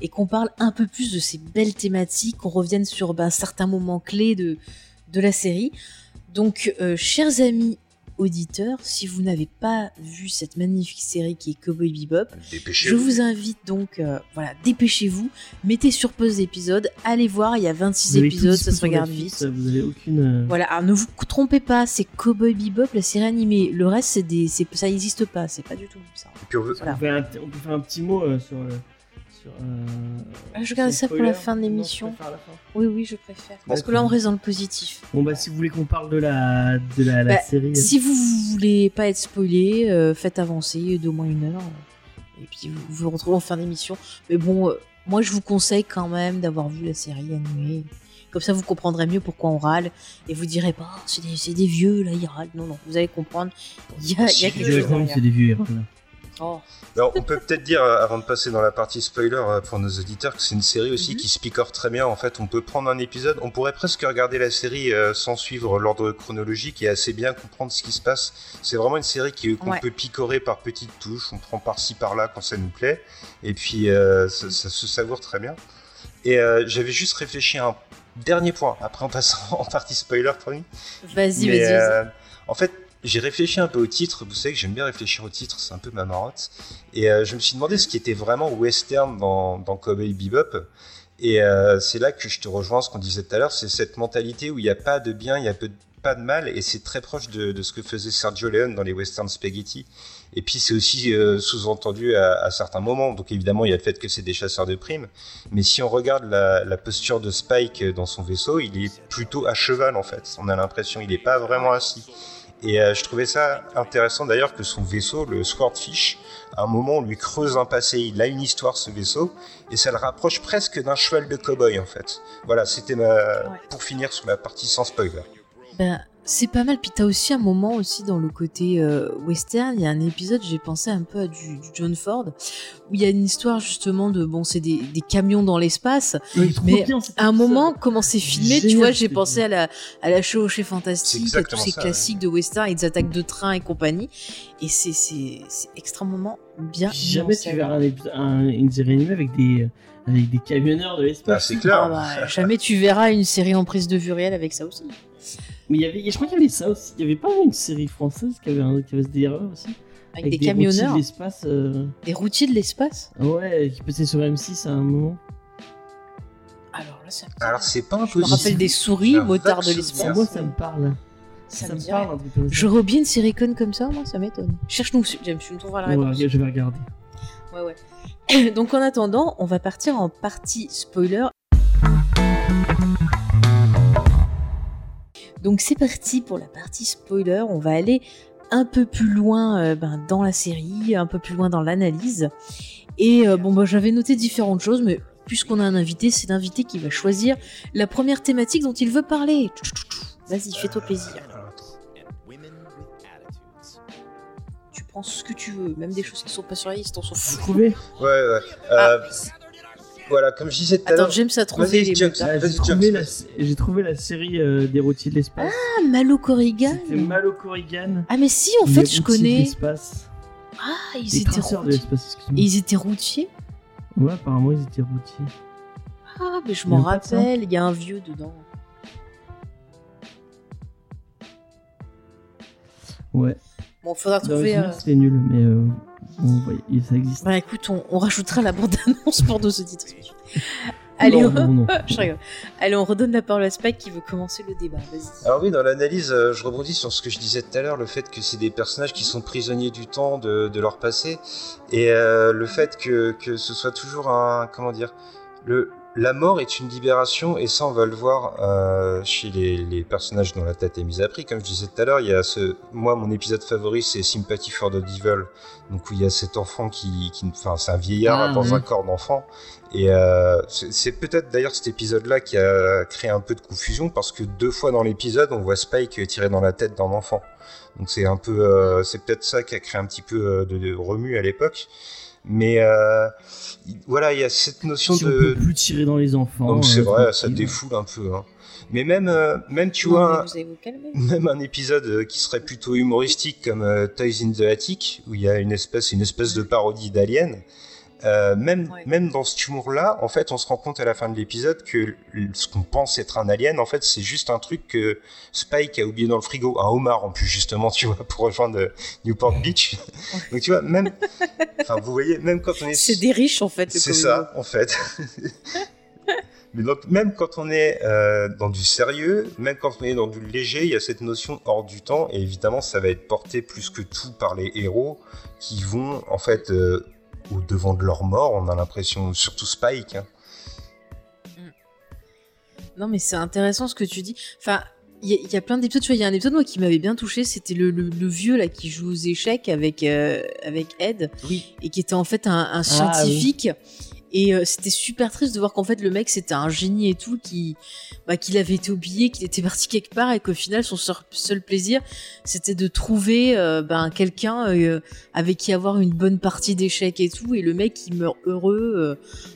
et qu'on parle un peu plus de ces belles thématiques, qu'on revienne sur ben, certains moments clés de, de la série. Donc, euh, chers amis auditeurs, si vous n'avez pas vu cette magnifique série qui est Cowboy Bebop, je vous invite donc, euh, voilà, dépêchez-vous, mettez sur pause l'épisode, allez voir, il y a 26 Vous avez tout épisodes, ça se regarde vite. Vous avez aucune. euh, Voilà, alors ne vous trompez pas, c'est Cowboy Bebop, la série animée. Le reste, c'est des, c'est- ça n'existe pas, c'est pas du tout ça. Et puis on veut- Voilà. on, peut faire un, on peut faire un petit mot euh, sur. euh, sur euh, Ah, je sur ça pour la fin de l'émission. Oui, oui, je préfère. Parce que D'accord. là, on reste dans le positif. Bon bah si vous voulez qu'on parle de la de la, la Bah, série. euh, Si vous voulez pas être spoilé, euh, faites avancer d'au moins une heure. Et puis vous vous retrouvez en fin d'émission. Mais bon, euh, moi, je vous conseille quand même d'avoir vu la série animée. Comme ça, vous comprendrez mieux pourquoi on râle. Et vous direz pas, Ah, c'est des, c'est des vieux, là, ils râlent. Non, non, vous allez comprendre. Il y a, y a quelque chose c'est des vieux héros, là. Oh. Alors, on peut peut-être dire, euh, avant de passer dans la partie spoiler euh, pour nos auditeurs, que c'est une série aussi Mhm. qui se picore très bien. En fait, on peut prendre un épisode, on pourrait presque regarder la série euh, sans suivre l'ordre chronologique et assez bien comprendre ce qui se passe. C'est vraiment une série qui- qu'on Ouais. peut picorer par petites touches, on prend par-ci par-là quand ça nous plaît, et puis euh, ça, ça se savoure très bien. Et euh, j'avais juste réfléchi à un dernier point, après en passant en partie spoiler, Tony. Vas-y, Mais, vas-y, vas-y. euh, en fait, j'ai réfléchi un peu au titre. Vous savez que j'aime bien réfléchir au titre, c'est un peu ma marotte. Et euh, je me suis demandé ce qui était vraiment western dans, dans Cowboy Bebop. Et euh, c'est là que je te rejoins ce qu'on disait tout à l'heure, c'est cette mentalité où il n'y a pas de bien, il n'y a pas de mal, et c'est très proche de, de ce que faisait Sergio Leone dans les western spaghetti. Et puis c'est aussi euh, sous-entendu à, à certains moments. Donc évidemment, il y a le fait que c'est des chasseurs de primes. Mais si on regarde la, la posture de Spike dans son vaisseau, il est plutôt à cheval en fait. On a l'impression il n'est pas vraiment assis. Et euh, je trouvais ça intéressant d'ailleurs que son vaisseau, le Swordfish, à un moment on lui creuse un passé. Il a une histoire ce vaisseau et ça le rapproche presque d'un cheval de cow-boy en fait. Voilà, c'était ma... Ouais. pour finir sur la partie sans spoiler. Ben, c'est pas mal. Puis t'as aussi un moment aussi dans le côté euh, western. Il y a un épisode, j'ai pensé un peu à du, du John Ford, où il y a une histoire justement de bon, c'est des, des camions dans l'espace. Il est trop Mais bien, À un moment, comment c'est filmé, tu vois, j'ai pensé à la à la chevauchée C'est fantastique, à tous ces ça, classiques de western, et des attaques de train et compagnie. Et c'est c'est extrêmement bien. Jamais tu verras un épisode- un- une série animée avec des avec des camionneurs de Ah, l'espace. c'est clair. Ah bah, jamais tu verras une série en prise de vue réelle avec ça aussi. Mais il y avait, je crois qu'il y avait ça aussi. Il y avait pas une série française qui avait, un, qui avait ce délire aussi Avec, des, routiers camionneurs, de l'espace. euh, des routiers de l'espace. Ouais, qui passait sur M6 à un moment. Alors là, ça me Alors c'est pas Je me rappelle des souris, un motards de l'espace. moi, ça me parle. Ça Ça, me parle un truc comme ça. Je reviens une série conne comme ça, moi, ça m'étonne. Cherche-nous, James, tu me trouveras la Ouais, je vais regarder. Ouais, ouais. Donc en attendant, on va partir en partie spoiler. Donc c'est parti pour la partie spoiler. On va aller un peu plus loin euh, ben, dans la série, un peu plus loin dans l'analyse. Et euh, bon, bah, j'avais noté différentes choses, mais puisqu'on a un invité, c'est l'invité qui va choisir la première thématique dont il veut parler. Vas-y, fais-toi plaisir. Tu prends ce que tu veux, même des choses qui sont pas sur la liste, on s'en Vous fout. trouvez Ouais, ouais. Euh, Voilà, comme je disais tout à Attends, l'heure. James a trouvé Vas-y, James. Ah, J'ai trouvé, la... j'ai trouvé la série euh, des routiers de l'espace. Ah, Malo Corrigan C'était Malo Corrigan. Ah mais si, en les fait, je connais. Ah, ils Les étaient routiers. l'espace, Et ils étaient routiers Ouais, apparemment, ils étaient routiers. Ah, mais je m'en ça rappelle, il y a un vieux dedans. Ouais. Bon, faudra trouver... euh, c'était nul, mais euh, bon, ouais, ça existe. Bah écoute, on, on rajoutera la bande-annonce pour nos auditeurs. Allez, Non, on... non, non. Allez, on redonne la parole à Spike qui veut commencer le débat. Alors oui, dans l'analyse, euh, je rebondis sur ce que je disais tout à l'heure, le fait que c'est des personnages qui sont prisonniers du temps, de, de leur passé, et euh, le fait que, que ce soit toujours un... Comment dire le, La mort est une libération, et ça on va le voir euh, chez les, les personnages dont la tête est mise à prix. Comme je disais tout à l'heure, il y a ce... Moi, mon épisode favori, c'est Sympathy for the Devil, donc où il y a cet enfant qui... qui enfin, c'est un vieillard Ah, dans oui. un corps d'enfant, et euh, c'est c'est peut-être d'ailleurs cet épisode-là qui a créé un peu de confusion parce que deux fois dans l'épisode, on voit Spike tirer dans la tête d'un enfant. Donc c'est un peu, euh, c'est peut-être ça qui a créé un petit peu euh, de, de remue à l'époque. Mais euh, il- voilà, il y a cette notion Si on de. peut plus tirer dans les enfants. C'est euh, vrai, ça défoule un peu. Hein. Mais même, euh, même tu Non, vois, un- même un épisode euh, qui serait plutôt humoristique comme euh, Toys in the Attic, où il y a une espèce, une espèce de parodie d'Alien. Euh, même, Ouais. même dans ce humour-là, en fait, on se rend compte à la fin de l'épisode que ce qu'on pense être un alien, en fait, c'est juste un truc que Spike a oublié dans le frigo, un homard en plus justement, tu vois, pour rejoindre euh, Newport Beach. Donc tu vois, même, enfin, vous voyez, même quand on est, C'est des riches en fait. c'est ça, en fait. Mais donc, même quand on est euh, dans du sérieux, même quand on est dans du léger, il y a cette notion hors du temps, et évidemment, ça va être porté plus que tout par les héros qui vont, en fait, euh, au devant de leur mort. On a l'impression, surtout Spike. hein. Non, mais c'est intéressant ce que tu dis. Enfin, il y, a- il y a plein d'épisodes. Tu vois, il y a un épisode moi qui m'avait bien touché. C'était le, le- le vieux là qui joue aux échecs avec euh, avec Ed Oui. et qui était en fait un, un scientifique. Et euh, c'était super triste de voir qu'en fait le mec c'était un génie et tout, qui bah, qu'il avait été oublié, qu'il était parti quelque part et qu'au final son seul, seul plaisir c'était de trouver euh, ben, quelqu'un euh, avec qui avoir une bonne partie d'échecs et tout. Et le mec il meurt heureux euh,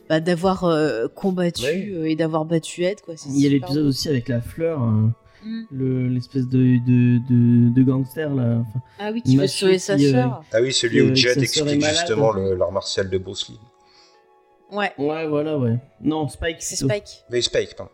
bah, d'avoir euh, combattu Ouais. euh, et d'avoir battu Ed. Quoi. Il y a l'épisode aussi avec la fleur, hein, Mm. le- l'espèce de, de, de, de gangster là. Enfin, Ah oui, qui veut sauver sa sœur. Ah oui, celui où Jet explique justement l'art martial de Bruce Lee. Ouais, Ouais, voilà, ouais. Non, Spike. c'est. Spike. Mais Spike, pardon.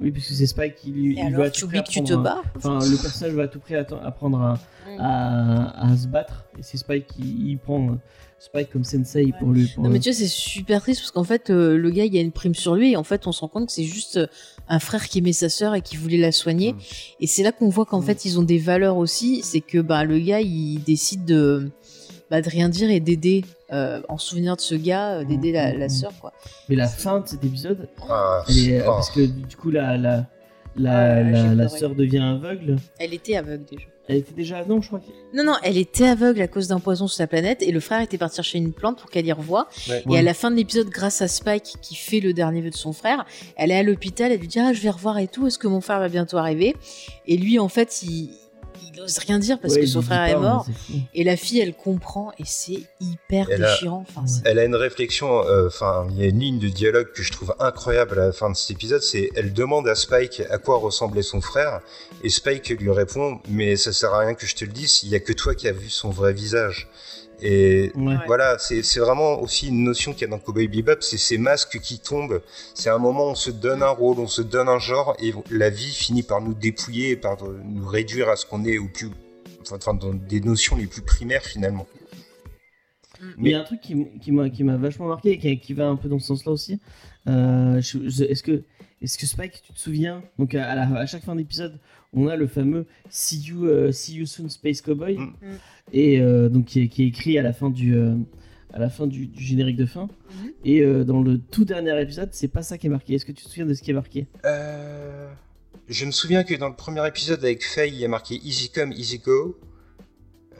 Oui, puisque c'est Spike qui lui. Et il alors, va tu oublies que tu te bats Enfin, le personnage va à tout prix apprendre à, Mm. à, à se battre. Et c'est Spike qui il prend Spike comme sensei pour lui. Pour Non mais tu vois c'est super triste parce qu'en fait euh, le gars il y a une prime sur lui et en fait on se rend compte que c'est juste euh, un frère qui aimait sa sœur et qui voulait la soigner Mm. et c'est là qu'on voit qu'en Mm. fait ils ont des valeurs aussi c'est que bah le gars il décide de bah, de rien dire et d'aider euh, en souvenir de ce gars euh, d'aider la, la Mm. sœur quoi Mais la fin de cet épisode, Ah, elle est, euh, oh. parce que du coup la la la, Ah, la, la sœur devient aveugle. elle était aveugle déjà Elle était déjà non, je crois. que- non non elle était aveugle à cause d'un poison sur sa planète et le frère était parti chercher une plante pour qu'elle y revoie Ouais. Et à la fin de l'épisode, grâce à Spike qui fait le dernier vœu de son frère, elle est à l'hôpital, elle lui dit Ah, je vais revoir et tout, est-ce que mon frère va bientôt arriver? Et lui, en fait, il, il ose rien dire parce Ouais, que son frère pas, est mais mort. Et la fille, elle comprend et c'est hyper Elle a- déchirant. Enfin, Elle a une réflexion, euh, enfin, il y a une ligne de dialogue que je trouve incroyable à la fin de cet épisode, c'est elle demande à Spike à quoi ressemblait son frère, et Spike lui répond, mais ça sert à rien que je te le dise, il y a que toi qui as vu son vrai visage. Et Ouais. voilà, c'est c'est vraiment aussi une notion qu'il y a dans Cowboy Bebop, c'est ces masques qui tombent. C'est un moment où on se donne un rôle, on se donne un genre, et la vie finit par nous dépouiller, et par nous réduire à ce qu'on est au plus, enfin, enfin, dans des notions les plus primaires finalement. Mais il y a un truc qui, qui m'a qui m'a vachement marqué et qui, qui va un peu dans ce sens-là aussi. Euh, Est-ce que est-ce que Spike, tu te souviens Donc à, à la- à chaque fin d'épisode, on a le fameux See you euh, See you soon Space Cowboy Mm. et euh, donc qui est, qui est écrit à la fin du euh, à la fin du, du générique de fin. Mhm. Et euh, dans le tout dernier épisode, c'est pas ça qui est marqué. Est-ce que tu te souviens de ce qui est marqué? Euh, Je me souviens que dans le premier épisode avec Faye, il y a marqué Easy Come, Easy Go.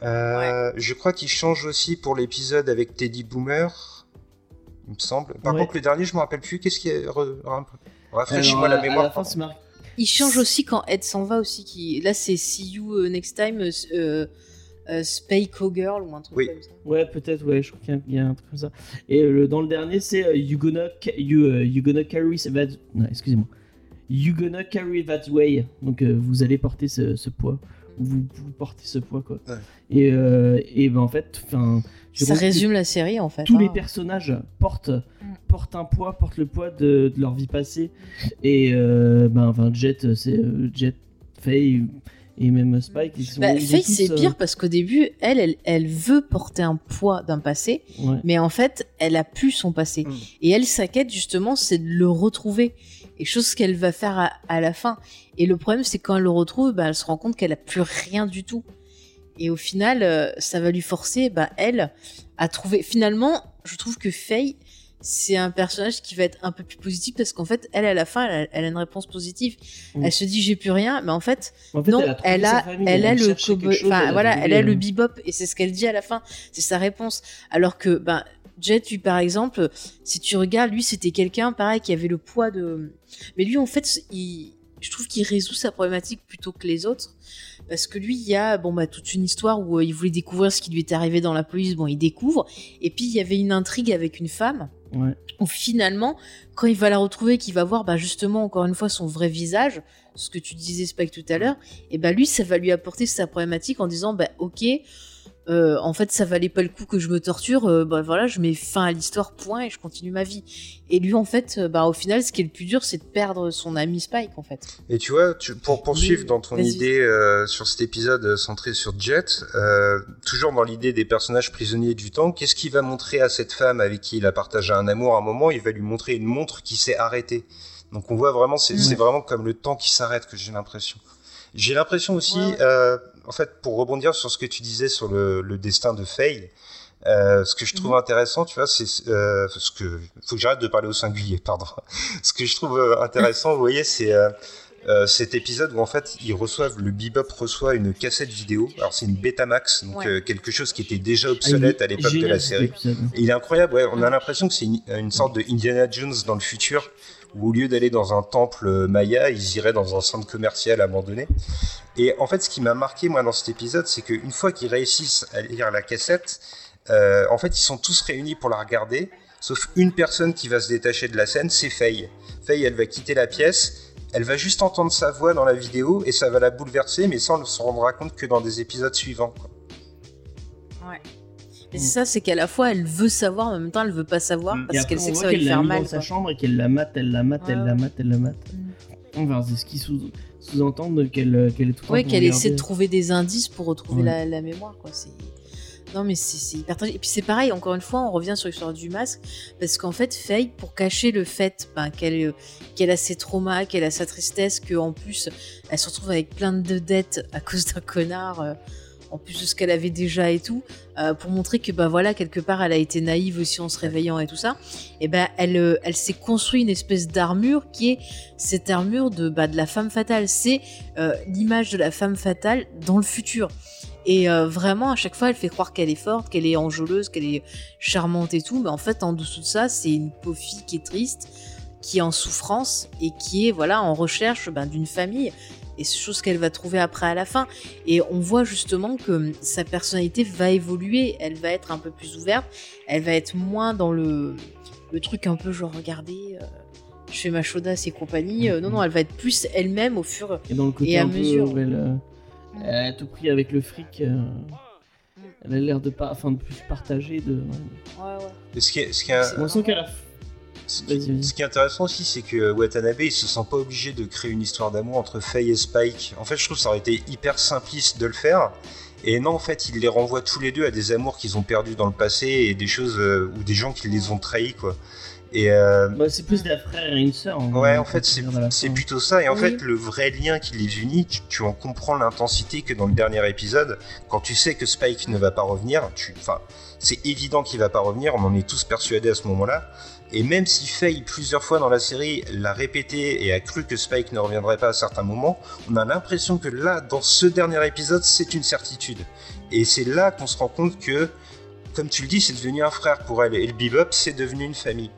Euh, Je crois qu'il change aussi pour l'épisode avec Teddy Boomer, il me semble. Par Ouais. contre, le dernier, je me rappelle plus. Qu'est-ce qui est. Rafraîchis-moi la À mémoire. la fin, c'est marqué. Il change aussi quand Ed s'en va aussi. Qui... Là, c'est See You euh, Next Time, euh, euh, euh, Spay Cowgirl ou un truc Oui. comme ça. Ouais, peut-être, ouais, je crois qu'il y a- il y, a un truc comme ça. Et euh, le- dans le dernier, c'est you, gonna ca- you, you gonna carry that. Non, excusez-moi. You gonna carry that way. Donc euh, vous allez porter ce, ce poids. Vous, vous portez ce poids, quoi. Ouais. Et, euh, et ben en fait, enfin. Ça résume la série en fait. Tous hein. les personnages portent, portent un poids, portent le poids de, de leur vie passée. Et euh, ben, enfin, Jet, c'est euh, Jet, Faye, et même Spike. Ils sont, Bah, ils Faye, c'est euh, pire parce qu'au début, elle, elle, elle veut porter un poids d'un passé, ouais. mais en fait, elle a plus son passé. Mm. Et elle, sa quête, justement, c'est de le retrouver. Et chose qu'elle va faire à, à la fin. Et le problème, c'est quand elle le retrouve, bah, elle se rend compte qu'elle a plus rien du tout. Et au final, euh, ça va lui forcer, bah, elle, à trouver. Finalement, je trouve que Faye, c'est un personnage qui va être un peu plus positif parce qu'en fait, elle, à la fin, elle a, elle a une réponse positive. Mm. Elle se dit, j'ai plus rien, mais en fait, En fait, non, elle a, elle a, famille, elle a le, chose, enfin voilà, elle a le bebop et c'est ce qu'elle dit à la fin, c'est sa réponse. Alors que, ben, Jet, lui par exemple, si tu regardes, lui c'était quelqu'un pareil qui avait le poids de, mais lui en fait, il, je trouve qu'il résout sa problématique plutôt que les autres. Parce que lui, il y a bon bah toute une histoire où euh, il voulait découvrir ce qui lui était arrivé dans la police. Bon, il découvre. Et puis il y avait une intrigue avec une femme Ouais. où finalement, quand il va la retrouver, qu'il va voir bah, justement encore une fois son vrai visage, ce que tu disais Spike tout à l'heure, et bah lui, ça va lui apporter sa problématique en disant bah ok, euh, en fait ça valait pas le coup que je me torture, euh, bah voilà, je mets fin à l'histoire, point, et je continue ma vie. Et lui en fait, euh, bah au final, ce qui est le plus dur, c'est de perdre son ami Spike en fait. Et tu vois, tu- pour poursuivre dans ton idée euh, sur cet épisode euh, centré sur Jet, euh, toujours dans l'idée des personnages prisonniers du temps, qu'est-ce qu'il va montrer à cette femme avec qui il a partagé un amour? À un moment Il va lui montrer une montre qui s'est arrêtée. Donc on voit vraiment, c'est c'est vraiment comme le temps qui s'arrête que j'ai l'impression. J'ai l'impression aussi, Ouais, euh, en fait, pour rebondir sur ce que tu disais sur le, le destin de Faye, euh, ce que je trouve Mhm. intéressant, tu vois, c'est euh, ce que faut que j'arrête de parler au singulier, pardon. ce que je trouve euh, intéressant, vous voyez, c'est euh, euh, cet épisode où en fait ils reçoivent le Bebop reçoit une cassette vidéo. Alors c'est une Betamax, donc Ouais. euh, quelque chose qui était déjà Ah, obsolète à l'époque de la série. Et il est incroyable, ouais. On a l'impression que c'est une, une sorte de Indiana Jones dans le futur, où au lieu d'aller dans un temple maya, ils iraient dans un centre commercial abandonné. Et en fait, ce qui m'a marqué, moi, dans cet épisode, c'est qu'une fois qu'ils réussissent à lire la cassette, euh, en fait, ils sont tous réunis pour la regarder, sauf une personne qui va se détacher de la scène, c'est Faye. Faye, elle va quitter la pièce, elle va juste entendre sa voix dans la vidéo, et ça va la bouleverser, mais ça, on ne se rendra compte que dans des épisodes suivants. C'est ça, c'est qu'à la fois elle veut savoir, mais en même temps elle veut pas savoir Mm. Parce qu'elle on sait que ça va lui faire mal. dans sa chambre et qu'elle la mate, elle la mate, elle la mate, elle la mate. On va voir ce qui sous- sous-entend qu'elle euh, qu'elle est tout Ouais, qu'elle essaie de trouver des indices pour retrouver la, la mémoire, quoi. C'est non, mais c'est hyper tragique. Et puis c'est pareil, encore une fois, on revient sur l'histoire du masque, parce qu'en fait, Faye, pour cacher le fait ben, qu'elle euh, qu'elle a ses traumas, qu'elle a sa tristesse, qu'en plus, elle se retrouve avec plein de dettes à cause d'un connard, euh, en plus de ce qu'elle avait déjà et tout, euh, pour montrer que, bah voilà, quelque part, elle a été naïve aussi en se réveillant et tout ça, et ben elle, euh, elle s'est construit une espèce d'armure qui est cette armure de, bah, de la femme fatale. C'est euh, l'image de la femme fatale dans le futur. Et vraiment, à chaque fois, elle fait croire qu'elle est forte, qu'elle est enjôleuse, qu'elle est charmante et tout. Mais en fait, en dessous de ça, c'est une pauvre fille qui est triste, qui est en souffrance et qui est voilà en recherche ben, d'une famille. Et c'est chose qu'elle va trouver après à la fin. Et on voit justement que hum, sa personnalité va évoluer. Elle va être un peu plus ouverte. Elle va être moins dans le, le truc un peu genre, regardez, euh, je fais ma chaudasse et compagnie. Euh, non, non, elle va être plus elle-même au fur Et dans le côté Et à un peu mesure. où elle, euh, elle a tout pris avec le fric. euh, elle a l'air de pas, enfin de plus partager. De... Et ce qui est, ce qui est- On sent qu'elle a. Ce qui, ce est intéressant aussi, c'est que Watanabe, il se sent pas obligé de créer une histoire d'amour entre Faye et Spike. En fait, je trouve que ça aurait été hyper simpliste de le faire. Et non, en fait, il les renvoie tous les deux à des amours qu'ils ont perdus dans le passé et des choses euh, ou des gens qui les ont trahis, quoi. Et euh, Bah, c'est plus des frères et une sœur. hein, ouais, en fait, c'est plutôt ça. Et en Oui. fait, le vrai lien qui les unit, tu, tu en comprends l'intensité que dans le dernier épisode, quand tu sais que Spike ne va pas revenir, tu, enfin, c'est évident qu'il va pas revenir. On en est tous persuadés à ce moment-là. Et même si Faye, plusieurs fois dans la série, l'a répété et a cru que Spike ne reviendrait pas à certains moments, on a l'impression que là, dans ce dernier épisode, c'est une certitude. Et c'est là qu'on se rend compte que, comme tu le dis, c'est devenu un frère pour elle. Et le Bebop, c'est devenu une famille.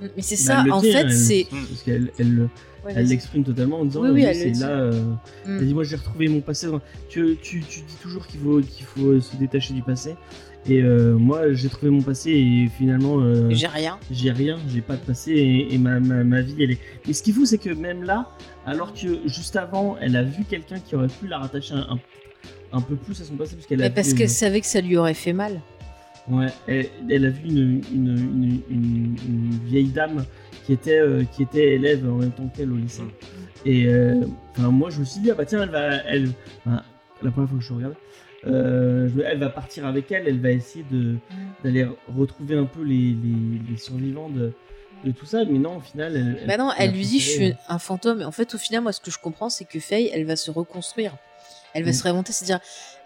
Mais c'est ça, en dit, fait, c'est. Parce qu'elle elle, Ouais, l'exprime totalement en disant Oui, oui, c'est là. euh, Mm. Elle dit moi j'ai retrouvé mon passé. Tu, tu, tu dis toujours qu'il faut, qu'il faut se détacher du passé. Et euh, moi j'ai trouvé mon passé et finalement euh, J'ai rien. j'ai rien, j'ai pas de passé et, et ma, ma, ma vie elle est. Et ce qui est fou c'est que même là, alors que juste avant elle a vu quelqu'un qui aurait pu la rattacher un, un, un peu plus à son passé parce qu'elle a Mais parce qu'elle euh, savait que ça lui aurait fait mal. Ouais, elle, elle a vu une, une, une, une- une vieille dame qui était, euh, qui était élève en même temps qu'elle au lycée. Et euh, enfin, moi, je me suis dit, ah bah tiens, elle va. Elle, enfin, la première fois que je regarde, euh, elle va partir avec elle, elle va essayer d'aller retrouver un peu les, les, les survivants de, de tout ça, mais non, au final. Elle, Bah non, elle elle lui dit je suis un fantôme. Et en fait, au final, moi, ce que je comprends, c'est que Faye, elle va se reconstruire. Elle va Mm. se réinventer, c'est-à-dire,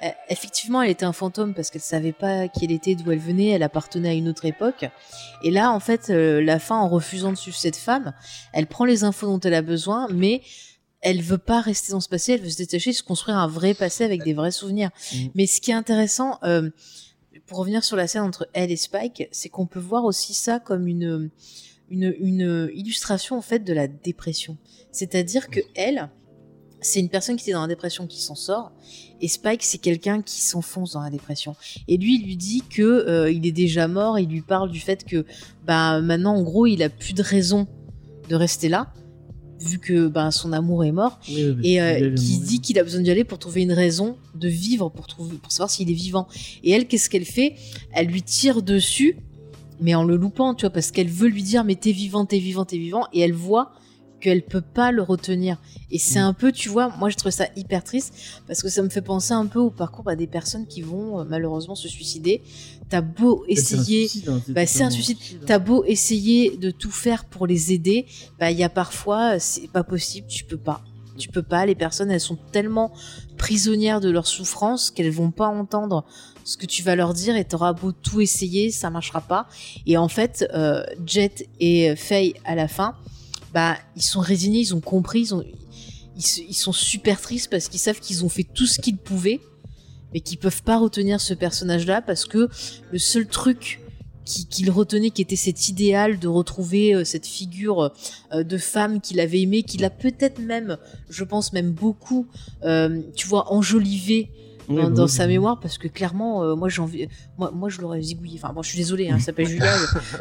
euh, effectivement, elle était un fantôme parce qu'elle savait pas qui elle était, d'où elle venait, elle appartenait à une autre époque. Et là, en fait, euh, la fin, en refusant de suivre cette femme, elle prend les infos dont elle a besoin, mais elle veut pas rester dans ce passé, elle veut se détacher, se construire un vrai passé avec des vrais souvenirs. Mm. Mais ce qui est intéressant, euh, pour revenir sur la scène entre elle et Spike, c'est qu'on peut voir aussi ça comme une, une, une illustration en fait de la dépression. C'est-à-dire que elle, c'est une personne qui était dans la dépression qui s'en sort, et Spike c'est quelqu'un qui s'enfonce dans la dépression. Et lui, il lui dit que euh, il est déjà mort. Il lui parle du fait que bah maintenant en gros il a plus de raison de rester là vu que bah, son amour est mort. Oui, oui, parce et euh, qui dit qu'il a besoin d'y aller pour trouver une raison de vivre, pour trouver, pour savoir s'il est vivant. Et elle, qu'est-ce qu'elle fait? Elle lui tire dessus, mais en le loupant, tu vois, parce qu'elle veut lui dire mais t'es vivant, t'es vivant, t'es vivant, et elle voit qu'elle peut pas le retenir. Et c'est Mm. un peu, tu vois, moi je trouve ça hyper triste parce que ça me fait penser un peu au parcours bah, des personnes qui vont euh, malheureusement se suicider. T'as beau C'est un essayer, suicide, bah, c'est un suicide. T'as beau essayer de tout faire pour les aider, bah il y a parfois c'est pas possible, tu peux pas. Tu peux pas, les personnes elles sont tellement prisonnières de leur souffrance qu'elles vont pas entendre ce que tu vas leur dire et t'auras beau tout essayer, ça marchera pas. Et en fait, euh, Jet et Faye à la fin, bah ils sont résignés, ils ont compris, ils, sont super tristes parce qu'ils savent qu'ils ont fait tout ce qu'ils pouvaient, mais qu'ils peuvent pas retenir ce personnage-là parce que le seul truc qui- qu'il retenait, qui était cet idéal de retrouver euh, cette figure euh, de femme qu'il avait aimée, qu'il a peut-être même, je pense même beaucoup, euh, tu vois, enjolivé Oui, dans, bah dans oui, sa mémoire, parce que clairement, euh, moi envie, moi, moi je l'aurais zigouillé. Enfin, bon, je suis désolée, hein, elle s'appelle Julia,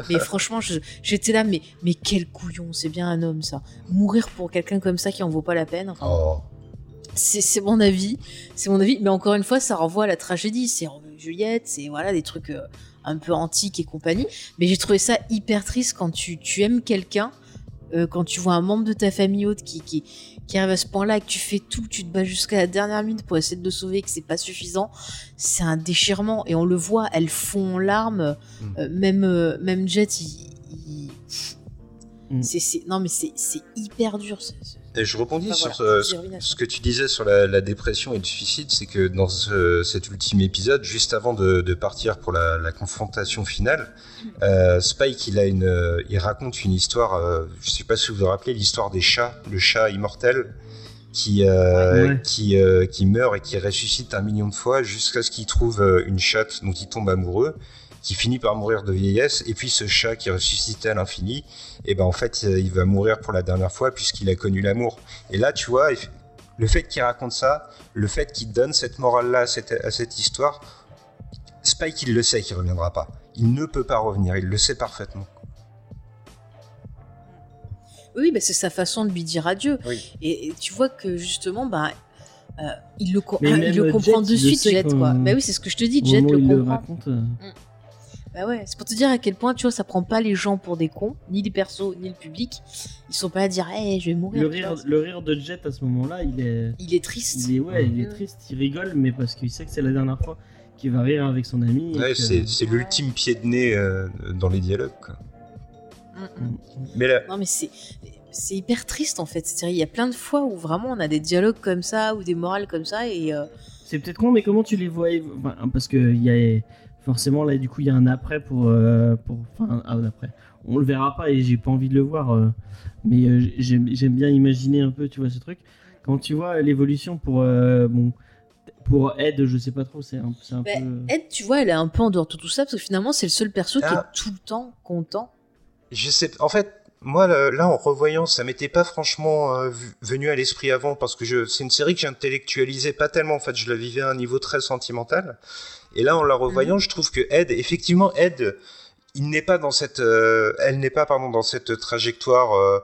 mais franchement, j'étais là, mais, mais quel couillon, c'est bien un homme ça. Mourir pour quelqu'un comme ça qui en vaut pas la peine. Enfin, Oh. c'est c'est mon avis, c'est mon avis. Mais encore une fois, ça renvoie à la tragédie. C'est Juliette, c'est voilà des trucs euh, un peu antiques et compagnie. Mais j'ai trouvé ça hyper triste quand tu, tu aimes quelqu'un, euh, quand tu vois un membre de ta famille haute qui, qui, qui arrive à ce point-là et que tu fais tout, tu te bats jusqu'à la dernière minute pour essayer de le sauver, et que c'est pas suffisant. C'est un déchirement et on le voit, elles font larmes. Mm. Euh, même euh, même Jet, il, il- Mm. c'est non mais c'est c'est hyper dur. Et je rebondis Enfin, sur voilà, euh, ce, que tu disais sur la, la dépression et le suicide, c'est que dans ce- cet ultime épisode, juste avant de, de partir pour la, la confrontation finale, euh, Spike il a une, euh, il raconte une histoire. euh, je sais pas si vous vous rappelez l'histoire des chats, le chat immortel qui euh, Ouais. qui euh, qui meurt et qui ressuscite un million de fois jusqu'à ce qu'il trouve une chatte dont il tombe amoureux qui finit par mourir de vieillesse, et puis ce chat qui ressuscitait à l'infini, et ben en fait il va mourir pour la dernière fois puisqu'il a connu l'amour. Et là tu vois, le fait qu'il raconte ça, le fait qu'il donne cette morale-là à cette, à cette histoire, Spike il le sait qu'il reviendra pas. Il ne peut pas revenir, il le sait parfaitement. Oui, bah, c'est sa façon de lui dire adieu. Oui. Et, et tu vois que justement, bah, euh, il le, co- ah, il le Jet, comprend il de le suite, Jet, quoi. Bah oui, c'est ce que je te dis, Jet le où il le comprend. raconte. euh, Bah ouais, c'est pour te dire à quel point, tu vois, ça prend pas les gens pour des cons, ni les persos, ni le public. Ils sont pas à dire, hey, je vais mourir. Le rire, le rire de Jet à ce moment-là, il est, Il est triste. il est, ouais, il est Mhm. triste, il rigole, mais parce qu'il sait que c'est la dernière fois qu'il va rire avec son ami. Ouais, que- c'est l'ultime pied de nez euh, dans les dialogues. quoi. Mm, mm. Mm. Mais là, Non, mais c'est. C'est hyper triste en fait. C'est-à-dire, il y a plein de fois où vraiment on a des dialogues comme ça ou des morales comme ça et euh, C'est peut-être con, mais comment tu les vois enfin, Parce que il y a forcément là, du coup, il y a un après pour, euh, pour, enfin, un après. On le verra pas et j'ai pas envie de le voir, euh, mais euh, j'aime j'aime bien imaginer un peu, tu vois, ce truc. Quand tu vois l'évolution pour, euh, bon, pour Ed, je sais pas trop, c'est un, Bah, peu. Ed, tu vois, elle est un peu en dehors de tout ça parce que finalement, c'est le seul perso qui Ah. est tout le temps content. Je sais, en fait, moi là, en revoyant, ça m'était pas franchement euh, venu à l'esprit avant parce que je, c'est une série que j'intellectualisais pas tellement. En fait, je la vivais à un niveau très sentimental. Et là, en la revoyant, je trouve que Ed, effectivement, Ed, il n'est pas dans cette, euh, elle n'est pas pardon dans cette trajectoire euh,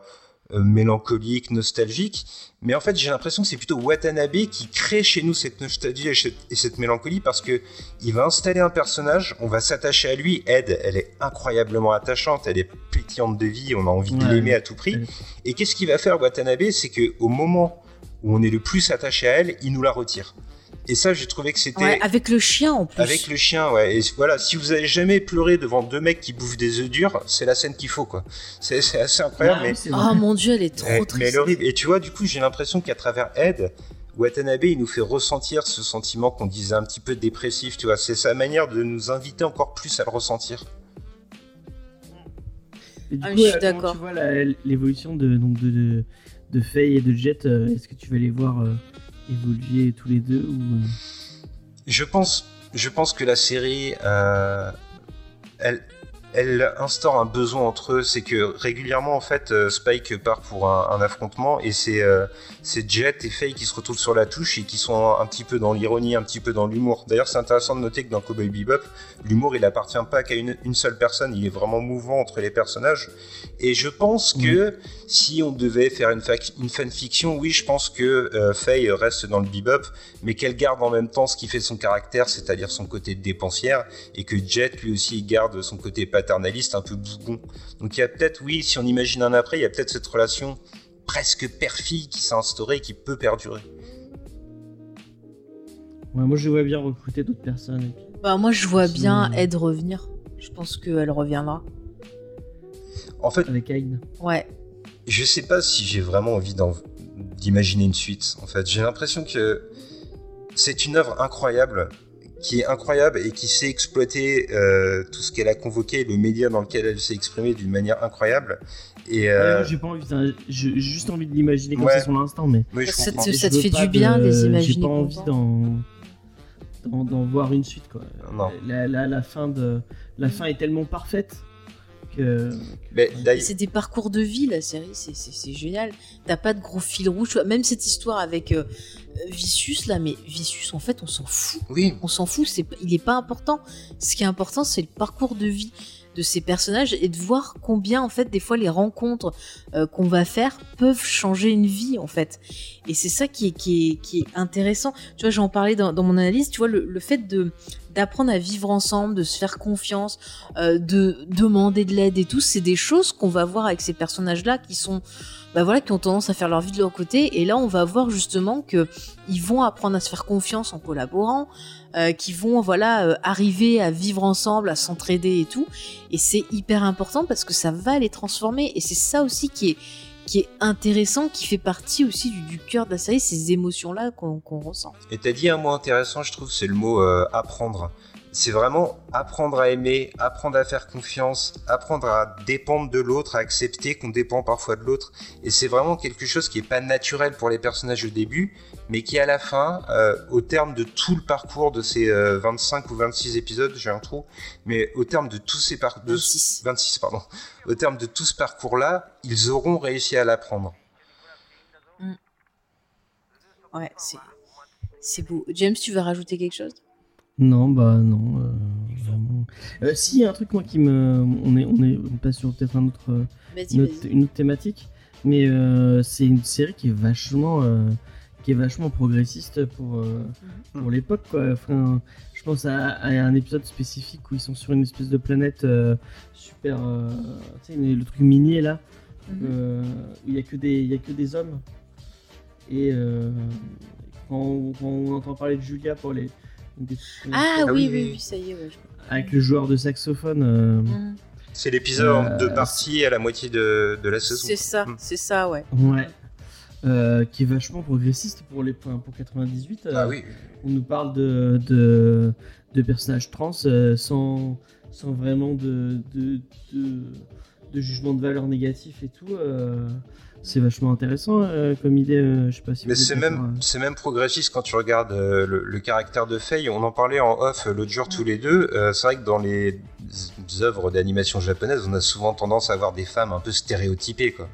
euh, mélancolique, nostalgique. Mais en fait, j'ai l'impression que c'est plutôt Watanabe qui crée chez nous cette nostalgie et cette, mélancolie parce que il va installer un personnage, on va s'attacher à lui. Ed, elle est incroyablement attachante, elle est pétillante de vie, on a envie de l'aimer à tout prix. Et qu'est-ce qu'il va faire Watanabe? C'est que au moment où on est le plus attaché à elle, il nous la retire. Et ça, j'ai trouvé que c'était. avec le chien en plus. Avec le chien, ouais. Et voilà, si vous avez jamais pleuré devant deux mecs qui bouffent des œufs durs, c'est la scène qu'il faut, quoi. C'est assez incroyable. mais... Oh mon dieu, elle est trop triste. Mais elle est horrible. Et tu vois, du coup, j'ai l'impression qu'à travers Ed, Watanabe, il nous fait ressentir ce sentiment qu'on disait un petit peu dépressif, tu vois. C'est sa manière de nous inviter encore plus à le ressentir. Et du ah, coup, je suis d'accord. Tu vois l'évolution de, donc de, de, de Faye et de Jet, euh, est-ce que tu vas les voir euh, évoluer tous les deux ou... Euh je pense, je pense que la série, euh, elle, elle instaure un besoin entre eux, c'est que régulièrement en fait euh, Spike part pour un, affrontement et c'est euh, c'est Jet et Faye qui se retrouvent sur la touche et qui sont un, petit peu dans l'ironie, un petit peu dans l'humour. D'ailleurs c'est intéressant de noter que dans Cowboy Bebop, l'humour il appartient pas qu'à une, une, seule personne, il est vraiment mouvant entre les personnages et je pense que si on devait faire une, une fanfiction, oui je pense que euh, Faye reste dans le Bebop mais qu'elle garde en même temps ce qui fait son caractère, c'est-à-dire son côté dépensière et que Jet lui aussi garde son côté paternaliste, un peu bougon. Donc il y a peut-être, oui, si on imagine un après, il y a peut-être cette relation presque père-fille qui s'est instaurée et qui peut perdurer. Ouais, moi je vois bien recruter d'autres personnes. Bah moi je vois bien Ed revenir. Je pense qu'elle reviendra. En fait, avec Aïn. Ouais. Je sais pas si j'ai vraiment envie d'imaginer une suite. En fait, j'ai l'impression que c'est une œuvre incroyable qui est incroyable et qui sait exploiter euh, tout ce qu'elle a convoqué, le média dans lequel elle s'est exprimée d'une manière incroyable. Et euh... j'ai pas envie, j'ai juste envie de l'imaginer comme ça sur l'instant, mais ça, te, ça te fait du bien de les imaginer. J'ai pas envie d'en voir une suite quoi. Non. La, la, la, fin de la fin est tellement parfaite que. c'est des parcours de vie la série, c'est génial. T'as pas de gros fil rouge, même cette histoire avec euh, Vicious là, mais Vicious en fait on s'en fout. Oui. On s'en fout, c'est il est pas important. Ce qui est important c'est le parcours de vie de ces personnages et de voir combien en fait des fois les rencontres euh, qu'on va faire peuvent changer une vie en fait et c'est ça qui est, intéressant tu vois j'en parlais dans, mon analyse tu vois le, fait d'apprendre à vivre ensemble de se faire confiance euh, de demander de l'aide et tout c'est des choses qu'on va voir avec ces personnages là qui sont bah voilà, qui ont tendance à faire leur vie de leur côté. Et là, on va voir justement que ils vont apprendre à se faire confiance en collaborant, euh, qui vont voilà euh, arriver à vivre ensemble, à s'entraider et tout. Et c'est hyper important parce que ça va les transformer. Et c'est ça aussi qui est qui est intéressant, qui fait partie aussi du, cœur de la série, ces émotions-là qu'on ressent. Et t'as dit un mot intéressant, je trouve, c'est le mot euh, apprendre c'est vraiment apprendre à aimer, apprendre à faire confiance, apprendre à dépendre de l'autre, à accepter qu'on dépend parfois de l'autre. Et c'est vraiment quelque chose qui est pas naturel pour les personnages au début, mais qui à la fin, euh, au terme de tout le parcours de ces 25 euh, ou 26 épisodes, j'ai un trou, mais au terme de tous ces parcours, 26. 26 pardon, au terme de tout ce parcours-là, ils auront réussi à l'apprendre. Mm. Ouais, c'est c'est beau. James, tu veux rajouter quelque chose? Non, bah non, euh. Euh, si, un truc moi qui me, on est, on est, on passe sur peut-être un autre, euh, une autre thématique, mais c'est une série qui est vachement, qui est vachement progressiste pour, mhm. pour l'époque quoi. Enfin, je pense à, un épisode spécifique où ils sont sur une espèce de planète super, tu sais, le truc minier là, mhm. où il y a que des, y a que des hommes. Et quand quand on entend parler de Julia pour les ah, ah, oui, oui, oui, ça y est. Avec le joueur de saxophone. Euh, mm. C'est l'épisode de euh, partie à la moitié de, de la saison. C'est ça, mm. c'est ça, ouais. Ouais. Euh, qui est vachement progressiste pour les pour 98. ah oui. On nous parle de, de, de personnages trans sans, sans vraiment de, de, de, jugement de valeur négatif et tout c'est vachement intéressant euh, comme idée. Euh, je sais pas si. Mais c'est même, euh. c'est même progressiste quand tu regardes le, caractère de Faye. On en parlait en off l'autre jour tous les deux. c'est vrai que dans les œuvres d'animation japonaise, on a souvent tendance à avoir des femmes un peu stéréotypées, quoi.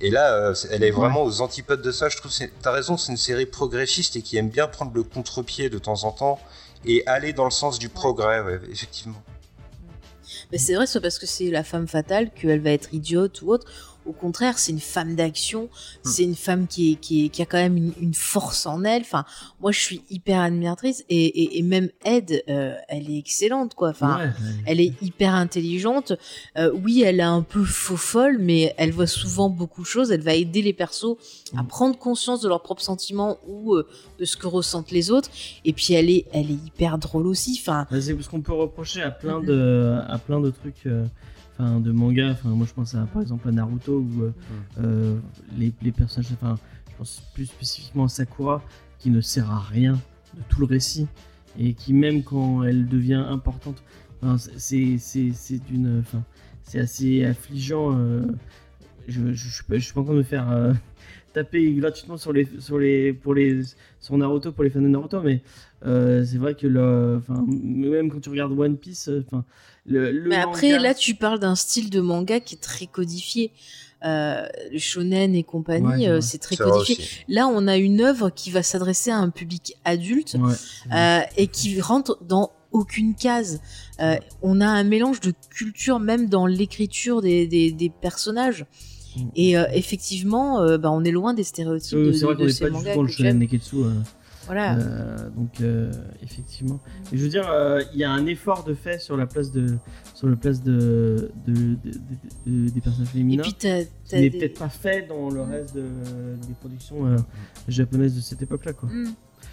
Et là, elle est vraiment aux antipodes de ça. Je trouve, t'as raison, c'est une série progressiste et qui aime bien prendre le contre-pied de temps en temps et aller dans le sens du progrès, effectivement. Mais c'est vrai, soit parce que c'est la femme fatale, qu'elle va être idiote ou autre, Au contraire, c'est une femme d'action, c'est une femme qui, est, qui, est, qui a quand même une, une force en elle. Enfin, moi, je suis hyper admiratrice et, et, et même Ed, euh, elle est excellente, quoi. Enfin, Ouais, elle est hyper intelligente. Euh, oui, elle est un peu faux folle, mais elle voit souvent beaucoup de choses. Elle va aider les persos à Mm. prendre conscience de leurs propres sentiments ou euh, de ce que ressentent les autres. Et puis elle est, elle est hyper drôle aussi. Enfin, c'est ce qu'on peut reprocher à plein de, à plein de trucs, enfin de mangas. Enfin, moi je pense à par exemple à Naruto où euh, euh, les, les personnages, enfin, je pense plus spécifiquement à Sakura qui ne sert à rien de tout le récit et qui même quand elle devient importante, enfin, c'est c'est d'une, enfin, c'est assez affligeant. euh, je, je, je, suis pas- je suis pas en train de me faire euh, taper gratuitement sur les sur les pour les sur Naruto pour les fans de Naruto, mais euh, c'est vrai que le, enfin, même quand tu regardes One Piece, euh, enfin, le, le mais après, manga- là, tu parles d'un style de manga qui est très codifié. Euh, le shonen et compagnie, Ouais, c'est euh, c'est très codifié. Là, on a une œuvre qui va s'adresser à un public adulte. Ouais, euh, et qui rentre dans aucune case. Euh, on a un mélange de culture même dans l'écriture des, des, des personnages. Mm. Et euh, effectivement, euh, bah, on est loin des stéréotypes Euh, de, c'est vrai qu'on n'est pas du tout dans le shonen. Neketsu. Euh, Voilà. donc euh, effectivement. Je veux dire, euh, il y a un effort de fait sur la place de sur le place de, de, de- de- de- des personnages et féminins. puis t'as, qui n'est des- peut-être pas fait dans le reste de- des productions japonaises de cette époque-là. Quoi. Mm.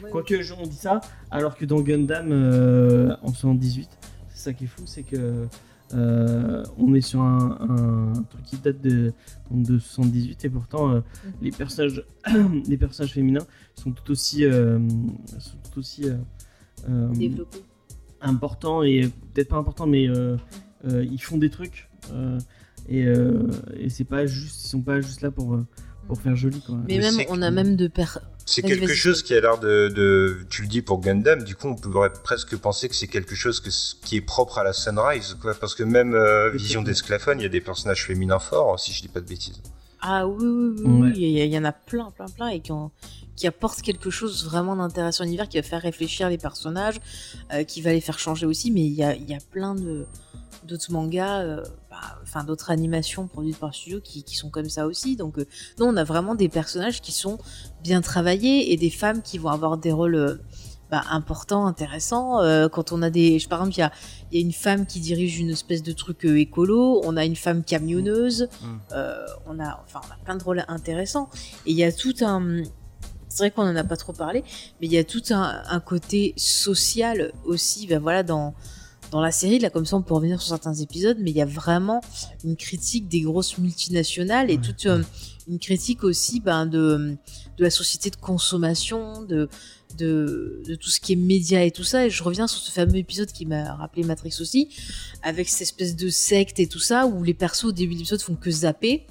Ouais, Quoique on dit ça, alors que dans Gundam euh, en 78, c'est ça qui est fou, c'est que euh, on est sur un, un truc qui date de, donc de 78 et pourtant euh, les personnages les personnages féminins sont tout aussi euh, sont tout aussi importants et peut-être pas importants mais euh, euh, ils font des trucs euh, et, euh, et c'est pas juste ils sont pas juste là pour pour faire joli quoi. Mais Mais même, on a même de per... C'est quelque chose qui a l'air de, de- Tu le dis pour Gundam, du coup, on pourrait presque penser que c'est quelque chose que, qui est propre à la Sunrise, quoi. Parce que même euh, Vision d'Esclaphone, il y a des personnages féminins forts, si je dis pas de bêtises. Ah oui, oui, oui, Ouais. oui, il y, a- il y en a plein, plein, plein, et qui, ont- qui apportent quelque chose vraiment d'intéressant à l'univers, qui va faire réfléchir les personnages, euh, qui va les faire changer aussi, mais il y a, il y a plein de d'autres mangas, euh, bah, enfin d'autres animations produites par studio qui, qui sont comme ça aussi. Donc euh, non, on a vraiment des personnages qui sont bien travaillés et des femmes qui vont avoir des rôles euh, bah, importants, intéressants. Euh, quand on a des, je- par exemple, il y y a une femme qui dirige une espèce de truc écolo, on a une femme camionneuse, euh, on a, enfin, on a plein de rôles intéressants. Et il y a tout un, c'est vrai qu'on en a pas trop parlé, mais il y a tout un, un côté social aussi. Ben voilà, dans dans la série, là, comme ça, on peut revenir sur certains épisodes, mais il y a vraiment une critique des grosses multinationales et Ouais. toute euh, une critique aussi ben, de, de la société de consommation, de, de, de tout ce qui est média et tout ça. Et je reviens sur ce fameux épisode qui m'a rappelé Matrix aussi, avec cette espèce de secte et tout ça, où les persos au début de l'épisode font que zapper.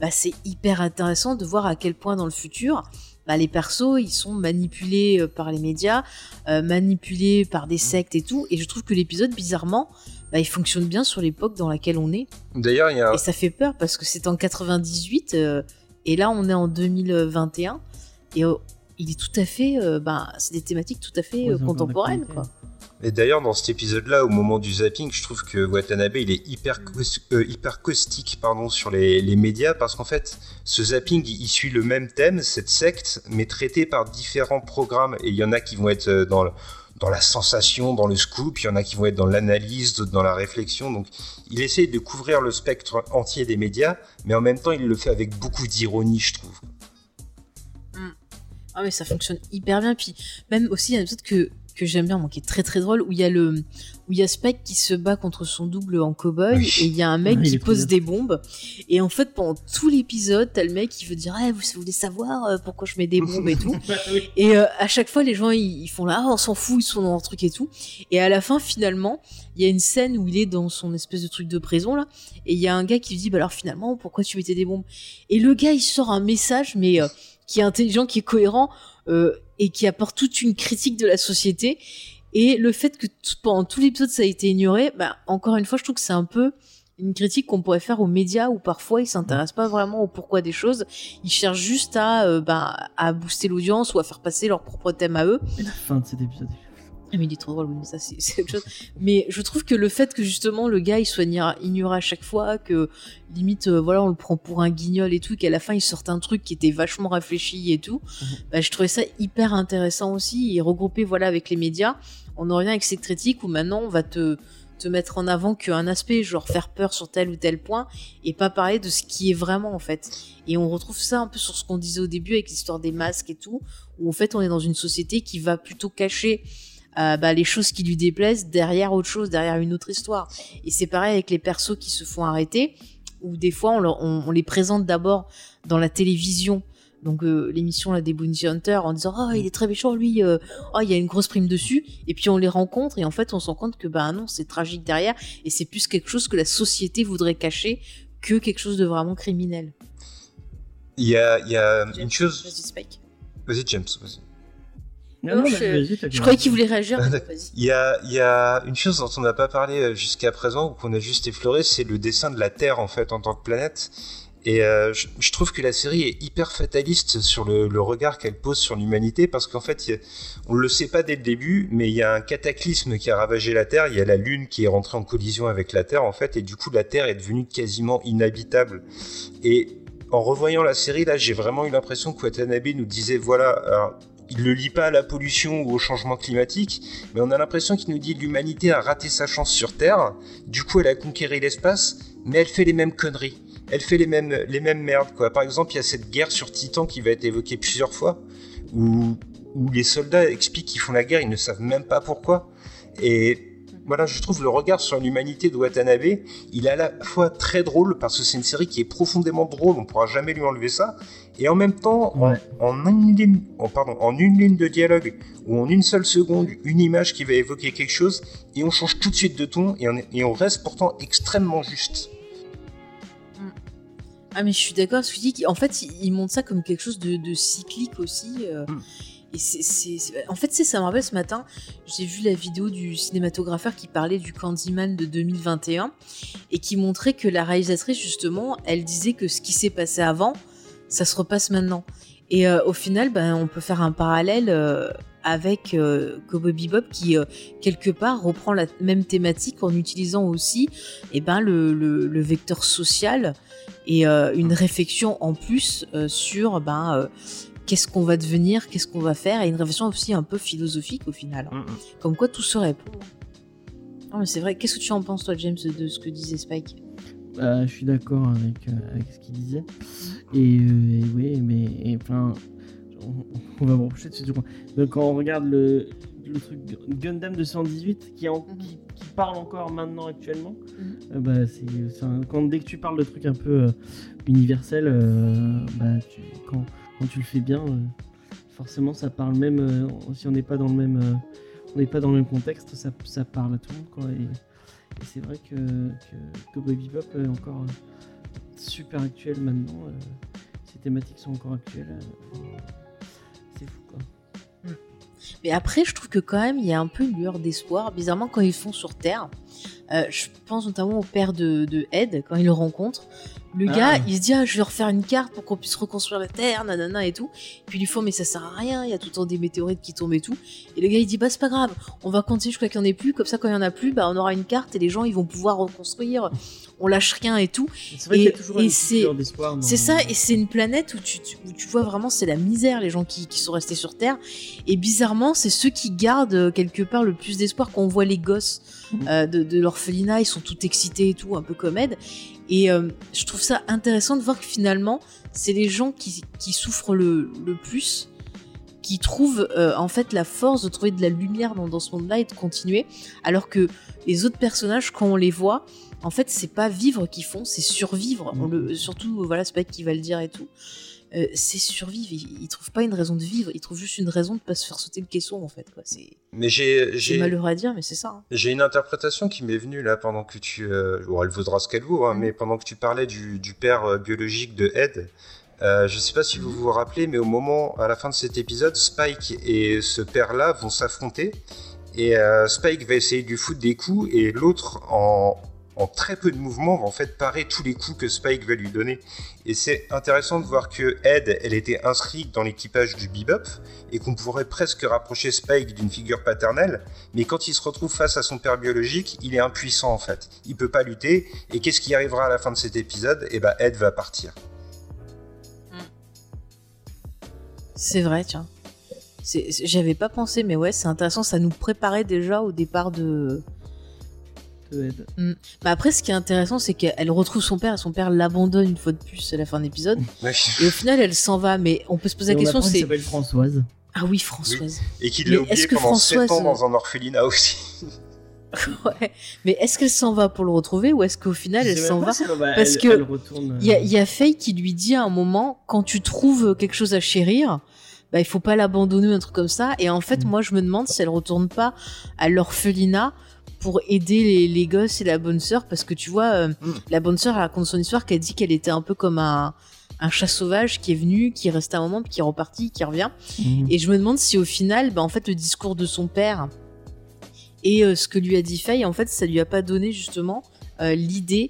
Bah, c'est hyper intéressant de voir à quel point dans le futur, bah, les persos, ils sont manipulés euh, par les médias, euh, manipulés par des sectes et tout. Et je trouve que l'épisode, bizarrement, bah, il fonctionne bien sur l'époque dans laquelle on est. D'ailleurs, il y a Et ça fait peur parce que c'est en 98 euh, et là on est en 2021 et euh, il est tout à fait, euh, ben, c'est des thématiques tout à fait euh, contemporaines quoi. Et d'ailleurs, dans cet épisode-là, au moment du zapping, je trouve que Watanabe, il est hyper, euh, hyper caustique pardon, sur les, les médias, parce qu'en fait, ce zapping, il suit le même thème, cette secte, mais traité par différents programmes. Et il y en a qui vont être euh, dans, dans la sensation, dans le scoop, il y en a qui vont être dans l'analyse, d'autres dans la réflexion. Donc, il essaie de couvrir le spectre entier des médias, mais en même temps, il le fait avec beaucoup d'ironie, je trouve. Ah mais ça fonctionne hyper bien puis même aussi il y a un épisode que que j'aime bien, moi, qui est très très drôle, où il y a le où il y a Spike qui se bat contre son double en cowboy Oui. et il y a un mec qui pose des bombes et en fait pendant tout l'épisode t'as le mec qui veut dire ah vous voulez savoir euh, pourquoi je mets des bombes et tout? Et euh, à chaque fois, les gens ils, ils font là, Ah, on s'en fout, ils sont dans leur truc et tout. Et à la fin, finalement, il y a une scène où il est dans son espèce de truc de prison là, et il y a un gars qui lui dit, bah alors finalement, pourquoi tu mettais des bombes? Et le gars, il sort un message, mais euh, qui est intelligent, qui est cohérent euh, et qui apporte toute une critique de la société. Et le fait que pendant tout l'épisode ça a été ignoré, bah encore une fois, je trouve que c'est un peu une critique qu'on pourrait faire aux médias où parfois ils s'intéressent pas vraiment au pourquoi des choses, ils cherchent juste à euh, bah, à booster l'audience ou à faire passer leur propre thème à eux. Et la fin de cet épisode. Ah, mais il est trop drôle, mais ça c'est autre chose. Mais je trouve que le fait que justement le gars il soit ignoré à chaque fois, que limite euh, voilà on le prend pour un guignol et tout, qu'à la fin il sorte un truc qui était vachement réfléchi et tout, bah, je trouvais ça hyper intéressant aussi et regroupé voilà avec les médias, on en revient avec cette critique où maintenant on va te te mettre en avant qu'un aspect genre faire peur sur tel ou tel point et pas parler de ce qui est vraiment en fait. Et on retrouve ça un peu sur ce qu'on disait au début avec l'histoire des masques et tout, où en fait on est dans une société qui va plutôt cacher euh, bah, les choses qui lui déplaisent derrière autre chose, derrière une autre histoire. Et c'est pareil avec les persos qui se font arrêter, où des fois on, leur- on- on les présente d'abord dans la télévision, donc euh, l'émission là des Bounty Hunters, en disant oh il est très méchant lui, euh, oh il y a une grosse prime dessus, et puis on les rencontre et en fait on se rend compte que bah non c'est tragique derrière et c'est plus quelque chose que la société voudrait cacher que quelque chose de vraiment criminel. Il y a, il y a une chose. Vas-y, James. vas-y. Non, Non, non, je- Je croyais qu'il voulait réagir. Mais. Il y a, il y a une chose dont on n'a pas parlé euh, jusqu'à présent, ou qu'on a juste effleuré, c'est le dessin de la Terre en fait en tant que planète. Et euh, je, je trouve que la série est hyper fataliste sur le, le regard qu'elle pose sur l'humanité, parce qu'en fait, il y a- on le sait pas dès le début, mais il y a un cataclysme qui a ravagé la Terre. Il y a la Lune qui est rentrée en collision avec la Terre en fait, et du coup la Terre est devenue quasiment inhabitable. Et en revoyant la série, là, j'ai vraiment eu l'impression que Watanabe nous disait voilà. alors, il le lie pas à la pollution ou au changement climatique, mais on a l'impression qu'il nous dit l'humanité a raté sa chance sur Terre, du coup elle a conquéri l'espace, mais elle fait les mêmes conneries. Elle fait les mêmes, les mêmes merdes, quoi. Par exemple, il y a cette guerre sur Titan qui va être évoquée plusieurs fois, où, où les soldats expliquent qu'ils font la guerre, ils ne savent même pas pourquoi. Et voilà, je trouve le regard sur l'humanité de Watanabe, il est à la fois très drôle, parce que c'est une série qui est profondément drôle, on pourra jamais lui enlever ça, et en même temps, en- Ouais. en, une ligne, en, pardon, en une ligne de dialogue, ou en une seule seconde, une image qui va évoquer quelque chose, et on change tout de suite de ton, et on, est- et on reste pourtant extrêmement juste. Ah mais je suis d'accord, parce que je dis qu'en fait il, il montre ça comme quelque chose de, de cyclique aussi. euh, Mm. Et c'est- en fait, c'est ça me rappelle ce matin, j'ai vu la vidéo du cinématographeur qui parlait du Candyman de 2021 et qui montrait que la réalisatrice justement, elle disait que ce qui s'est passé avant, ça se repasse maintenant. Et euh, au final, ben, on peut faire un parallèle euh, avec euh, Cowboy Bebop qui euh, quelque part reprend la même thématique en utilisant aussi, eh ben, le, le- le vecteur social et une réflexion en plus sur ben qu'est-ce qu'on va devenir, qu'est-ce qu'on va faire, et une réflexion aussi un peu philosophique au final. hein. Mm, mm. Comme quoi tout se répond. Non mais c'est vrai, qu'est-ce que tu en penses toi James de ce que disait Spike? Euh, je suis d'accord avec, euh, avec ce qu'il disait. Et, euh, et oui, mais enfin, on, va me reprocher dessus. Donc, quand on regarde le, le truc Gundam 218 qui, est en- Mhm. qui, qui parle encore maintenant actuellement, Mhm. euh, bah, c'est, c'est un- quand, dès que tu parles de trucs un peu euh, universels, euh, bah, tu, quand, quand tu le fais bien, forcément ça parle même si on n'est pas dans le même on n'est pas dans le même contexte, ça, ça parle à tout le monde quoi. Et, c'est vrai que, que Cowboy Bebop est encore euh, super actuel maintenant. euh, ces thématiques sont encore actuelles. euh, c'est fou quoi. Mais après, je trouve que quand même, il y a un peu une lueur d'espoir. Bizarrement, quand ils font sur Terre, euh, je pense notamment au père de, de Ed, quand il le rencontre. Le Ah. gars, il se dit, ah, je vais refaire une carte pour qu'on puisse reconstruire la Terre, nanana et tout. Puis ils lui font, mais ça sert à rien, il y a tout le temps des météorites qui tombent et tout. Et le gars, il dit, bah, c'est pas grave, on va continuer jusqu'à qu'il n'y en ait plus. Comme ça, quand il y en a plus, bah, on aura une carte et les gens, ils vont pouvoir reconstruire. On lâche rien et tout. C'est vrai Et- qu'il y a toujours et une c'est- dans- ça, et c'est une planète où tu, tu- où tu vois vraiment c'est la misère, les gens qui, qui sont restés sur Terre. Et bizarrement, c'est ceux qui gardent euh, quelque part le plus d'espoir quand on voit les gosses. Euh, de, de l'orphelinat, ils sont tout excités et tout, un peu comme Ed. Et euh, je trouve ça intéressant de voir que finalement, c'est les gens qui, qui souffrent le, le plus qui trouvent euh, en fait la force de trouver de la lumière dans, dans ce monde-là et de continuer, alors que les autres personnages, quand on les voit, en fait, c'est pas vivre qu'ils font, c'est survivre. On le, surtout, voilà, c'est pas qui va le dire et tout. Euh, c'est survivre. Ils, ils trouvent pas une raison de vivre, ils trouvent juste une raison de pas se faire sauter le caisson, en fait. quoi. C'est Mais j'ai, j'ai, malheureux à dire, mais c'est ça. hein. J'ai une interprétation qui m'est venue là pendant que tu. euh, bon, elle vaudra ce qu'elle vaut, hein, Mhm. mais pendant que tu parlais du, du père euh, biologique de Ed, euh, je sais pas si vous vous rappelez, mais au moment, à la fin de cet épisode, Spike et ce père-là vont s'affronter. Et euh, Spike va essayer de lui foutre des coups, et l'autre, en, en très peu de mouvements, va en fait parer tous les coups que Spike va lui donner. Et c'est intéressant de voir que Ed, elle était inscrite dans l'équipage du Bebop, et qu'on pourrait presque rapprocher Spike d'une figure paternelle, mais quand il se retrouve face à son père biologique, il est impuissant en fait. Il peut pas lutter, et qu'est-ce qui arrivera à la fin de cet épisode? Eh ben Ed va partir. C'est vrai, tiens. J'avais pas pensé, mais ouais, c'est intéressant. Ça nous préparait déjà au départ de. De Ed. Bah après, ce qui est intéressant, c'est qu'elle retrouve son père et son père l'abandonne une fois de plus à la fin de l'épisode. Et au final, elle s'en va. Mais on peut se poser Et la on question, c'est. s'appelle Françoise. Ah oui, Françoise. Et qu'il Mais l'a oublié est-ce que pendant 7 ans Françoise- dans un orphelinat aussi. ouais. Mais est-ce qu'elle s'en va pour le retrouver ou est-ce qu'au final, elle s'en va parce elle- que retourne, euh, Il y a, y a Faye qui lui dit à un moment, quand tu trouves quelque chose à chérir, bah, il faut pas l'abandonner ou un truc comme ça. Et en fait, Mm. moi, je me demande si elle retourne pas à l'orphelinat pour aider les, les gosses et la bonne sœur, parce que tu vois, euh, Mm. la bonne sœur elle raconte son histoire, qu'elle dit qu'elle était un peu comme un, un chat sauvage qui est venu, qui est resté un moment, puis qui est reparti, qui revient. Mhm. Et je me demande si au final, bah, en fait, le discours de son père et euh, ce que lui a dit Faye, en fait, ça lui a pas donné justement euh, l'idée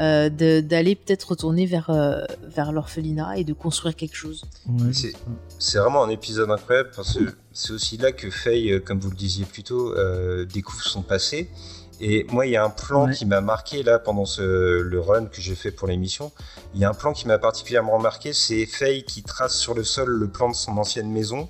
euh, de- d'aller peut-être retourner vers, euh, vers l'orphelinat et de construire quelque chose. Ouais, C'est- vraiment un épisode incroyable parce que c'est aussi là que Faye, euh, comme vous le disiez plus tôt, euh, découvre son passé. Et moi, il y a un plan Ouais. qui m'a marqué là pendant ce, le run que j'ai fait pour l'émission. Il y a un plan qui m'a particulièrement marqué, c'est Faye qui trace sur le sol le plan de son ancienne maison,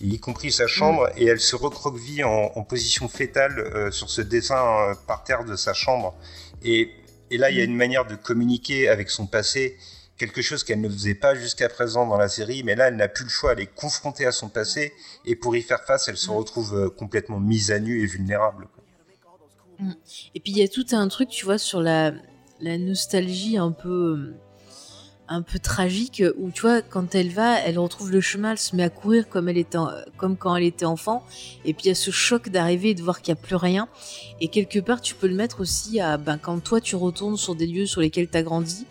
y compris sa chambre, et elle se recroqueville en, en position fétale euh, sur ce dessin euh, par terre de sa chambre. Et, et là, il y a une manière de communiquer avec son passé quelque chose qu'elle ne faisait pas jusqu'à présent dans la série, mais là, elle n'a plus le choix, elle est confrontée à son passé, et pour y faire face, elle se retrouve euh, complètement mise à nu et vulnérable. quoi. Et puis il y a tout un truc, tu vois, sur la, la nostalgie un peu, euh, un peu tragique, où tu vois, quand elle va, elle retrouve le chemin, elle se met à courir comme, elle était, en- comme quand elle était enfant. Et puis il y a ce choc d'arriver et de voir qu'il n'y a plus rien. Et quelque part, tu peux le mettre aussi à ben, quand toi tu retournes sur des lieux sur lesquels tu as grandi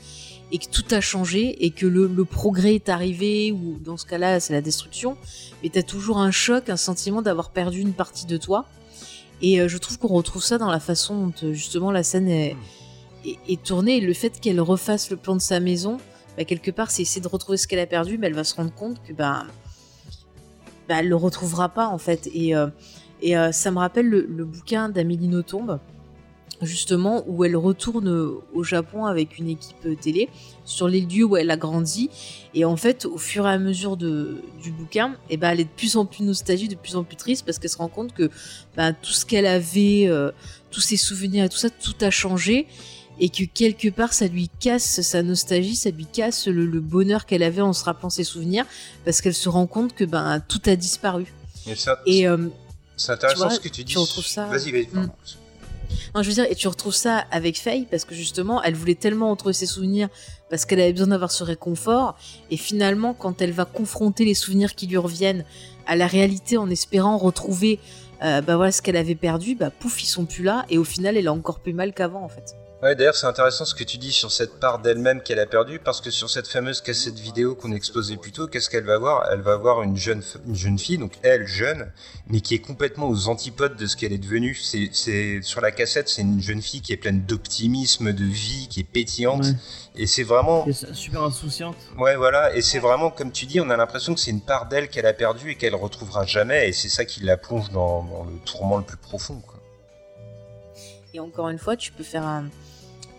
et que tout a changé et que le, le progrès est arrivé, ou dans ce cas-là, c'est la destruction. Mais tu as toujours un choc, un sentiment d'avoir perdu une partie de toi. Et euh, je trouve qu'on retrouve ça dans la façon dont euh, justement la scène est, est, est tournée. Et le fait qu'elle refasse le plan de sa maison, bah, quelque part, c'est essayer de retrouver ce qu'elle a perdu, mais elle va se rendre compte que bah, bah, elle le retrouvera pas en fait. Et, euh, et euh, ça me rappelle le, bouquin d'Amélie Nothomb, justement, où elle retourne au Japon avec une équipe télé sur les lieux où elle a grandi. Et en fait, au fur et à mesure du bouquin, et ben elle est de plus en plus nostalgique, de plus en plus triste parce qu'elle se rend compte que ben, tout ce qu'elle avait, euh, tous ses souvenirs et tout ça, tout a changé. Et que quelque part, ça lui casse sa nostalgie, ça lui casse le, le bonheur qu'elle avait en se rappelant ses souvenirs, parce qu'elle se rend compte que ben tout a disparu. Et ça- Et euh, c'est intéressant vois, ce que tu dis. tu retrouves ça- Vas-y, vas-y. pardon. Non, je veux dire, et tu retrouves ça avec Faye parce que justement, elle voulait tellement retrouver ses souvenirs parce qu'elle avait besoin d'avoir ce réconfort. Et finalement, quand elle va confronter les souvenirs qui lui reviennent à la réalité en espérant retrouver euh, bah voilà, ce qu'elle avait perdu, bah pouf, ils sont plus là. Et au final, elle a encore plus mal qu'avant en fait. Ouais, d'ailleurs, c'est intéressant ce que tu dis sur cette part d'elle-même qu'elle a perdue, parce que sur cette fameuse cassette vidéo qu'on exposait plus tôt, qu'est-ce qu'elle va voir? Elle va voir une jeune, une jeune fille, donc elle, jeune, mais qui est complètement aux antipodes de ce qu'elle est devenue. C'est, c'est, sur la cassette, c'est une jeune fille qui est pleine d'optimisme, de vie, qui est pétillante, Ouais. et c'est vraiment... C'est super insouciante. Ouais, voilà, et c'est vraiment, comme tu dis, on a l'impression que c'est une part d'elle qu'elle a perdue et qu'elle retrouvera jamais, et c'est ça qui la plonge dans, dans le tourment le plus profond, quoi. Et encore une fois, tu peux faire un-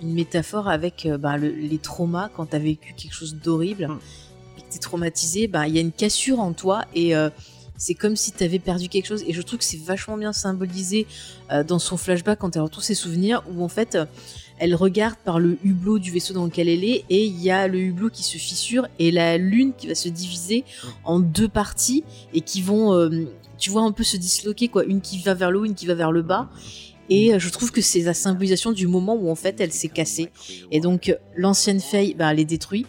une métaphore avec euh, bah, le- les traumas quand tu as vécu quelque chose d'horrible Mm. et que tu es traumatisé. bah, Il y a une cassure en toi et euh, c'est comme si tu avais perdu quelque chose. Et je trouve que c'est vachement bien symbolisé euh, dans son flashback quand elle retrouve ses souvenirs où en fait. elle regarde par le hublot du vaisseau dans lequel elle est et il y a le hublot qui se fissure et la lune qui va se diviser en deux parties et qui vont, tu vois, un peu se disloquer quoi, une qui va vers le haut, une qui va vers le bas. Et euh, je trouve que c'est la symbolisation du moment où en fait elle s'est cassée. Et donc euh, l'ancienne Faye, bah, elle est détruite.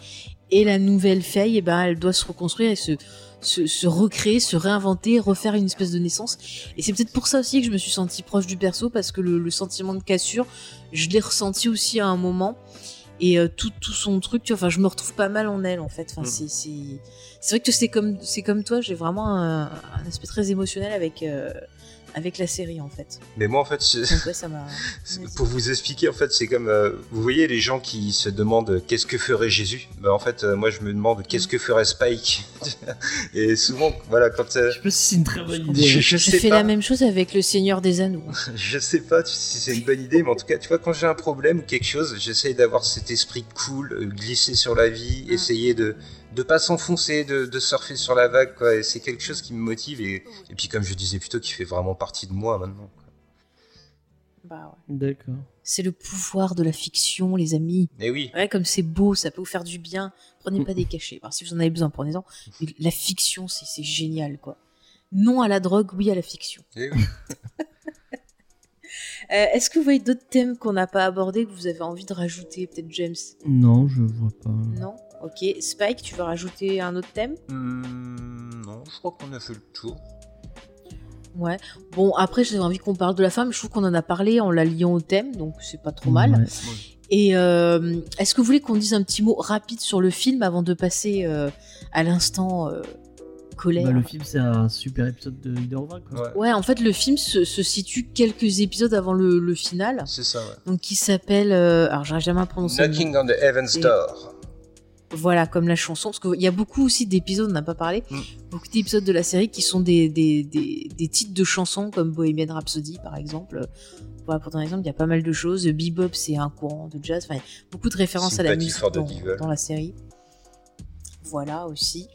Et la nouvelle Faye, eh ben, elle doit se reconstruire et se, se, se recréer, se réinventer, refaire une espèce de naissance. Et c'est peut-être pour ça aussi que je me suis sentie proche du perso, parce que le, le sentiment de cassure, je l'ai ressenti aussi à un moment. Et euh, tout, tout son truc, tu vois, enfin, je me retrouve pas mal en elle, en fait. Enfin, Mm. c'est, c'est, c'est vrai que c'est comme, c'est comme toi, j'ai vraiment un, un aspect très émotionnel avec, euh, avec la série en fait. Mais moi, en fait, je- Donc ça pour vous expliquer, en fait, c'est comme euh, vous voyez les gens qui se demandent euh, qu'est-ce que ferait Jésus? Bah, en fait, euh, moi, je me demande qu'est-ce que ferait Spike? Et souvent, voilà, quand euh, Je sais pas si c'est une très bonne je, idée. je Je sais fais pas, la même chose avec le Seigneur des Anneaux. je sais pas si c'est une bonne idée, mais en tout cas, tu vois, quand j'ai un problème ou quelque chose, j'essaye d'avoir cet esprit cool, glisser sur la vie, Mm. essayer de de pas s'enfoncer, de, de surfer sur la vague, quoi. Et c'est quelque chose qui me motive et, et puis comme je disais plutôt, qui fait vraiment partie de moi maintenant. quoi. Bah ouais. D'accord. C'est le pouvoir de la fiction, les amis. Mais oui, Ouais, comme c'est beau, ça peut vous faire du bien. Prenez pas des cachets. Alors, si vous en avez besoin, prenez-en. Mais la fiction, c'est c'est génial, quoi. Non à la drogue, oui à la fiction. Eh oui. Euh, Est-ce que vous voyez d'autres thèmes qu'on n'a pas abordés que vous avez envie de rajouter Peut-être James? Non, je vois pas. Non? Ok. Spike, tu veux rajouter un autre thème? Hmm, non, je crois qu'on a fait le tour. Ouais. Bon, après, j'avais envie qu'on parle de la femme. Je trouve qu'on en a parlé en la liant au thème, donc c'est pas trop mal. Ouais. Et euh, est-ce que vous voulez qu'on dise un petit mot rapide sur le film avant de passer euh, à l'instant euh, colère? Bah, le film, c'est un super épisode de 1h20. Quoi. Ouais, Ouais, en fait, le film se, se situe quelques épisodes avant le, le final, c'est ça, ouais. donc qui s'appelle. euh, alors, j'arrive jamais à prononcer. Knocking on the Heaven's Et- Door. Voilà, comme la chanson, parce qu'il y a beaucoup aussi d'épisodes, on n'a pas parlé, Mm. beaucoup d'épisodes de la série qui sont des, des, des, des titres de chansons comme Bohemian Rhapsody par exemple. Voilà, pour un exemple, il y a pas mal de choses. Bebop, c'est un courant de jazz. Enfin, beaucoup de références à la musique dans, la série. Voilà aussi.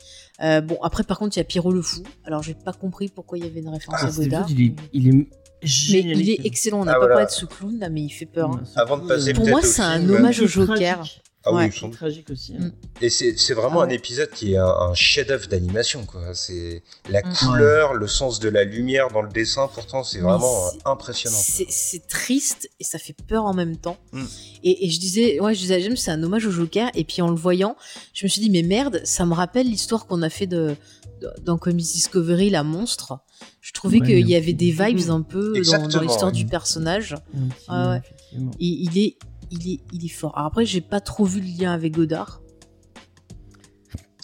Euh, bon, après, par contre, il y a Pierrot le Fou. Alors, j'ai pas compris pourquoi il y avait une référence Ah, à Godard. il est, il est Mais il est excellent. On n'a Ah, pas voilà. parlé de ce clown là, mais il fait peur. hein. Avant de passer Pour moi, c'est un hommage au Tragique. Ah oui, Ouais. sont- tragique aussi. Mm. hein. Et c'est vraiment Ah un épisode qui est un, un chef-d'œuvre d'animation. C'est la Mm. couleur, le sens de la lumière dans le dessin. Pourtant, c'est vraiment impressionnant. C'est triste et ça fait peur en même temps. Mm. Et, et je disais, ouais, je disais James, c'est un hommage au Joker. Et puis en le voyant, je me suis dit, mais merde, ça me rappelle l'histoire qu'on a fait de, de- dans Comics Discovery, la monstre. Je trouvais Ouais, qu'il y avait des vibes un peu dans- dans, Exactement, l'histoire ouais. du personnage. Ah il est, il est, il est fort. Alors après, j'ai pas trop vu le lien avec Godard.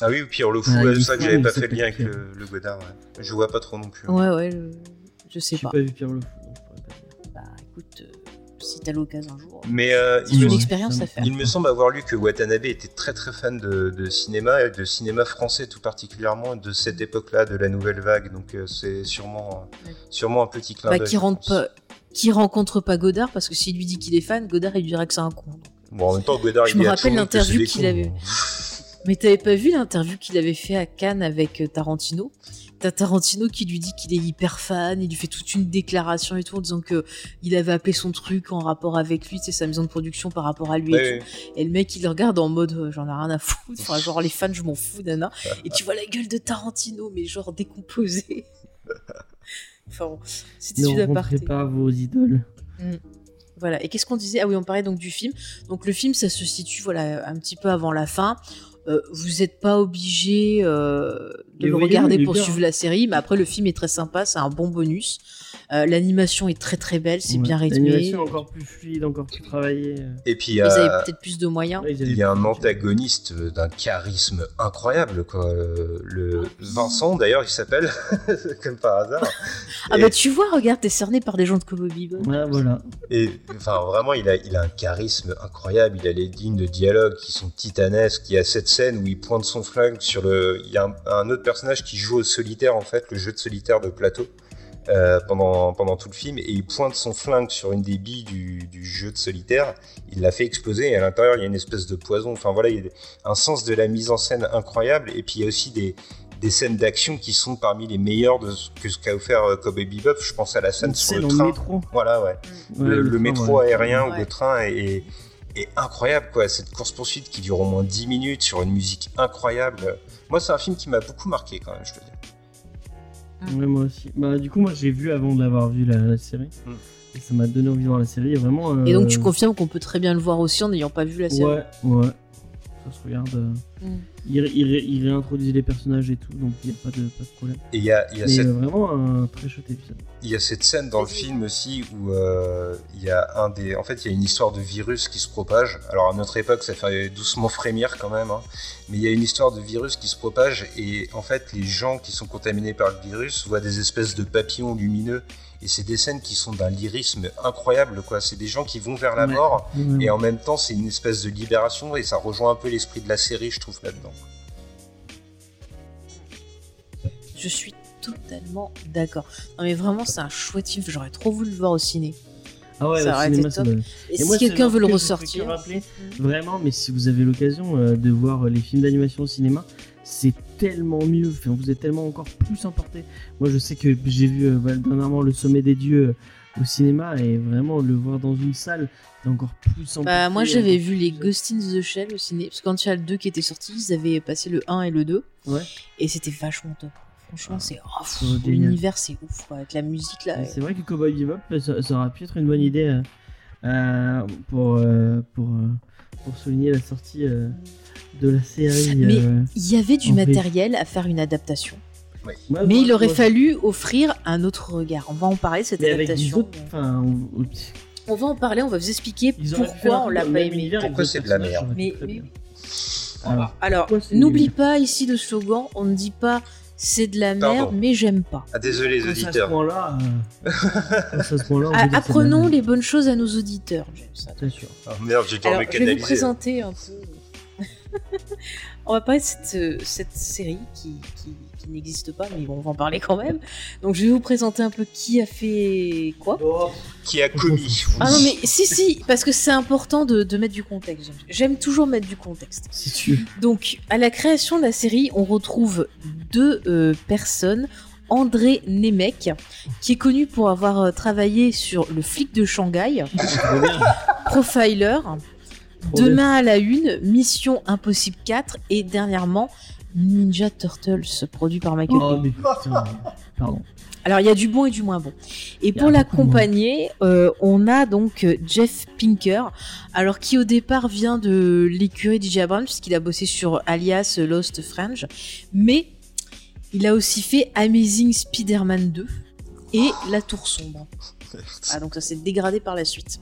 Ah oui, ou Pierre le fou, Ah, c'est ça que j'avais mais pas fait le lien avec le, le Godard. ouais. Je vois pas trop non plus. Ouais, ouais, je, je sais J'ai pas. pas vu Pierre le Fou, donc je pourrais pas dire. Bah écoute, euh, si t'as l'occasion un jour. Mais euh, C'est il, une me, expérience à faire. il me semble avoir lu que Watanabe était très très fan de, de cinéma, et de cinéma français tout particulièrement, de cette époque-là, de la nouvelle vague. Donc euh, c'est sûrement, Ouais. sûrement un petit clin Bah, d'œil. qui je rentre pas, qui rencontre pas Godard parce que s'il lui dit qu'il est fan, Godard il lui dirait que c'est un con. donc. Bon, en même temps, Godard, Je il me rappelle l'interview qu'il avait- Mais t'avais pas vu l'interview qu'il avait fait à Cannes avec euh, Tarantino? T'as Tarantino qui lui dit qu'il est hyper fan, il lui fait toute une déclaration et tout en disant que il avait appelé son truc en rapport avec lui, c'est sa maison de production par rapport à lui et Ouais, tout. Et le mec il le regarde en mode euh, j'en ai rien à foutre, enfin genre les fans je m'en fous nana. Et tu vois la gueule de Tarantino mais genre décomposée. enfin c'était Ne rencontrez pas vos idoles. Voilà. Et qu'est-ce qu'on disait? Ah oui, on parlait donc du film. Donc le film, ça se situe voilà un petit peu avant la fin. Euh, vous n'êtes pas obligé euh, de le regarder pour suivre la série, mais après le film est très sympa, c'est un bon bonus. Euh, L'animation est très très belle, c'est Ouais. bien rythmé. L'animation est encore plus fluide, encore plus travaillée. Et puis il y Ils a, avaient peut-être plus de moyens. Ouais, il y a un antagoniste d'un charisme incroyable, quoi. Euh, Le Vincent, d'ailleurs, il s'appelle, comme par hasard. Ah Et- bah tu vois, regarde, t'es cerné par des gens de Bebop. Ouais, voilà. Et enfin, vraiment, il a, il a un charisme incroyable. Il a les lignes de dialogue qui sont titanesques. Il y a cette scène où il pointe son flingue sur le. Il y a un, un autre personnage qui joue au solitaire, en fait, le jeu de solitaire de plateau. Euh, pendant, pendant tout le film et il pointe son flingue sur une des billes du, du jeu de solitaire. Il l'a fait exploser et à l'intérieur il y a une espèce de poison. Enfin voilà il y a un sens de la mise en scène incroyable et puis il y a aussi des, des scènes d'action qui sont parmi les meilleures de ce que ce qu'a offert euh, Cowboy Bebop. Je pense à la scène sur le train. métro. voilà ouais. Ouais, le, le train, métro ouais. aérien ou le train est, est- est incroyable quoi. Cette course poursuite qui dure au moins 10 minutes sur une musique incroyable. Moi c'est un film qui m'a beaucoup marqué quand même je te dis Ouais, moi aussi. Bah, du coup, moi, j'ai vu avant d'avoir vu la, la série. Mm. Et ça m'a donné envie de voir la série. Et vraiment. Et donc euh, tu confirmes qu'on peut très bien le voir aussi en n'ayant pas vu la série? Ouais, ouais. Ça se regarde. euh, Mm. Il, il, il réintroduisait les personnages et tout, donc il n'y a pas de, pas de problème. Et il y a, il y a Mais cette euh, vraiment un très chouette épisode. Il y a cette scène dans le film aussi où euh, il y a un des, en fait, il y a une histoire de virus qui se propage. Alors à notre époque, ça fait doucement frémir quand même, hein. mais il y a une histoire de virus qui se propage et en fait, les gens qui sont contaminés par le virus voient des espèces de papillons lumineux et c'est des scènes qui sont d'un lyrisme incroyable, quoi. C'est des gens qui vont vers la Ouais. mort et en même temps, c'est une espèce de libération et ça rejoint un peu l'esprit de la série, je trouve là-dedans. Je suis totalement d'accord. Non mais vraiment c'est un chouette film, j'aurais trop voulu le voir au ciné. Ah ouais, Ça aurait cinéma, top. Et, Et si quelqu'un un veut le que ressortir, rappeler. Vraiment, mais si vous avez l'occasion euh, de voir les films d'animation au cinéma, c'est tellement mieux. Enfin, vous êtes tellement encore plus emporté. Moi, je sais que j'ai vu euh, dernièrement Le Sommet des Dieux euh, au cinéma et vraiment le voir dans une salle, c'est encore plus emporté. Bah, moi j'avais encore vu les Ghost in the Shell au ciné, parce que quand il y a le 2 qui était sorti, ils avaient passé le 1 et le 2, Ouais. et c'était vachement top. Franchement, c'est oh, ça va être génial. l'univers, c'est ouf, quoi, avec la musique là. Et C'est vrai que Cowboy Bebop, euh, ça, ça aurait pu être une bonne idée euh, euh, pour, euh, pour, euh, pour souligner la sortie euh, de la série. Mais euh, il y avait du matériel à faire une adaptation, ouais, mais il aurait fallu offrir un autre regard. On va en parler cette Mais avec des adaptation. autres. On- On va en parler, on va vous expliquer ils pourquoi on l'a pas aimé. Pourquoi c'est de la merde Mais-. Alors, Alors, n'oublie pas ici le slogan, on ne dit pas c'est de la merde, mais j'aime pas. Ah désolé les c'est à ce auditeurs. point-là, euh, quand c'est à ce point-là, on Ah, apprenons les bonnes choses à nos auditeurs, James. Sûr. Ah, merde, j'ai dû Alors, me je vais vous présenter un peu. on va parler de cette, euh, cette série qui, qui, qui n'existe pas, mais bon, on va en parler quand même. Donc, je vais vous présenter un peu qui a fait quoi. Qui a commis Ah non, mais si, si, parce que c'est important de, de mettre du contexte. J'aime toujours mettre du contexte. Si tu. Donc, à la création de la série, on retrouve deux euh, personnes. André Nemec, qui est connu pour avoir euh, travaillé sur Le flic de Shanghai. Profiler. Demain à la une, Mission Impossible 4 et dernièrement Ninja Turtles, produit par Michael Oh, Bay. putain. Pardon. Alors il y a du bon et du moins bon. Et pour l'accompagner, euh, on a donc euh, Jeff Pinker, alors qui au départ vient de l'écurie DJ Abrams, puisqu'il a bossé sur Alias Lost Fringe, mais il a aussi fait Amazing Spider-Man 2 et La Tour Sombre. Ah, donc ça s'est dégradé par la suite.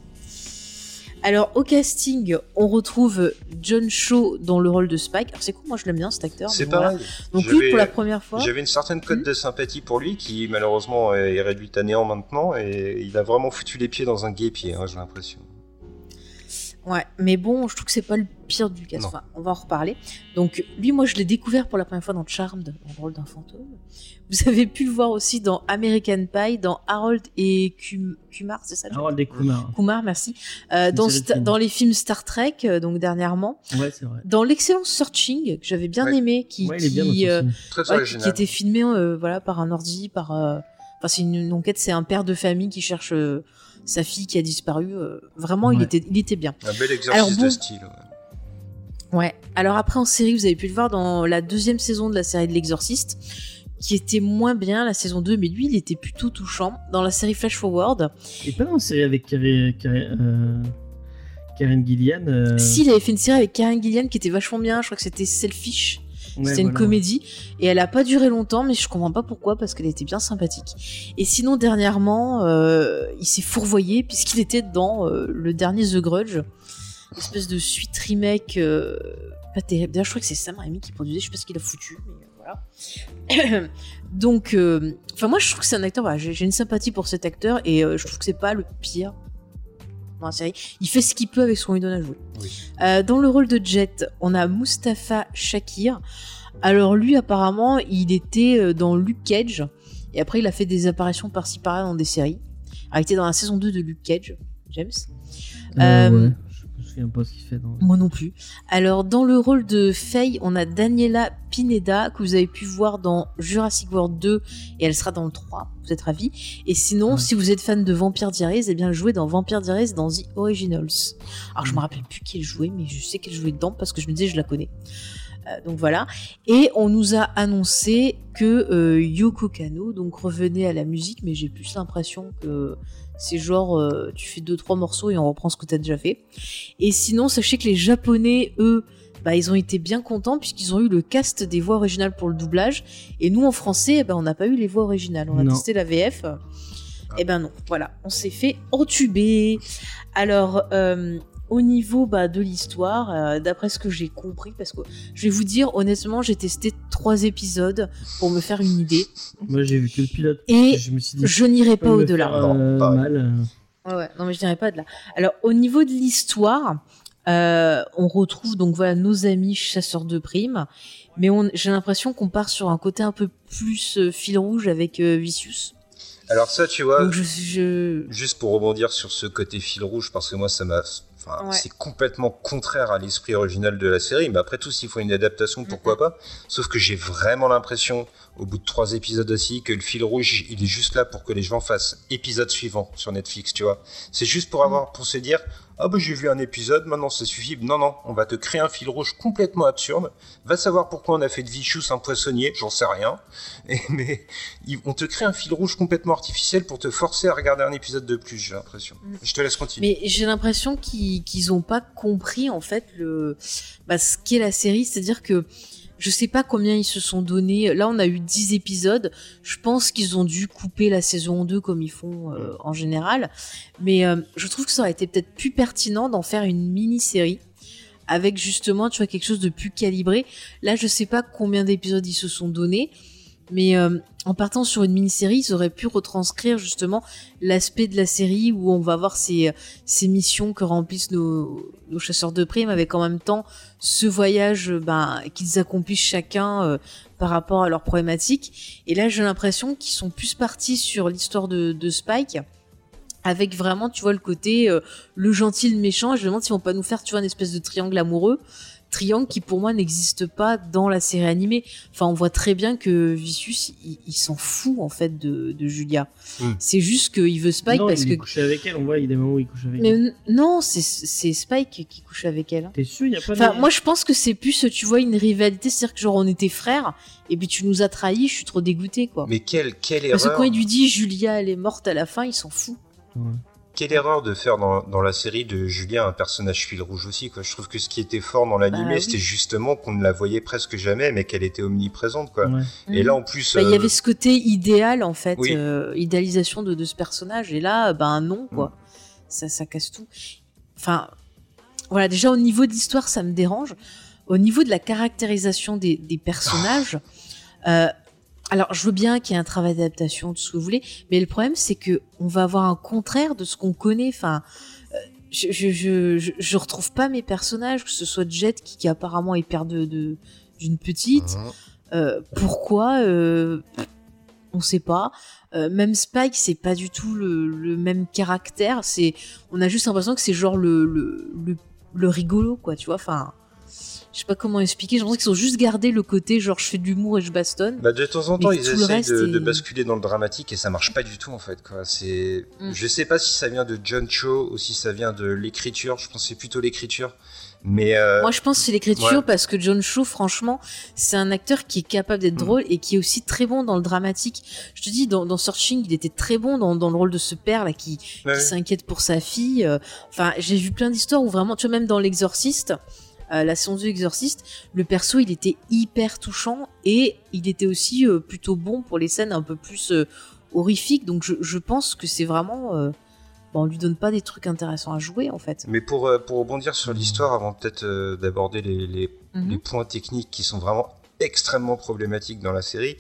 Alors au casting, on retrouve John Shaw dans le rôle de Spike. Alors c'est cool, moi je l'aime bien cet acteur. C'est voilà. pareil. Donc lui pour la première fois. J'avais une certaine cote Hmm. de sympathie pour lui qui malheureusement est réduite à néant maintenant et il a vraiment foutu les pieds dans un guépier, hein, j'ai l'impression. Ouais, mais bon, je trouve que c'est pas le pire du. Non. Enfin, on va en reparler. Donc, lui, moi, je l'ai découvert pour la première fois dans Charmed, dans le rôle d'un fantôme. Vous avez pu le voir aussi dans American Pie, dans Harold et Kum- Kumar, c'est ça le Harold et Kumar. Kumar, merci. Euh, dans, les films Star Trek, euh, donc dernièrement. Ouais, c'est vrai. Dans l'excellent Searching, que j'avais bien Ouais. aimé, qui, Ouais, bien qui, euh. Très qui- était filmé euh, voilà, par un ordi, par... euh, Enfin, c'est une, une enquête, c'est un père de famille qui cherche euh, sa fille qui a disparu. euh, vraiment, il, était, il était bien. Un bel exercice Alors bon. de style. ouais. Ouais. Alors après en série, vous avez pu le voir dans la deuxième saison de la série de l'Exorciste, qui était moins bien la saison 2, mais lui il était plutôt touchant. Dans la série Flash Forward, Et pas dans la série avec Karen, Karen, euh, Karen Gillian. euh, si il avait fait une série avec Karen Gillian qui était vachement bien, je crois que c'était Selfish. C'était une comédie et elle a pas duré longtemps, mais je comprends pas pourquoi parce qu'elle était bien sympathique. Et sinon dernièrement, euh, il s'est fourvoyé puisqu'il était dans euh, le dernier The Grudge, espèce de suite remake euh, pas terrible. D'ailleurs, je crois que c'est Sam Raimi qui produisait, je sais pas ce qu'il a foutu, mais euh, voilà. Donc, enfin moi je trouve que c'est un acteur. Voilà, j'ai une sympathie pour cet acteur et je trouve que c'est pas le pire dans la série. Il fait ce qu'il peut avec ce qu'on lui donne à jouer. Oui. Euh, dans le rôle de Jet, on a Mustapha Shakir. Alors lui, apparemment, il était euh, dans Luke Cage. Et après, il a fait des apparitions par-ci par-là dans des séries. Alors, il était dans la saison 2 de Luke Cage, James. Euh, Euh, ouais. Souviens pas ce qu'il fait dans. Moi non plus. Alors, dans le rôle de Faye, on a Daniela Pineda, que vous avez pu voir dans Jurassic World 2, et elle sera dans le 3, vous êtes ravis. Et sinon, Ouais. si vous êtes fan de Vampire Diaries, eh bien, elle jouait dans Vampire Diaries dans The Originals. Alors, je me rappelle plus qui elle jouait, mais je sais qu'elle jouait dedans parce que je me disais, je la connais. Euh, donc voilà. Et on nous a annoncé que euh, Yoko Kano donc revenait à la musique, mais j'ai plus l'impression que c'est genre euh, tu fais deux trois morceaux et on reprend ce que tu as déjà fait. Et sinon, sachez que les Japonais, eux, bah, ils ont été bien contents puisqu'ils ont eu le cast des voix originales pour le doublage. Et nous, en français, eh ben, on n'a pas eu les voix originales. On a Non. testé la VF. Et ben non, voilà, on s'est fait entuber. Alors, euh, au niveau bah, de l'histoire, euh, d'après ce que j'ai compris, parce que je vais vous dire, honnêtement, j'ai testé trois épisodes pour me faire une idée. Moi, j'ai vu que le pilote. Et je me suis dit, je n'irai pas au-delà. euh, Non, pareil. mal. euh. Ouais, non mais je dirais pas de là. Alors au niveau de l'histoire, euh, on retrouve donc voilà nos amis chasseurs de primes, mais on, j'ai l'impression qu'on part sur un côté un peu plus fil rouge avec euh, Vicious. Alors ça, tu vois, Donc je, je... juste pour rebondir sur ce côté fil rouge, parce que moi, ça m'a... Enfin, Ouais. c'est complètement contraire à l'esprit original de la série, mais après tout, s'il faut une adaptation, pourquoi pas? Sauf que j'ai vraiment l'impression, au bout de trois épisodes aussi, que le fil rouge, il est juste là pour que les gens fassent épisode suivant sur Netflix, tu vois? C'est juste pour avoir, pour se dire, ah bah j'ai vu un épisode, maintenant ça suffit. Non, non, on va te créer un fil rouge complètement absurde. Va savoir pourquoi on a fait de Vicious un poissonnier, j'en sais rien. Et, mais on te crée un fil rouge complètement artificiel pour te forcer à regarder un épisode de plus, j'ai l'impression. Mm. Je te laisse continuer. Mais j'ai l'impression qu'ils qu'ils ont pas compris en fait le bah, ce qu'est la série, c'est-à-dire que je sais pas combien ils se sont donné. Là, on a eu 10 épisodes. Je pense qu'ils ont dû couper la saison 2 comme ils font euh, en général. Mais euh, je trouve que ça aurait été peut-être plus pertinent d'en faire une mini-série avec justement, tu vois, quelque chose de plus calibré. Là, je sais pas combien d'épisodes ils se sont donnés. Mais euh, en partant sur une mini-série, ils auraient pu retranscrire justement l'aspect de la série où on va voir ces, ces missions que remplissent nos, chasseurs de primes avec en même temps ce voyage euh, ben, qu'ils accomplissent chacun euh, par rapport à leurs problématiques. Et là, j'ai l'impression qu'ils sont plus partis sur l'histoire de, Spike avec vraiment, tu vois, le côté euh, le gentil, le méchant. Et je me demande s'ils vont pas nous faire, tu vois, une espèce de triangle amoureux. Triangle qui pour moi n'existe pas dans la série animée. Enfin, on voit très bien que Vicious, il, il s'en fout en fait de, de Julia. Mm. C'est juste qu'il veut Spike non, parce il que est couché avec elle. On voit, il y a des moments où il couche avec mais elle. non, c'est Spike qui couche avec elle. hein. T'es sûr, il y a pas Enfin, de. moi je pense que c'est plus, tu vois, une rivalité, c'est-à-dire que genre on était frères, et puis tu nous as trahis, je suis trop dégoûté quoi. Mais quelle, quelle Parce que erreur quand il lui dit Julia elle est morte à la fin, il s'en fout. Ouais. Quelle erreur de faire dans, dans la série de Julia un personnage fil rouge aussi quoi. Je trouve que ce qui était fort dans l'animé, Bah oui. c'était justement qu'on ne la voyait presque jamais, mais qu'elle était omniprésente quoi. Ouais. Et là en plus, Bah, il y euh, avait ce côté idéal en fait, Oui. euh, idéalisation de, de ce personnage, et là, ben non Mm. quoi. Ça, ça casse tout. Enfin, voilà, déjà au niveau de l'histoire, ça me dérange. Au niveau de la caractérisation des, des personnages, euh, alors je veux bien qu'il y ait un travail d'adaptation, tout ce que vous voulez, mais le problème c'est que on va avoir un contraire de ce qu'on connaît. Enfin, euh, je, je, je, je, retrouve pas mes personnages, que ce soit Jet qui, qui apparemment est père de de- d'une petite. Mhm. Euh, pourquoi euh, On sait pas. Euh, même Spike, c'est pas du tout le, le même caractère. C'est, on a juste l'impression que c'est genre le, le, le, le rigolo, quoi. Tu vois. Enfin, je sais pas comment expliquer. J'ai l'impression qu'ils ont juste gardé le côté genre je fais de l'humour et je bastonne. Bah, de temps en temps, ils essayent de, est- de basculer dans le dramatique et ça marche pas du tout en fait. Quoi. C'est, Mm. je sais pas si ça vient de John Cho ou si ça vient de l'écriture. Je pense que c'est plutôt l'écriture. Mais euh, Moi, je pense que c'est l'écriture ouais. parce que John Cho, franchement, c'est un acteur qui est capable d'être Mm. drôle et qui est aussi très bon dans le dramatique. Je te dis, dans, dans Searching, il était très bon dans, dans le rôle de ce père là qui, ouais, qui s'inquiète pour sa fille. euh, Enfin, j'ai vu plein d'histoires où vraiment, tu vois, même dans l'Exorciste, euh, la saison 2 Exorciste, le perso, il était hyper touchant et il était aussi euh, plutôt bon pour les scènes un peu plus euh, horrifiques. Donc, je, je pense que c'est vraiment. Bah, on lui donne pas des trucs intéressants à jouer, en fait. Mais pour, pour rebondir sur l'histoire, avant peut-être d'aborder les, les, Mhm. les points techniques qui sont vraiment extrêmement problématiques dans la série,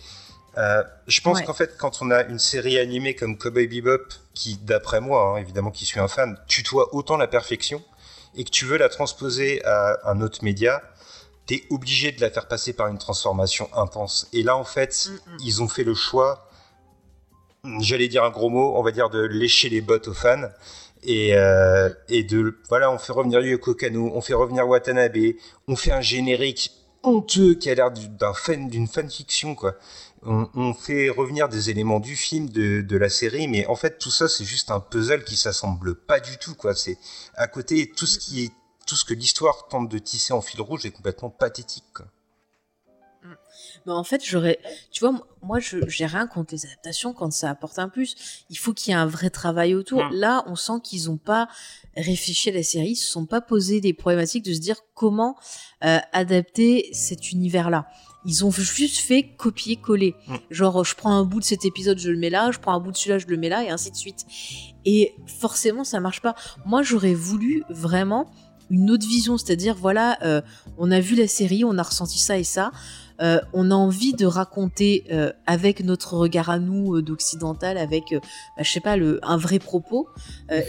euh, je pense Ouais. qu'en fait, quand on a une série animée comme Cowboy Bebop, qui, d'après moi, hein, évidemment, qui suis un fan, tutoie autant la perfection, et que tu veux la transposer à un autre média, t'es obligé de la faire passer par une transformation intense. Et là, en fait, ils ont fait le choix, j'allais dire un gros mot, on va dire de lécher les bottes aux fans. Et, euh, et de voilà, on fait revenir Yoko Kano, on fait revenir Watanabe, on fait un générique honteux qui a l'air du- d'un fan d'une fanfiction quoi. On, on fait revenir des éléments du film, de, de la série, mais en fait tout ça c'est juste un puzzle qui s'assemble pas du tout quoi. C'est à côté tout ce qui est tout ce que l'histoire tente de tisser en fil rouge est complètement pathétique quoi. Mais en fait, j'aurais, tu vois, moi, je j'ai rien contre les adaptations quand ça apporte un plus. Il faut qu'il y ait un vrai travail autour. Mm. Là, on sent qu'ils ont pas réfléchi à la série, ils se sont pas posé des problématiques de se dire comment euh, adapter cet univers-là. Ils ont juste fait copier-coller. Mm. Genre, je prends un bout de cet épisode, je le mets là, je prends un bout de celui-là, je le mets là, et ainsi de suite. Et forcément, ça marche pas. Moi, j'aurais voulu vraiment une autre vision, c'est-à-dire, voilà, euh, on a vu la série, on a ressenti ça et ça. Euh, on a envie de raconter euh, avec notre regard à nous euh, d'occidental, avec, bah, je sais pas, le, un vrai propos,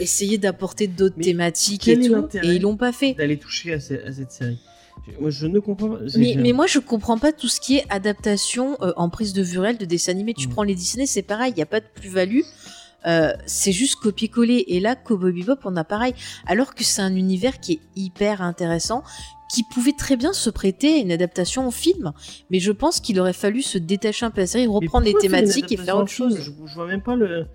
essayer d'apporter d'autres thématiques et tout, et ils l'ont pas fait. D'aller toucher à, ce- à cette série? Moi, je ne comprends pas. Mais, moi, je comprends pas tout ce qui est adaptation euh, en prise de vue réelle de dessins animés. Tu Mm. prends les Disney, c'est pareil, il y a pas de plus-value. Euh, c'est juste copier-coller. Et là, Cowboy Bebop, on a pareil. Alors que c'est un univers qui est hyper intéressant, qui pouvait très bien se prêter à une adaptation en film. Mais je pense qu'il aurait fallu se détacher un peu de la série, reprendre les thématiques et faire autre chose. je vois même pas le.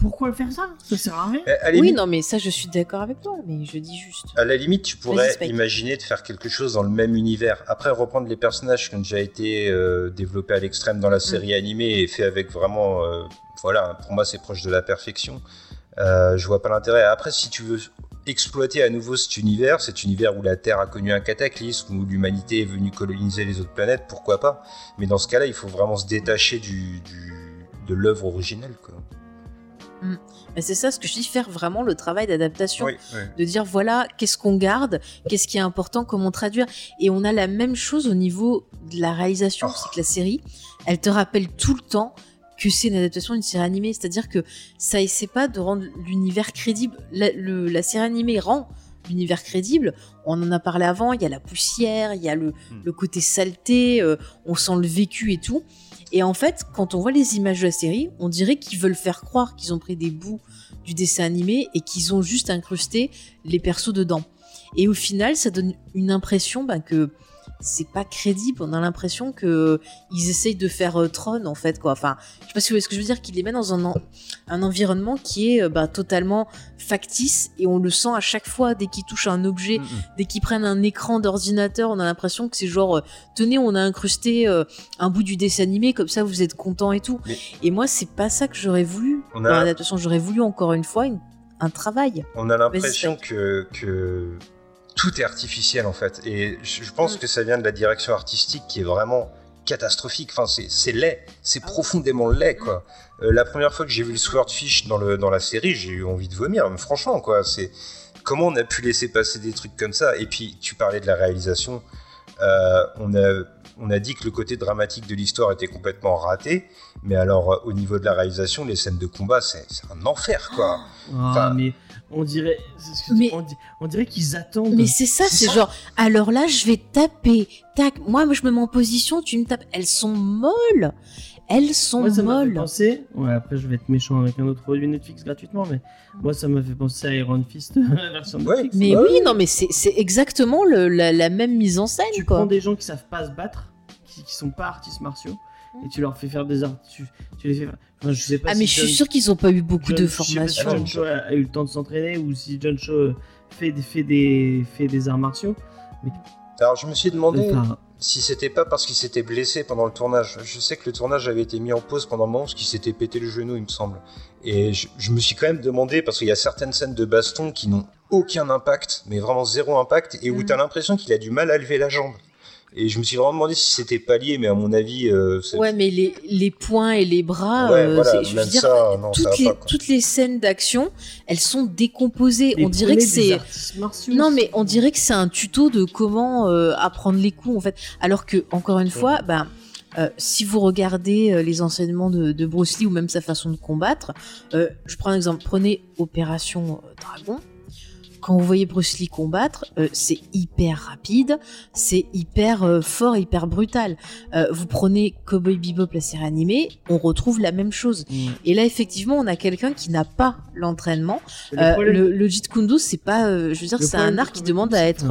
Pourquoi faire ça? Ça sert à rien. À la Oui, limite- non, mais ça, je suis d'accord avec toi, mais je dis juste. À la limite, tu pourrais imaginer de faire quelque chose dans le même univers. Après, reprendre les personnages qui ont déjà été euh, développés à l'extrême dans la série animée et fait avec vraiment, euh, voilà, pour moi, c'est proche de la perfection. Euh, je vois pas l'intérêt. Après, si tu veux exploiter à nouveau cet univers, cet univers où la Terre a connu un cataclysme, où l'humanité est venue coloniser les autres planètes, pourquoi pas? Mais dans ce cas-là, il faut vraiment se détacher du, du- de l'œuvre originelle. Quoi. Mais c'est ça ce que je dis, faire vraiment le travail d'adaptation. Oui, oui. de dire voilà qu'est-ce qu'on garde, qu'est-ce qui est important, comment traduire. Et on a la même chose au niveau de la réalisation, Oh. c'est que la série, elle te rappelle tout le temps que c'est une adaptation d'une série animée, c'est-à-dire que ça essaie pas de rendre l'univers crédible. La, le- la série animée rend l'univers crédible. On en a parlé avant, il y a la poussière, il y a le, le côté saleté, euh, on sent le vécu et tout. Et en fait, quand on voit les images de la série, on dirait qu'ils veulent faire croire qu'ils ont pris des bouts du dessin animé et qu'ils ont juste incrusté les persos dedans. Et au final, ça donne une impression ben, que c'est pas crédible. On a l'impression que ils essayent de faire euh, Tron en fait quoi. Enfin, je sais pas si vous voyez ce que je veux dire, qu'ils les mettent dans un, en- un environnement qui est euh, ben, totalement factice et on le sent à chaque fois dès qu'ils touchent un objet, dès qu'ils prennent un écran d'ordinateur, on a l'impression que c'est genre euh, tenez, on a incrusté euh, un bout du dessin animé comme ça vous êtes content et tout. Mais- Et moi, c'est pas ça que j'aurais voulu On dans a- l'adaptation. J'aurais voulu encore une fois une- un travail. On a l'impression que tout est artificiel en fait. Et je pense Mm. que ça vient de la direction artistique qui est vraiment catastrophique. Enfin, c'est c'est laid, c'est profondément laid quoi. Euh, la première fois que j'ai vu le Swordfish dans, le, dans la série, j'ai eu envie de vomir. Mais franchement, quoi, c'est comment on a pu laisser passer des trucs comme ça? Et puis, tu parlais de la réalisation. Euh, on a on a dit que le côté dramatique de l'histoire était complètement raté, mais alors euh, au niveau de la réalisation, les scènes de combat, c'est c'est un enfer quoi. Ah, Enfin- mais on dirait, Mais- on, di- on dirait qu'ils attendent. Mais c'est ça, C'est genre, alors là, je vais taper. Tac, moi, je me mets en position, tu me tapes. Elles sont molles. Elles sont Moi, ça m'a fait molles. penser. Ouais, après, je vais être méchant avec un autre produit Netflix gratuitement, mais moi, ça m'a fait penser à Iron Fist, la version Ouais. Netflix. Mais Bah oui, non, mais c'est c'est exactement le- la, la même mise en scène, tu quoi. prends des gens qui savent pas se battre, qui, qui sont pas artistes martiaux, et tu leur fais faire des arts. Tu, tu les fais. Enfin, je sais pas Ah, si mais je suis sûr qu'ils ont pas eu beaucoup John- de je sais pas si formation. John Cho a, a eu le temps de s'entraîner ou si John Cho euh, fait des, fait des, fait des arts martiaux. Alors, je me suis demandé. Enfin, si c'était pas parce qu'il s'était blessé pendant le tournage. Je sais que le tournage avait été mis en pause pendant un moment parce qu'il s'était pété le genou, il me semble. Et je, je me suis quand même demandé, parce qu'il y a certaines scènes de baston qui n'ont aucun impact, mais vraiment zéro impact, et où Mhm. t'as l'impression qu'il a du mal à lever la jambe. Et je me suis vraiment demandé si c'était pas lié, mais à mon avis, euh, Ouais, mais les, les poings et les bras, Ouais, euh, voilà, c'est- je veux même dire, ça, non, ça toutes, les, pas, toutes les scènes d'action, elles sont décomposées. on dirait que c'est. Non, mais c'est- on dirait que c'est un tuto de comment euh, apprendre les coups, en fait. Alors que, encore une fois, bah, euh, si vous regardez euh, les enseignements de, de Bruce Lee ou même sa façon de combattre, euh, je prends un exemple. Prenez Opération euh, Dragon. Quand vous voyez Bruce Lee combattre, euh, c'est hyper rapide, c'est hyper euh, fort, hyper brutal. Euh, vous prenez Cowboy Bebop, la série animée, on retrouve la même chose. Mm. Et là, effectivement, on a quelqu'un qui n'a pas l'entraînement. Le Euh, le, le Jeet Kune Do, c'est pas, euh, je veux dire, c'est un art qui demande à être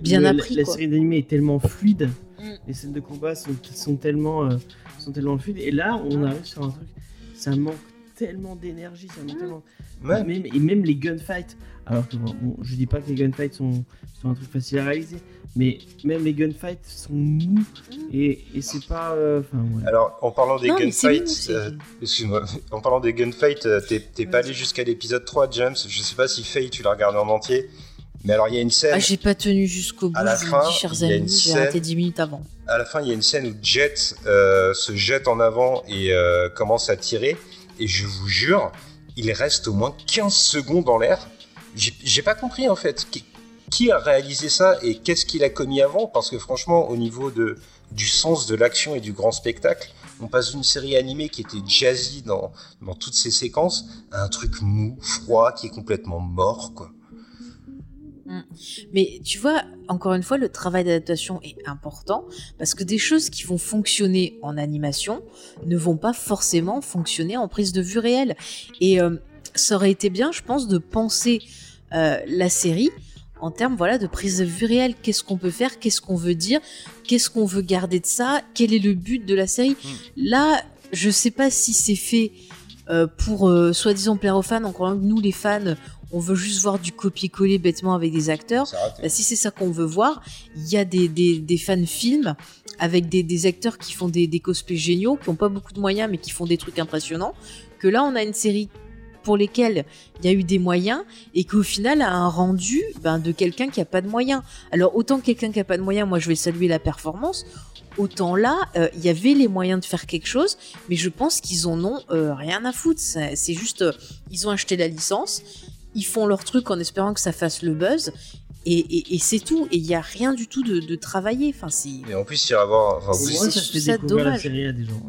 bien le- appris, La, quoi. série d'animé est tellement fluide, Mm. les scènes de combat sont, sont tellement, euh, sont tellement fluides, et là on arrive sur un truc, ça manque tellement d'énergie, ça Mm. manque tellement. Ouais. Même, et même les gunfights, alors que bon, bon, je dis pas que les gunfights sont, sont un truc facile à réaliser, mais même les gunfights sont mous, et, et c'est pas. euh, ouais. Alors, en parlant des Non, gunfights, euh, excuse-moi, en parlant des gunfights, euh, t'es t'es pas allé jusqu'à l'épisode 3, James. Je sais pas si Faye, tu l'as regardé en entier, Mais alors, il y a une scène. Ah, j'ai pas tenu jusqu'au bout, À la fin, chers il y a une amis, j'ai scène- arrêté 10 minutes avant. à la fin, il y a une scène où Jet euh, se jette en avant et euh, commence à tirer. Et je vous jure, il reste au moins 15 secondes en l'air. J'ai pas compris en fait. Qui, a réalisé ça et qu'est-ce qu'il a commis avant? Parce que franchement, au niveau de, du sens de l'action et du grand spectacle, on passe d'une série animée qui était jazzy dans, dans toutes ses séquences à un truc mou, froid, qui est complètement mort. quoi. Mais tu vois, encore une fois, le travail d'adaptation est important parce que des choses qui vont fonctionner en animation ne vont pas forcément fonctionner en prise de vue réelle. Et euh, ça aurait été bien, je pense, de penser euh, la série en termes voilà de prise de vue réelle. Qu'est-ce qu'on peut faire? Qu'est-ce qu'on veut dire? Qu'est-ce qu'on veut garder de ça? Quel est le but de la série? Là, je sais pas si c'est fait euh, pour euh, soi-disant plaire aux fans. Encore une fois, nous les fans, on veut juste voir du copier-coller bêtement avec des acteurs. Bah, si c'est ça qu'on veut voir, il y a des, des, des fan films avec des, des acteurs qui font des, des cosplays géniaux, qui ont pas beaucoup de moyens mais qui font des trucs impressionnants. Que là, on a une série pour lesquelles il y a eu des moyens et qu'au final a un rendu ben, de quelqu'un qui a pas de moyens. Alors autant quelqu'un qui a pas de moyens, moi je vais saluer la performance. Autant là, euh, il y avait les moyens de faire quelque chose, mais je pense qu'ils en ont euh, rien à foutre. C'est juste, euh, ils ont acheté la licence, ils font leur truc en espérant que ça fasse le buzz, et, et- et c'est tout. Et il y a rien du tout de, de travaillé. Enfin, c'est. Et en plus, il y avoir. enfin, C'est- ça ça la série à des gens.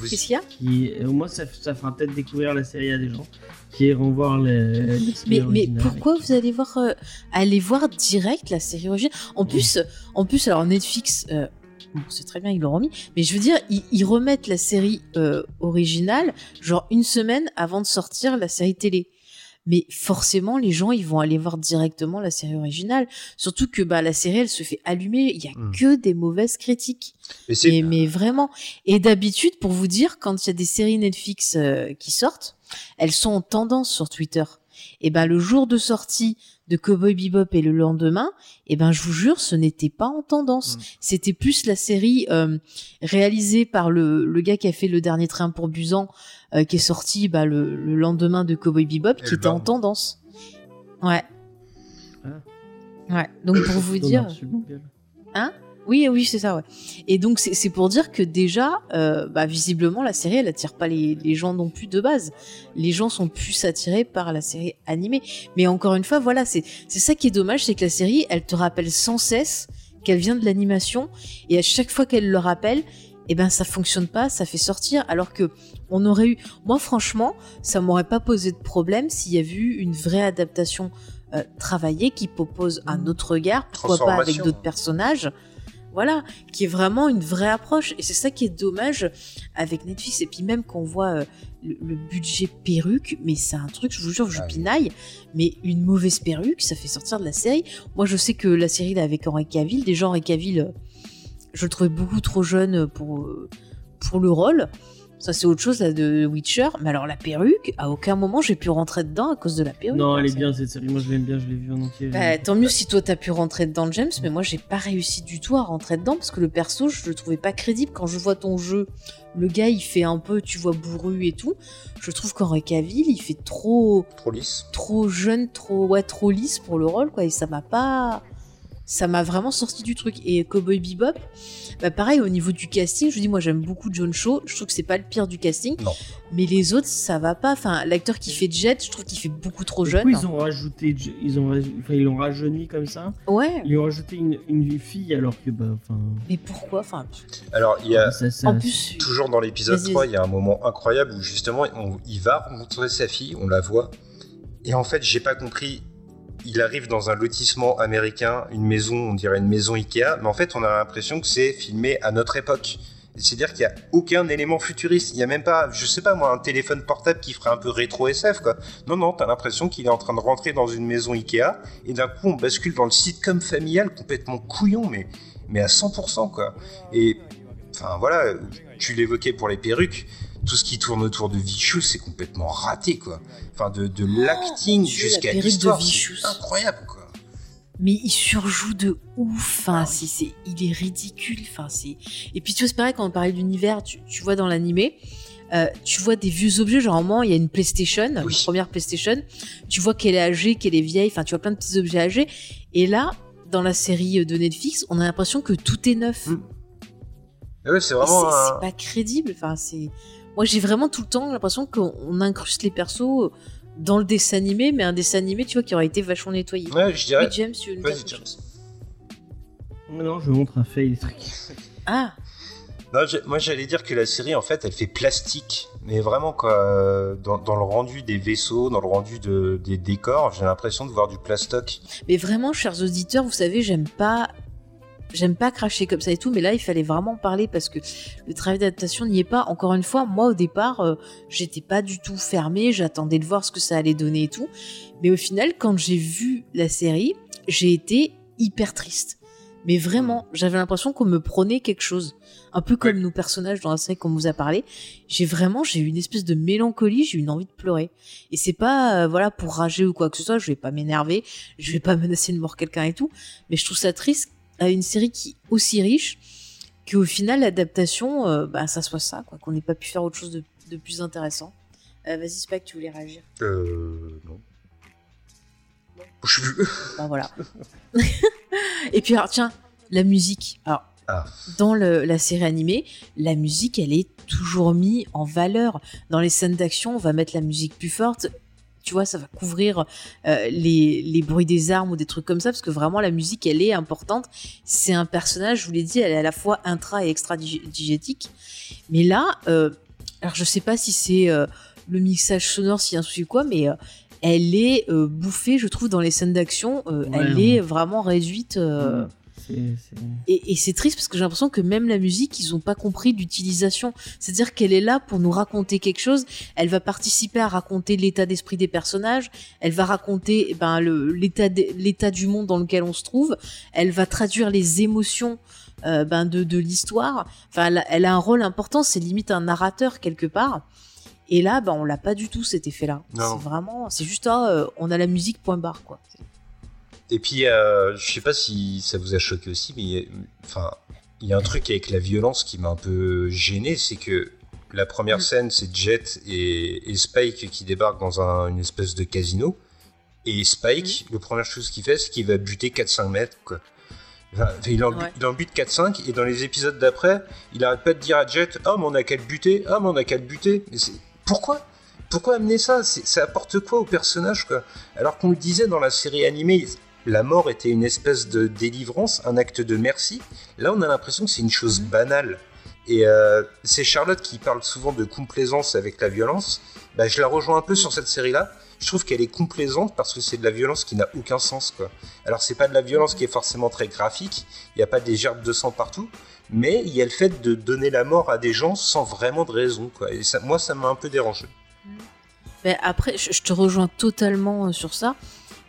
Qu'est-ce qu'il y a Qui, au moins, ça, ça fera peut-être découvrir la série à des gens qui iront voir les. Mais, mais pourquoi vous allez voir, euh, aller voir direct la série originale? En plus, en plus, alors Netflix, euh, bon, c'est très bien, ils l'ont remis, mais je veux dire, ils, ils remettent la série euh, originale, genre une semaine avant de sortir la série télé. Mais forcément, les gens, ils vont aller voir directement la série originale. Surtout que bah, la série, elle se fait allumer. Il y a Mm. que des mauvaises critiques. Mais c'est Mais, vraiment. Et d'habitude, pour vous dire, quand il y a des séries Netflix euh, qui sortent, elles sont en tendance sur Twitter. Et ben le jour de sortie de Cowboy Bebop et le lendemain, et ben je vous jure, ce n'était pas en tendance. Mm. C'était plus la série euh, réalisée par le, le gars qui a fait le dernier train pour Busan, euh, qui est sorti bah, le, le lendemain de Cowboy Bebop, qui était en Elbarn. tendance. Ouais. Ah. Ouais. Donc pour vous dire. gueule. Oui, oui, c'est ça, ouais. Et donc, c'est pour dire que déjà, euh, bah, visiblement, la série, elle attire pas les, les gens non plus de base. Les gens sont plus attirés par la série animée. Mais encore une fois, voilà, c'est ça qui est dommage, c'est que la série, elle te rappelle sans cesse qu'elle vient de l'animation. Et à chaque fois qu'elle le rappelle, eh ben, ça fonctionne pas, ça fait sortir. Alors que on aurait eu, moi, franchement, ça m'aurait pas posé de problème s'il y avait eu une vraie adaptation euh, travaillée qui propose un autre regard, pourquoi pas avec d'autres personnages voilà, qui est vraiment une vraie approche. Et c'est ça qui est dommage avec Netflix. Et puis même quand on voit euh, le, le budget perruque, mais c'est un truc, je vous jure, je Ah pinaille, mais une mauvaise perruque, ça fait sortir de la série. Moi, je sais que la série là avec Henri Cavill, déjà Henri Cavill, euh, je le trouvais beaucoup trop jeune pour, euh, pour le rôle. Ça, c'est autre chose là de Witcher. Mais alors, la perruque, à aucun moment j'ai pu rentrer dedans à cause de la perruque. Non, elle est bien cette série. Moi, je l'aime bien. Je l'ai vue en entier. bah, tant mieux si toi t'as pu rentrer dedans, James, mais moi j'ai pas réussi du tout à rentrer dedans parce que le perso, je le trouvais pas crédible. Quand je vois ton jeu, le gars il fait un peu, tu vois, bourru et tout. Je trouve qu'Henri Cavill il fait trop, trop lisse. trop jeune, trop, ouais, trop lisse pour le rôle, quoi. Et ça m'a pas. Ça m'a vraiment sorti du truc. Et Cowboy Bebop, bah pareil, au niveau du casting, je vous dis, moi j'aime beaucoup John Cho. Je trouve que c'est pas le pire du casting. Non. Mais les autres, ça va pas. Enfin, l'acteur qui fait Jet, je trouve qu'il fait beaucoup trop Du jeune. coup, ils ont rajouté, ils ont, enfin, ils l'ont rajeuni comme ça. Ouais. Ils ont rajouté une, une fille alors que, bah, enfin, Mais pourquoi? Enfin, Alors, il y a. ça, ça- en plus. Toujours dans l'épisode Vas-y, 3, vas-y. il y a un moment incroyable où justement on- il va montrer sa fille, on la voit. Et en fait, j'ai pas compris. Il arrive dans un lotissement américain, une maison, on dirait une maison Ikea, mais en fait, on a l'impression que c'est filmé à notre époque. C'est-à-dire qu'il n'y a aucun élément futuriste. Il n'y a même pas, je sais pas moi, un téléphone portable qui ferait un peu rétro SF, quoi. Non, non, t'as l'impression qu'il est en train de rentrer dans une maison Ikea, et d'un coup, on bascule dans le sitcom familial complètement couillon, mais, mais à 100%, quoi. Et, enfin, voilà, tu l'évoquais pour les perruques, tout ce qui tourne autour de Vichous, c'est complètement raté, quoi. Enfin, de, de l'acting mon Dieu, la jusqu'à de l'histoire, c'est incroyable, quoi. Mais il surjoue de ouf. Enfin, Ah c'est, c'est, il est ridicule. Enfin, c'est. Et puis tu vois, c'est pareil quand on parlait d'univers. Tu, tu vois dans l'animé, euh, tu vois des vieux objets. Genre, moment, il y a une PlayStation, Oui. une première PlayStation. Tu vois qu'elle est âgée, qu'elle est vieille. Enfin, tu vois plein de petits objets âgés. Et là, dans la série de Netflix, on a l'impression que tout est neuf. Mm. Ah ouais, c'est vraiment. c'est- un- c'est pas crédible. Enfin, c'est. Moi, j'ai vraiment tout le temps l'impression qu'on on incruste les persos dans le dessin animé, mais un dessin animé, tu vois, qui aurait été vachement nettoyé. Ouais, je dirais. Oui, James, tu veux Vas-y, James. Non, je montre un fait des trucs. Ah, Non, moi j'allais dire que la série en fait elle fait plastique, mais vraiment quoi, euh, dans, dans le rendu des vaisseaux, dans le rendu de, des décors, j'ai l'impression de voir du plastoc. mais vraiment, chers auditeurs, vous savez, j'aime pas. J'aime pas cracher comme ça et tout, mais là, il fallait vraiment en parler parce que le travail d'adaptation n'y est pas. Encore une fois, moi, au départ, euh, j'étais pas du tout fermée, j'attendais de voir ce que ça allait donner et tout. Mais au final, quand j'ai vu la série, j'ai été hyper triste. Mais vraiment, j'avais l'impression qu'on me prenait quelque chose. Un peu comme nos personnages dans la série qu'on vous a parlé. J'ai vraiment, j'ai eu une espèce de mélancolie, j'ai eu une envie de pleurer. Et c'est pas, euh, voilà, pour rager ou quoi que ce soit, je vais pas m'énerver, je vais pas menacer de mort quelqu'un et tout. Mais je trouve ça triste à une série qui est aussi riche qu'au final, l'adaptation, euh, bah, ça soit ça, quoi, qu'on n'ait pas pu faire autre chose de, de plus intéressant. Euh, Vas-y, Spike, tu voulais réagir Euh. Non. Je suis Bah voilà. et puis alors tiens, la musique. Alors Ah. dans le- la série animée, la musique elle est toujours mise en valeur. Dans les scènes d'action, on va mettre la musique plus forte. Tu vois, ça va couvrir euh, les, les bruits des armes ou des trucs comme ça, parce que vraiment la musique elle est importante. C'est un personnage, je vous l'ai dit, elle est à la fois intra et extra digétique. Mais là, euh, alors je sais pas si c'est euh, le mixage sonore, s'il y a un souci ou quoi, mais elle est bouffée, je trouve, dans les scènes d'action. Ouais, elle ouais. est vraiment réduite. c'est- et, et c'est triste parce que j'ai l'impression que même la musique, ils ont pas compris l'utilisation. C'est-à-dire qu'elle est là pour nous raconter quelque chose. Elle va participer à raconter l'état d'esprit des personnages. Elle va raconter eh ben, le- l'état de- l'état du monde dans lequel on se trouve. Elle va traduire les émotions euh, ben, de, de l'histoire. Enfin, elle, a- elle a un rôle important. C'est limite un narrateur quelque part. Et là, ben, on l'a pas du tout cet effet-là. Non. C'est vraiment, c'est juste, ah, euh, on a la musique point barre quoi. Et puis, euh, je sais pas si ça vous a choqué aussi, mais il y a- enfin, il y a un truc avec la violence qui m'a un peu gêné, c'est que la première Mm. scène, c'est Jet et, et Spike qui débarquent dans un- une espèce de casino. Et Spike, la première chose qu'il fait, c'est qu'il va buter 4-5 mètres, quoi. Enfin, il, en, Ouais. il en bute 4-5, et dans les épisodes d'après, il arrête pas de dire à Jet Ah, mais on a qu'à le buter, ah, mais on a qu'à le buter. Mais c'est- pourquoi? Pourquoi amener ça? Ça apporte quoi au personnage, quoi? Alors qu'on le disait dans la série animée, la mort était une espèce de délivrance, un acte de merci. Là, on a l'impression que c'est une chose banale. Et euh, c'est Charlotte qui parle souvent de complaisance avec la violence. Bah, je la rejoins un peu sur cette série-là. Je trouve qu'elle est complaisante parce que c'est de la violence qui n'a aucun sens. Quoi. Alors, c'est pas de la violence qui est forcément très graphique. Il n'y a pas des gerbes de sang partout. Mais il y a le fait de donner la mort à des gens sans vraiment de raison. Quoi. Et ça, moi, ça m'a un peu dérangé. Ben après, je, je te rejoins totalement euh, sur ça.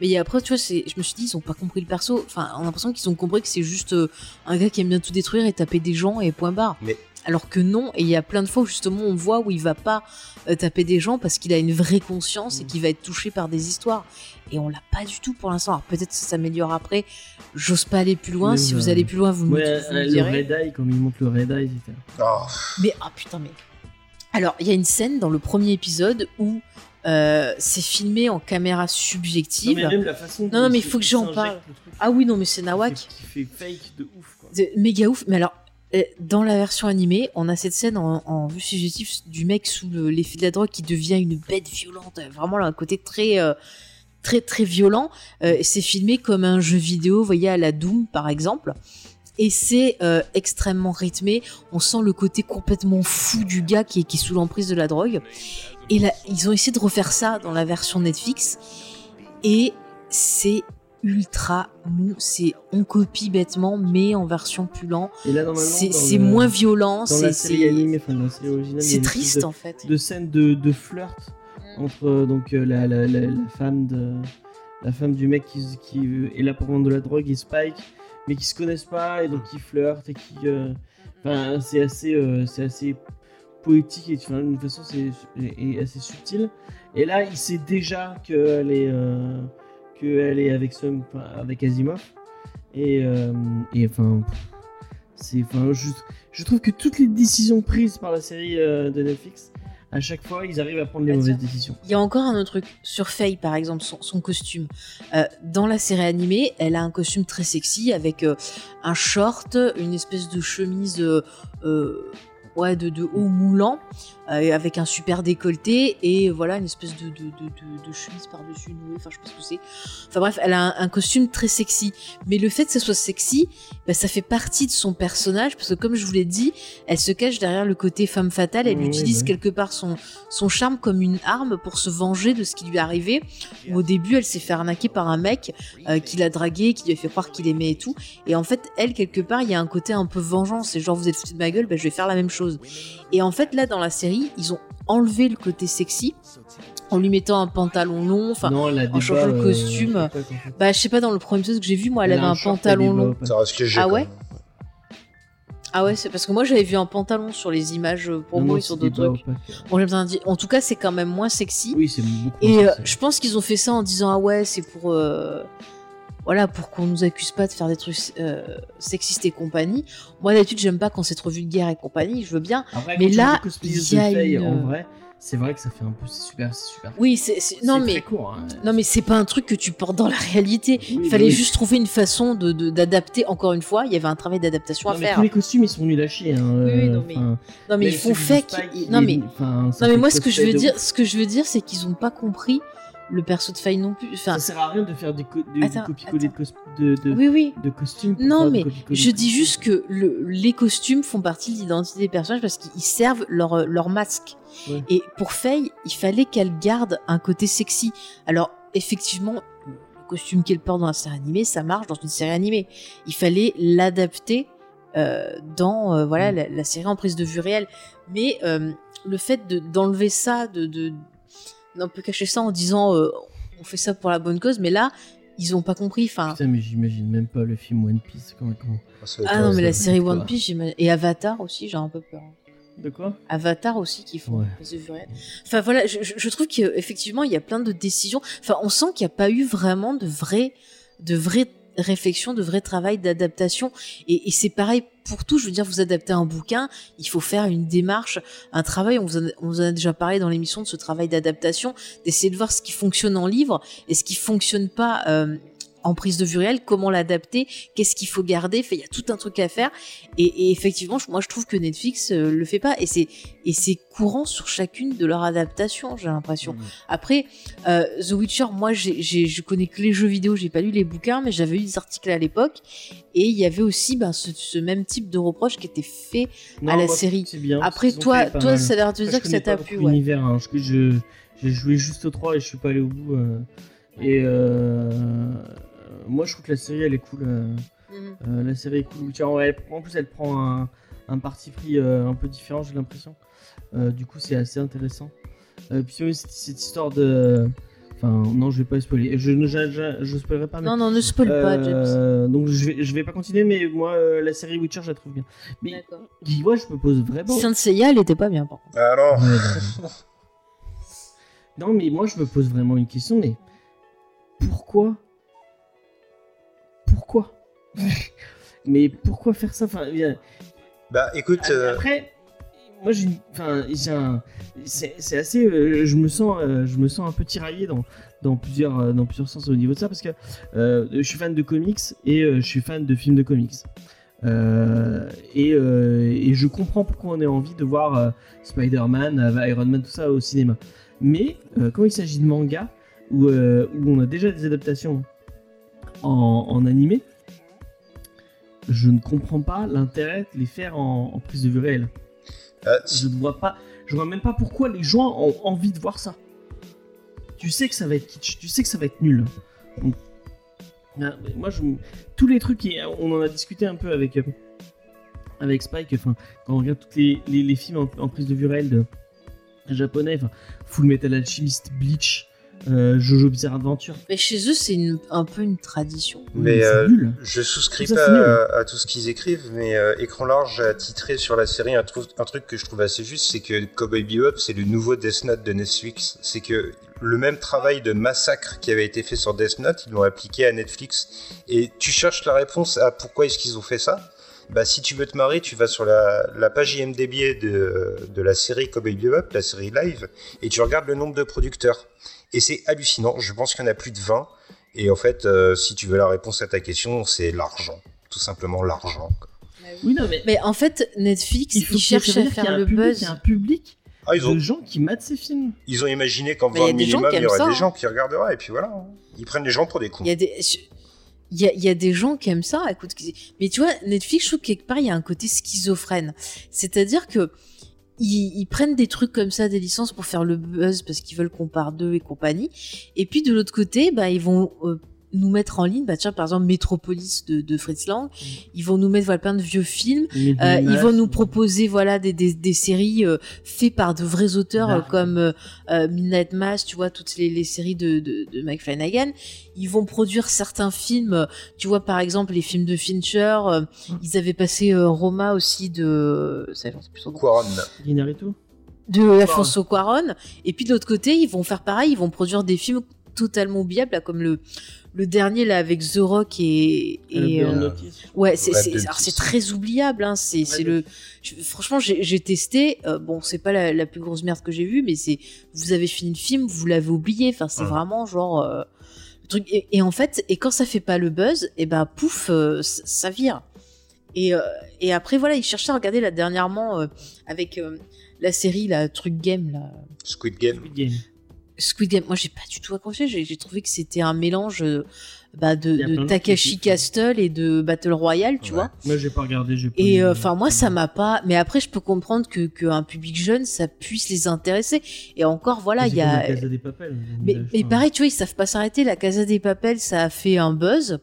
Mais après, tu vois, je me suis dit, ils ont pas compris le perso. Enfin, on a l'impression qu'ils ont compris que c'est juste euh, un gars qui aime bien tout détruire et taper des gens et point barre. Mais- Alors que non, et il y a plein de fois où justement on voit où il va pas euh, taper des gens parce qu'il a une vraie conscience et Mm. qu'il va être touché par des histoires. Et on l'a pas du tout pour l'instant. Alors peut-être que ça s'améliore après. J'ose pas aller plus loin. Si vous euh, allez plus loin, vous me, Ouais, vous me le direz. Red Eye, comme il montre le Red Eye, etc. Oh, Mais ah putain mais. Alors il y a une scène dans le premier épisode où euh, c'est filmé en caméra Non, subjective. mais même la façon Non, dont non, mais il faut que j'en parle. Ah oui non mais c'est Nawak. Qui fait, fake de ouf, quoi. Méga ouf. Mais alors euh, dans la version animée, on a cette scène en, en vue subjective du mec sous le- l'effet de la drogue qui devient une bête violente. Vraiment là, un côté très euh, très très violent. Euh, c'est filmé comme un jeu vidéo, vous voyez à la Doom par exemple. Et c'est euh, extrêmement rythmé. On sent le côté complètement fou du gars qui est, qui est sous l'emprise de la drogue. Et là, ils ont essayé de refaire ça dans la version Netflix. Et c'est ultra mou. C'est on copie bêtement, mais en version plus lent. Et là, normalement, C'est moins violent. Dans C'est la série c'est- animée, enfin dans la série originale, il y a c'est une espèce triste de- en fait. de scènes de, de flirt entre euh, donc euh, la, la, la, la femme de la femme du mec qui, qui est là pour vendre de la drogue et Spike mais qui se connaissent pas et donc qui flirtent et qui euh, enfin c'est assez euh, c'est assez poétique et d'une façon c'est et assez subtil et là il sait déjà qu'elle est euh, qu'elle est avec enfin, avec Asimov et euh, et enfin c'est enfin je, je trouve que toutes les décisions prises par la série euh, de Netflix à chaque fois, ils arrivent à prendre les Bah, mauvaises décisions. Il y a encore un autre truc sur Faye, par exemple, son, son costume. Euh, dans la série animée, elle a un costume très sexy avec euh, un short, une espèce de chemise euh, ouais, de, de haut moulant, euh, avec un super décolleté et voilà une espèce de, de, de, chemise par-dessus nouée. Enfin, je sais pas ce que c'est. Enfin bref, elle a un, un costume très sexy. Mais le fait que ça soit sexy, bah, ça fait partie de son personnage parce que comme je vous l'ai dit, elle se cache derrière le côté femme fatale. Elle Oui, utilise oui. quelque part son son charme comme une arme pour se venger de ce qui lui est arrivé. Au début, elle s'est fait arnaquer par un mec euh, qui l'a dragué, qui lui a fait croire qu'il aimait et tout. Et en fait, elle, quelque part, il y a un côté un peu vengeance. C'est genre, vous êtes foutu de ma gueule, bah, je vais faire la même chose. Et en fait, là, dans la série, ils ont enlevé le côté sexy en lui mettant un pantalon long. Enfin, des changeant le euh, costume. en bah, je sais pas, dans le premier épisode que j'ai vu, moi, elle, a avait un, pantalon long. opaques. Ça reste léger. Ah ouais. Ah ouais, c'est parce que moi, j'avais vu un pantalon sur les images euh, pour Non, moi non, et sur d'autres trucs. opaques. Bon, j'ai besoin de dire. En tout cas, c'est quand même moins sexy. Oui, c'est beaucoup. Et moins euh, je pense qu'ils ont fait ça en disant ah ouais c'est pour euh, voilà pour qu'on nous accuse pas de faire des trucs euh, sexistes et compagnie. Moi d'habitude j'aime pas quand c'est trop vulgaire et compagnie, je veux bien. Après, mais là, il y a une- en vrai, c'est vrai que ça fait un peu, c'est super, c'est super. Oui c'est c'est- non C'est mais très court. hein. non mais c'est pas un truc que tu portes dans la réalité. Oui, Il fallait oui. juste trouver une façon de de- d'adapter. Encore une fois, il y avait un travail d'adaptation à mais faire. tous les costumes ils sont nuls à chier. Hein, Oui, oui, non, mais- enfin, Non mais ils même font fake. Ils- Non mais non mais moi ce que je veux dire ce que je veux dire c'est qu'ils ont pas compris le perso de Faye non plus. Enfin Ça sert à rien de faire du, co- du- du Attends, copier-coller de, de, oui oui. de costumes. Non, mais Je dis juste que le- les costumes font partie de l'identité des personnages parce qu'ils servent leur, euh, leur masque. Ouais. Et pour Faye, il fallait qu'elle garde un côté sexy. Alors, effectivement, le costume qu'elle porte dans la série animée, ça marche dans une série animée. Il fallait l'adapter euh, dans euh, voilà Mm. la, la série en prise de vue réelle. Mais euh, le fait de- d'enlever ça, de, de d'un peu cacher ça en disant euh, on fait ça pour la bonne cause, mais là ils ont pas compris. Enfin, Putain, mais j'imagine même pas le film One Piece. Comment, ah être- non, mais la série. One Piece j'imagine- et Avatar aussi, j'ai un peu peur. De quoi? Avatar aussi qui font Ouais. Enfin voilà, je, je- je trouve qu'effectivement il y a plein de décisions. Enfin, on sent qu'il n'y a pas eu vraiment de vrai, de vraie réflexion, de vrai travail d'adaptation. Et, et c'est pareil pour tout. Je veux dire, vous adaptez un bouquin, il faut faire une démarche, un travail. On vous, en a, on vous a déjà parlé dans l'émission de ce travail d'adaptation, d'essayer de voir ce qui fonctionne en livre et ce qui fonctionne pas. euh, en prise de vue réelle, comment l'adapter, qu'est-ce qu'il faut garder, il y a tout un truc à faire. Et, et effectivement, moi je trouve que Netflix euh, le fait pas, et c'est et c'est courant sur chacune de leurs adaptations, j'ai l'impression. Mm. Après, euh, The Witcher, moi j'ai, j'ai- je connais que les jeux vidéo, j'ai pas lu les bouquins, mais j'avais eu des articles à l'époque, et il y avait aussi ben, ce, ce même type de reproche qui était fait. Non, à la moi, série. c'est bien, Après, toi, toi, ça a l'air de te dire que ça t'a plu, ouais. l'univers, hein, parce que je j'ai joué juste au 3 et je suis pas allé au bout. euh, et euh, moi, je trouve que la série elle est cool. euh, Mhm. euh, la série est cool. Tiens, ouais, elle- en plus, elle prend un, un parti pris euh, un peu différent, j'ai l'impression. Euh, du coup, c'est assez intéressant. Euh, puis oui, cette, cette histoire de. Enfin, non, je vais pas spoiler. Je ne je, je, je spoilerai pas. mais- Non, non, ne spoil pas, James. Euh, donc je vais, je vais pas continuer, mais moi, euh, la série Witcher, je la trouve bien. Mais D'accord. dis-moi, je me pose vraiment. Saint Seiya, elle était pas bien, par contre. Ah non Ouais, non. mais moi, je me pose vraiment une question, mais pourquoi Pourquoi Mais pourquoi faire ça enfin, Bah écoute, Ah, euh, Après, moi, j'ai, enfin, j'ai un, c'est, c'est assez, euh, je me sens, euh, je me sens un peu tiraillé dans, dans plusieurs, euh, dans plusieurs sens au niveau de ça parce que je suis fan de comics et je suis fan de films de comics. Et, et je comprends pourquoi on a envie de voir Spider-Man, Iron Man, tout ça au cinéma. Mais quand il s'agit de manga, où, où on a déjà des adaptations en, en animé, je ne comprends pas l'intérêt de les faire en, en prise de vue réelle. euh, Je ne vois pas, je vois même pas pourquoi les gens ont envie de voir ça. Tu sais que ça va être kitsch, tu sais que ça va être nul. Donc, ah, moi, je, tous les trucs, on en a discuté un peu avec, euh, avec Spike, enfin, quand on regarde tous les, les, les films en, en prise de vue réelle de, japonais, enfin, Full Metal Alchemist, Bleach, euh, Jojo Bizarre Adventure. Mais chez eux, c'est un peu une tradition. Mais, euh, nul. je souscris ça, pas à, à tout ce qu'ils écrivent, mais euh, Écran Large a titré sur la série un truc que je trouve assez juste, c'est que Cowboy Bebop, c'est le nouveau Death Note de Netflix. C'est que le même travail de massacre qui avait été fait sur Death Note, ils l'ont appliqué à Netflix. Et tu cherches la réponse à pourquoi est-ce qu'ils ont fait ça? Bah, si tu veux te marrer, tu vas sur la, la page IMDb de, de la série Cowboy Bebop, la série live, et tu regardes le nombre de producteurs. Et c'est hallucinant. Je pense qu'il y en a plus de 20. Et en fait, euh, si tu veux la réponse à ta question, c'est l'argent. Tout simplement l'argent. Oui, non, mais Mais en fait, Netflix, il ils cherchent à faire un le public, buzz. Il y a un public Ah, ils ont, de gens qui matent ces films. ils ont imaginé qu'en des gens minimum, qui il y aurait ça, des hein. gens qui regarderaient. Et puis voilà. hein. Ils prennent les gens pour des cons. Il y a des. je- Il y, a, il y a des gens qui aiment ça, écoute. Mais tu vois, Netflix, je trouve que quelque part, il y a un côté schizophrène. C'est-à-dire que ils, ils prennent des trucs comme ça, des licences pour faire le buzz parce qu'ils veulent qu'on parle d'eux et compagnie. Et puis de l'autre côté, bah, ils vont euh, nous mettre en ligne, bah tiens, par exemple, Metropolis de, de Fritz Lang. Ils vont nous mettre voilà, plein de vieux films. Euh, ils vont nous proposer voilà des, des, des séries euh, faites par de vrais auteurs euh, comme euh, Midnight Mass, tu vois toutes les, les séries de, de, de Mike Flanagan. Ils vont produire certains films, tu vois par exemple les films de Fincher. euh, ils avaient passé euh, Roma aussi de, ça, j'en sais plus Quaron. Inarito de Alfonso Cuarón. Et puis de l'autre côté, ils vont faire pareil, ils vont produire des films totalement oubliables là, comme le le dernier là avec The Rock et, et euh. Ouais, c'est c'est très oubliable. Hein. C'est c'est le. je- franchement, j'ai testé. euh, bon, c'est pas la, la plus grosse merde que j'ai vue, mais c'est. Vous avez fini le film, vous l'avez oublié. Enfin, c'est vraiment genre. euh, le truc. Et, et en fait, et quand ça fait pas le buzz, et ben pouf, euh, ça, ça vire. Et, euh, et après voilà, ils cherchaient à regarder là dernièrement euh, avec euh, la série la truc game là. Squid Game. Squid Game. Squid Game, moi j'ai pas du tout accroché, j'ai trouvé que c'était un mélange euh, bah, de, de Takashi. Castle et de Battle Royale, tu Ouais. vois. Moi, j'ai pas regardé. pas Et euh, enfin moi ça m'a pas. Mais après je peux comprendre que qu'un public jeune ça puisse les intéresser. Et encore voilà il y a. la Casa des. Mais, mais pareil tu vois ils savent pas s'arrêter. La Casa des Papel ça a fait un buzz.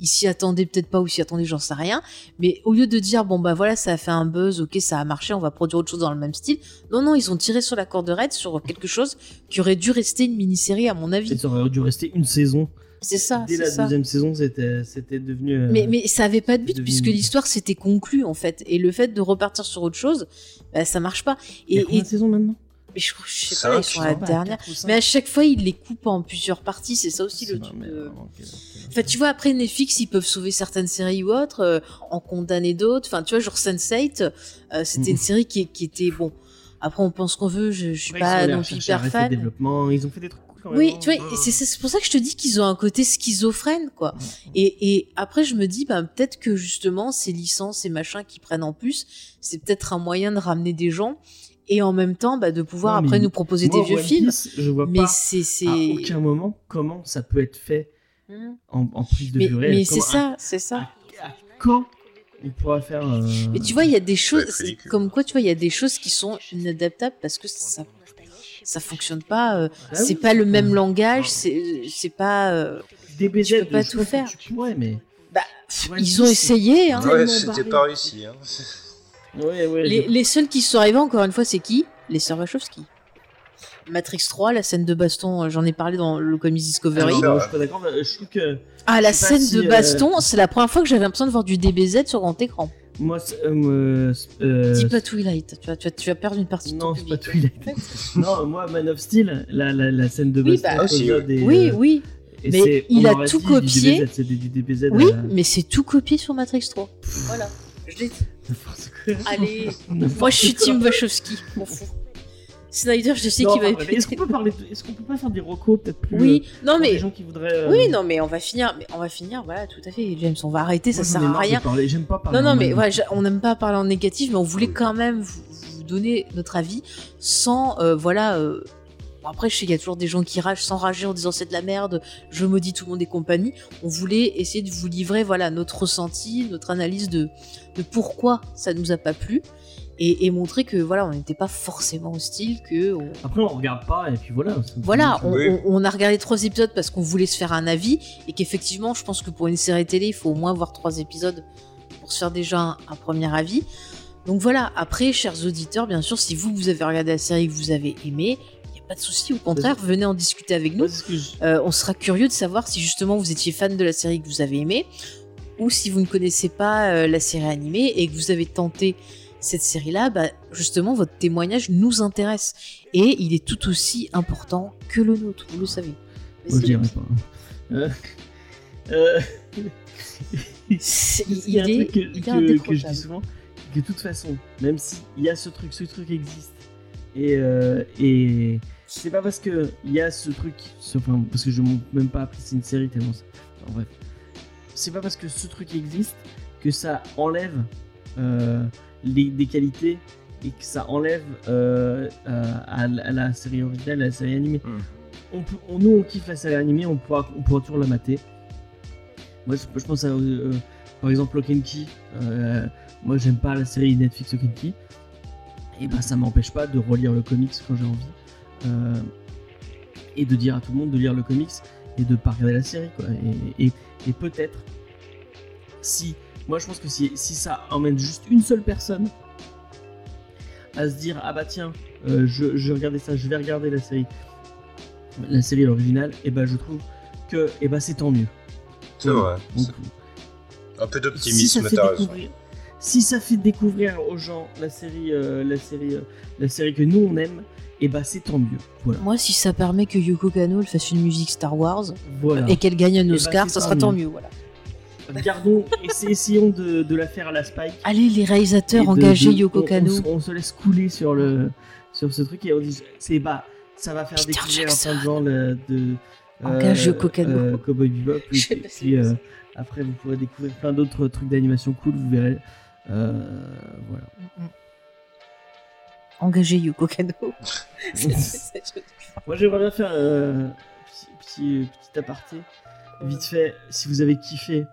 Ils s'y attendaient peut-être pas ou s'y attendaient j'en sais rien. Mais au lieu de dire bon bah voilà ça a fait un buzz, ok ça a marché, on va produire autre chose dans le même style. Non non ils ont tiré sur la corde raide sur quelque chose qui aurait dû rester une mini-série à mon avis. ça aurait dû rester une saison. C'est ça. Dès la ça. deuxième saison, c'était c'était devenu. euh, Mais, mais ça avait pas de but devenu- puisque l'histoire s'était conclue en fait. Et le fait de repartir sur autre chose, bah, ça marche pas. Il y a Et, combien et- de saisons maintenant? Mais je, je sais Ça pas, ils sont la dernière. Mais à chaque fois, ils les coupent en plusieurs parties. C'est ça aussi C'est le truc. de- ok. Enfin, tu vois, après Netflix, ils peuvent sauver certaines séries ou autres, euh, en condamner d'autres. Enfin, tu vois, genre Sense8, euh, c'était une série qui, qui était bon. Après, on pense qu'on veut. Je, je suis pas non hyper fan. développement, ils ont fait des trucs cool quand même. Oui, hein. tu vois, et c'est c'est pour ça que je te dis qu'ils ont un côté schizophrène, quoi. Et, et après, je me dis, bah, peut-être que justement, ces licences et machins qui prennent en plus, c'est peut-être un moyen de ramener des gens et en même temps, bah, de pouvoir Non, après nous proposer Moi, des vieux films. Piece, je vois Mais pas c'est. c'est- à aucun moment comment ça peut être fait Mhm. en, en prise de Mais, vue mais c'est ça, c'est ça. À, à quand on pourra faire. euh, Mais tu vois, il y a des choses, être ridicule. comme quoi, tu vois, il y a des choses qui sont inadaptables parce que ça, ça fonctionne pas. euh, Ah c'est oui. pas le même langage, c'est, c'est pas. euh, DBZ, tu peux pas tout faire. Tu pourrais, mais. bah, ils ont c'est essayé. Hein. Ouais, c'était pas réussi. Hein. Ouais, ouais. Les, je- les seuls qui sont arrivés, encore une fois, c'est qui? Les sœurs Wachowski. Matrix 3, la scène de baston, euh, j'en ai parlé dans le Comics Discovery. Ah, non, je suis pas d'accord, je trouve que. Ah, la scène si, de euh, baston, c'est la première fois que j'avais l'impression de voir du DBZ sur grand écran. Moi, c'est- euh, euh, Dis pas Twilight, tu vas, tu, vas, tu vas perdre une partie de ton Non, c'est pas public. Twilight. non, moi, Man of Steel, la, la, la scène de Oui, baston. bah, aussi, oui. des, Oui, oui, et mais il a tout dit copié. DBZ, des, DBZ. oui, mais c'est tout copié sur Matrix 3. Voilà, je l'ai dit. N'importe quoi. Allez, moi je suis. Team Wachowski, m'en fous. Snyder, je sais qu'il va enfin, Est-ce qu'on peut parler de- Est-ce qu'on peut pas faire des recos peut-être plus Oui, euh, non pour mais des gens qui voudraient euh, oui, non mais on va finir, mais on va finir, voilà, tout à fait, James, on va arrêter, ça moi, j'en sert à rien. parler, J'aime pas parler. Non, non, mais ouais, on n'aime pas parler en négatif, mais on voulait quand même vous, vous donner notre avis sans, euh, voilà. euh, bon, après, je sais qu'il y a toujours des gens qui ragent sans rager en disant c'est de la merde, je maudis tout le monde et compagnie. On voulait essayer de vous livrer, voilà, notre ressenti, notre analyse de, de pourquoi ça nous a pas plu et, et montrer que, voilà, on n'était pas forcément hostile, que. on- Après, on regarde pas et puis voilà. Voilà, on, Oui. on- on a regardé trois épisodes parce qu'on voulait se faire un avis et qu'effectivement, je pense que pour une série télé, il faut au moins voir trois épisodes pour se faire déjà un, un premier avis. Donc voilà, après, chers auditeurs, bien sûr, si vous, vous avez regardé la série et que vous avez aimé, il n'y a pas de souci, au contraire, venez en discuter avec nous. Euh, on sera curieux de savoir si justement vous étiez fan de la série que vous avez aimée ou si vous ne connaissez pas euh, la série animée et que vous avez tenté cette série-là, bah, justement votre témoignage nous intéresse et il est tout aussi important que le nôtre, vous le savez. Je dirais pas. Euh, euh, Il y a un truc que, je dis souvent, que de toute façon, même s'il y a ce truc, ce truc existe, et, euh, et c'est pas parce que il y a ce truc, ce- enfin, parce que je ne même pas apprécier une série tellement ça. En bref, c'est pas parce que ce truc existe que ça enlève euh, les, des qualités et que ça enlève euh, euh, à, la- à la série originale, à la série animée. Mm. On peut, on- nous, on kiffe la série animée, on pourra, on pourra toujours la mater. Moi, je, je pense à, euh, par exemple, Lock and Key. Moi, j'aime pas la série Netflix Lock and Key. Et ben, ça m'empêche pas de relire le comics quand j'ai envie. Et de dire à tout le monde de lire le comics et de pas regarder la série. Quoi. Et, et- et peut-être, si. Moi, je pense que si, si ça emmène juste une seule personne à se dire Ah bah tiens, euh, je, je regardais ça, je vais regarder la série, la série originale, et ben je trouve que et ben c'est tant mieux. C'est vrai. Donc, Un peu si d'optimisme, ça fait t'as raison. si ça fait découvrir aux gens la série, euh, la série, euh, la série que nous on aime, et bah c'est tant mieux. Voilà. Moi, si ça permet que Yoko Kano fasse une musique Star Wars Voilà. et qu'elle gagne un ben, Oscar, ça tant sera tant mieux. mieux. Voilà. Gardons, essa- essayons de, de la faire à la Spike. Allez, les et réalisateurs, de- engagez de- Yoko on- on Kano. On, se laisse couler sur le sur ce truc et on dit c'est bah ça va faire Jackson. plein de gens le, de Engage Yoko Kano. euh, Cowboy Bebop et sais puis, euh, après vous pourrez découvrir plein d'autres trucs d'animation cool vous verrez Euh, voilà Engagez Yoko Kano. C'est- c'est- c'est- Moi, j'aimerais bien faire un petit, petit, petit aparté. Vite fait, si vous avez kiffé,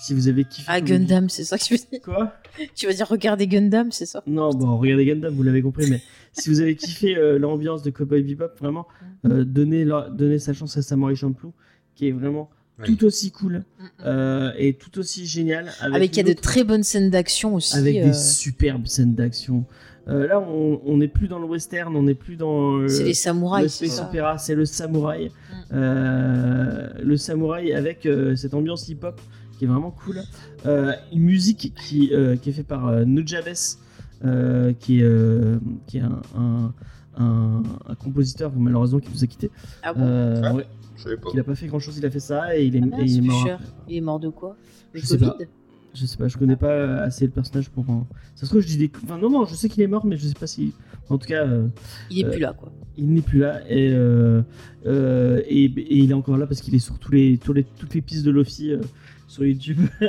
si vous avez kiffé. Ah, Gundam, c'est ça que tu veux dire Quoi? Tu vas dire regardez Gundam, c'est ça? Non, bon, regardez Gundam, vous l'avez compris, mais si vous avez kiffé euh, l'ambiance de Cowboy Bebop, vraiment, euh, donnez, leur- donnez sa chance à Samurai Champloo, qui est vraiment Oui. tout aussi cool euh, et tout aussi génial. Avec, Avec il y a de très bonnes scènes d'action aussi. Avec euh, des superbes scènes d'action. Euh, là, on n'est plus dans le western, on n'est plus dans. C'est les le samouraïs, c'est space opéra, c'est le samouraï. Euh, le samouraï avec euh, cette ambiance hip-hop qui est vraiment cool. Euh, une musique qui, euh, qui est faite par euh, Nujabes, euh, qui est, euh, qui est un, un, un- un compositeur malheureusement qui nous a quittés. Ah bon? Euh, Ah. ouais, Je savais pas. il a pas fait grand chose, il a fait ça et il est, Ah et mince, il est mort. Il est mort de quoi? Le Je sais pas. Je sais pas, je connais pas assez le personnage pour. en- Ça se trouve, je dis des. Enfin, non, non, je sais qu'il est mort, mais je sais pas si. En tout cas, euh, Il est Euh, plus là, quoi. il n'est plus là et, euh, euh, et, et il est encore là parce qu'il est sur tous les, tous les, toutes les pistes de Lofi euh, sur YouTube. à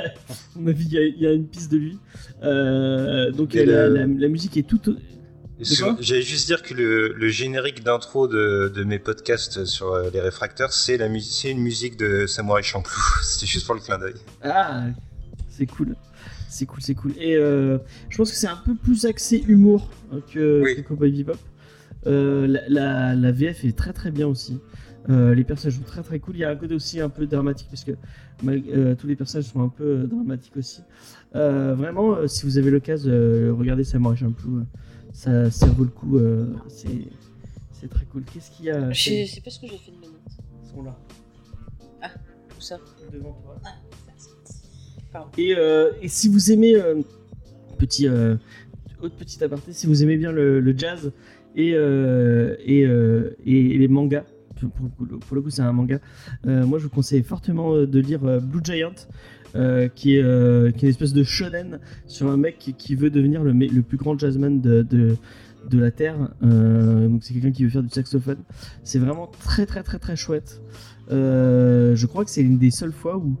mon avis, il y, a- il y a une piste de lui. Euh, donc la, le- la- la musique est toute. J'allais juste dire que le, le générique d'intro de, de mes podcasts sur euh, les réfracteurs, c'est la c'est une musique de Samurai Champloo. C'était juste pour le clin d'œil. Ah, c'est cool. C'est cool, c'est cool. Et euh, je pense que c'est un peu plus axé humour euh, que, Oui. que Cowboy Bebop. Euh, la, la- la VF est très très bien aussi. Euh, les personnages sont très très cool. Il y a un côté aussi un peu dramatique parce que euh, tous les personnages sont un peu euh, dramatiques aussi. Euh, vraiment, si vous avez l'occasion, regardez Samurai Champloo. ça, ça vaut le coup. c'est très cool. Qu'est-ce qu'il y a Je Ils sais pas ce que j'ai fait de mes notes. sont là Tout ça? devant toi. Pardon. Et, et si vous aimez, petit, autre petit aparté, si vous aimez bien le, le jazz et, et, et les mangas, pour, le coup c'est un manga, euh, moi je vous conseille fortement euh, de lire euh, Blue Giant. qui, est, une espèce de shonen sur un mec qui, veut devenir le, plus grand jazzman de, la Terre. Donc c'est quelqu'un qui veut faire du saxophone. C'est vraiment très très très très chouette. Je crois que c'est une des seules fois où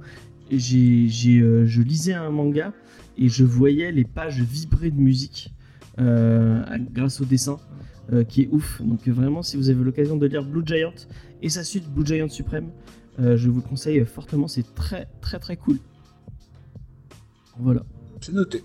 je lisais un manga et je voyais les pages vibrer de musique grâce au dessin euh, qui est ouf. Donc euh, vraiment, si vous avez l'occasion de lire Blue Giant et sa suite Blue Giant Suprême, euh, je vous le conseille fortement. C'est très très très cool. Voilà. C'est noté.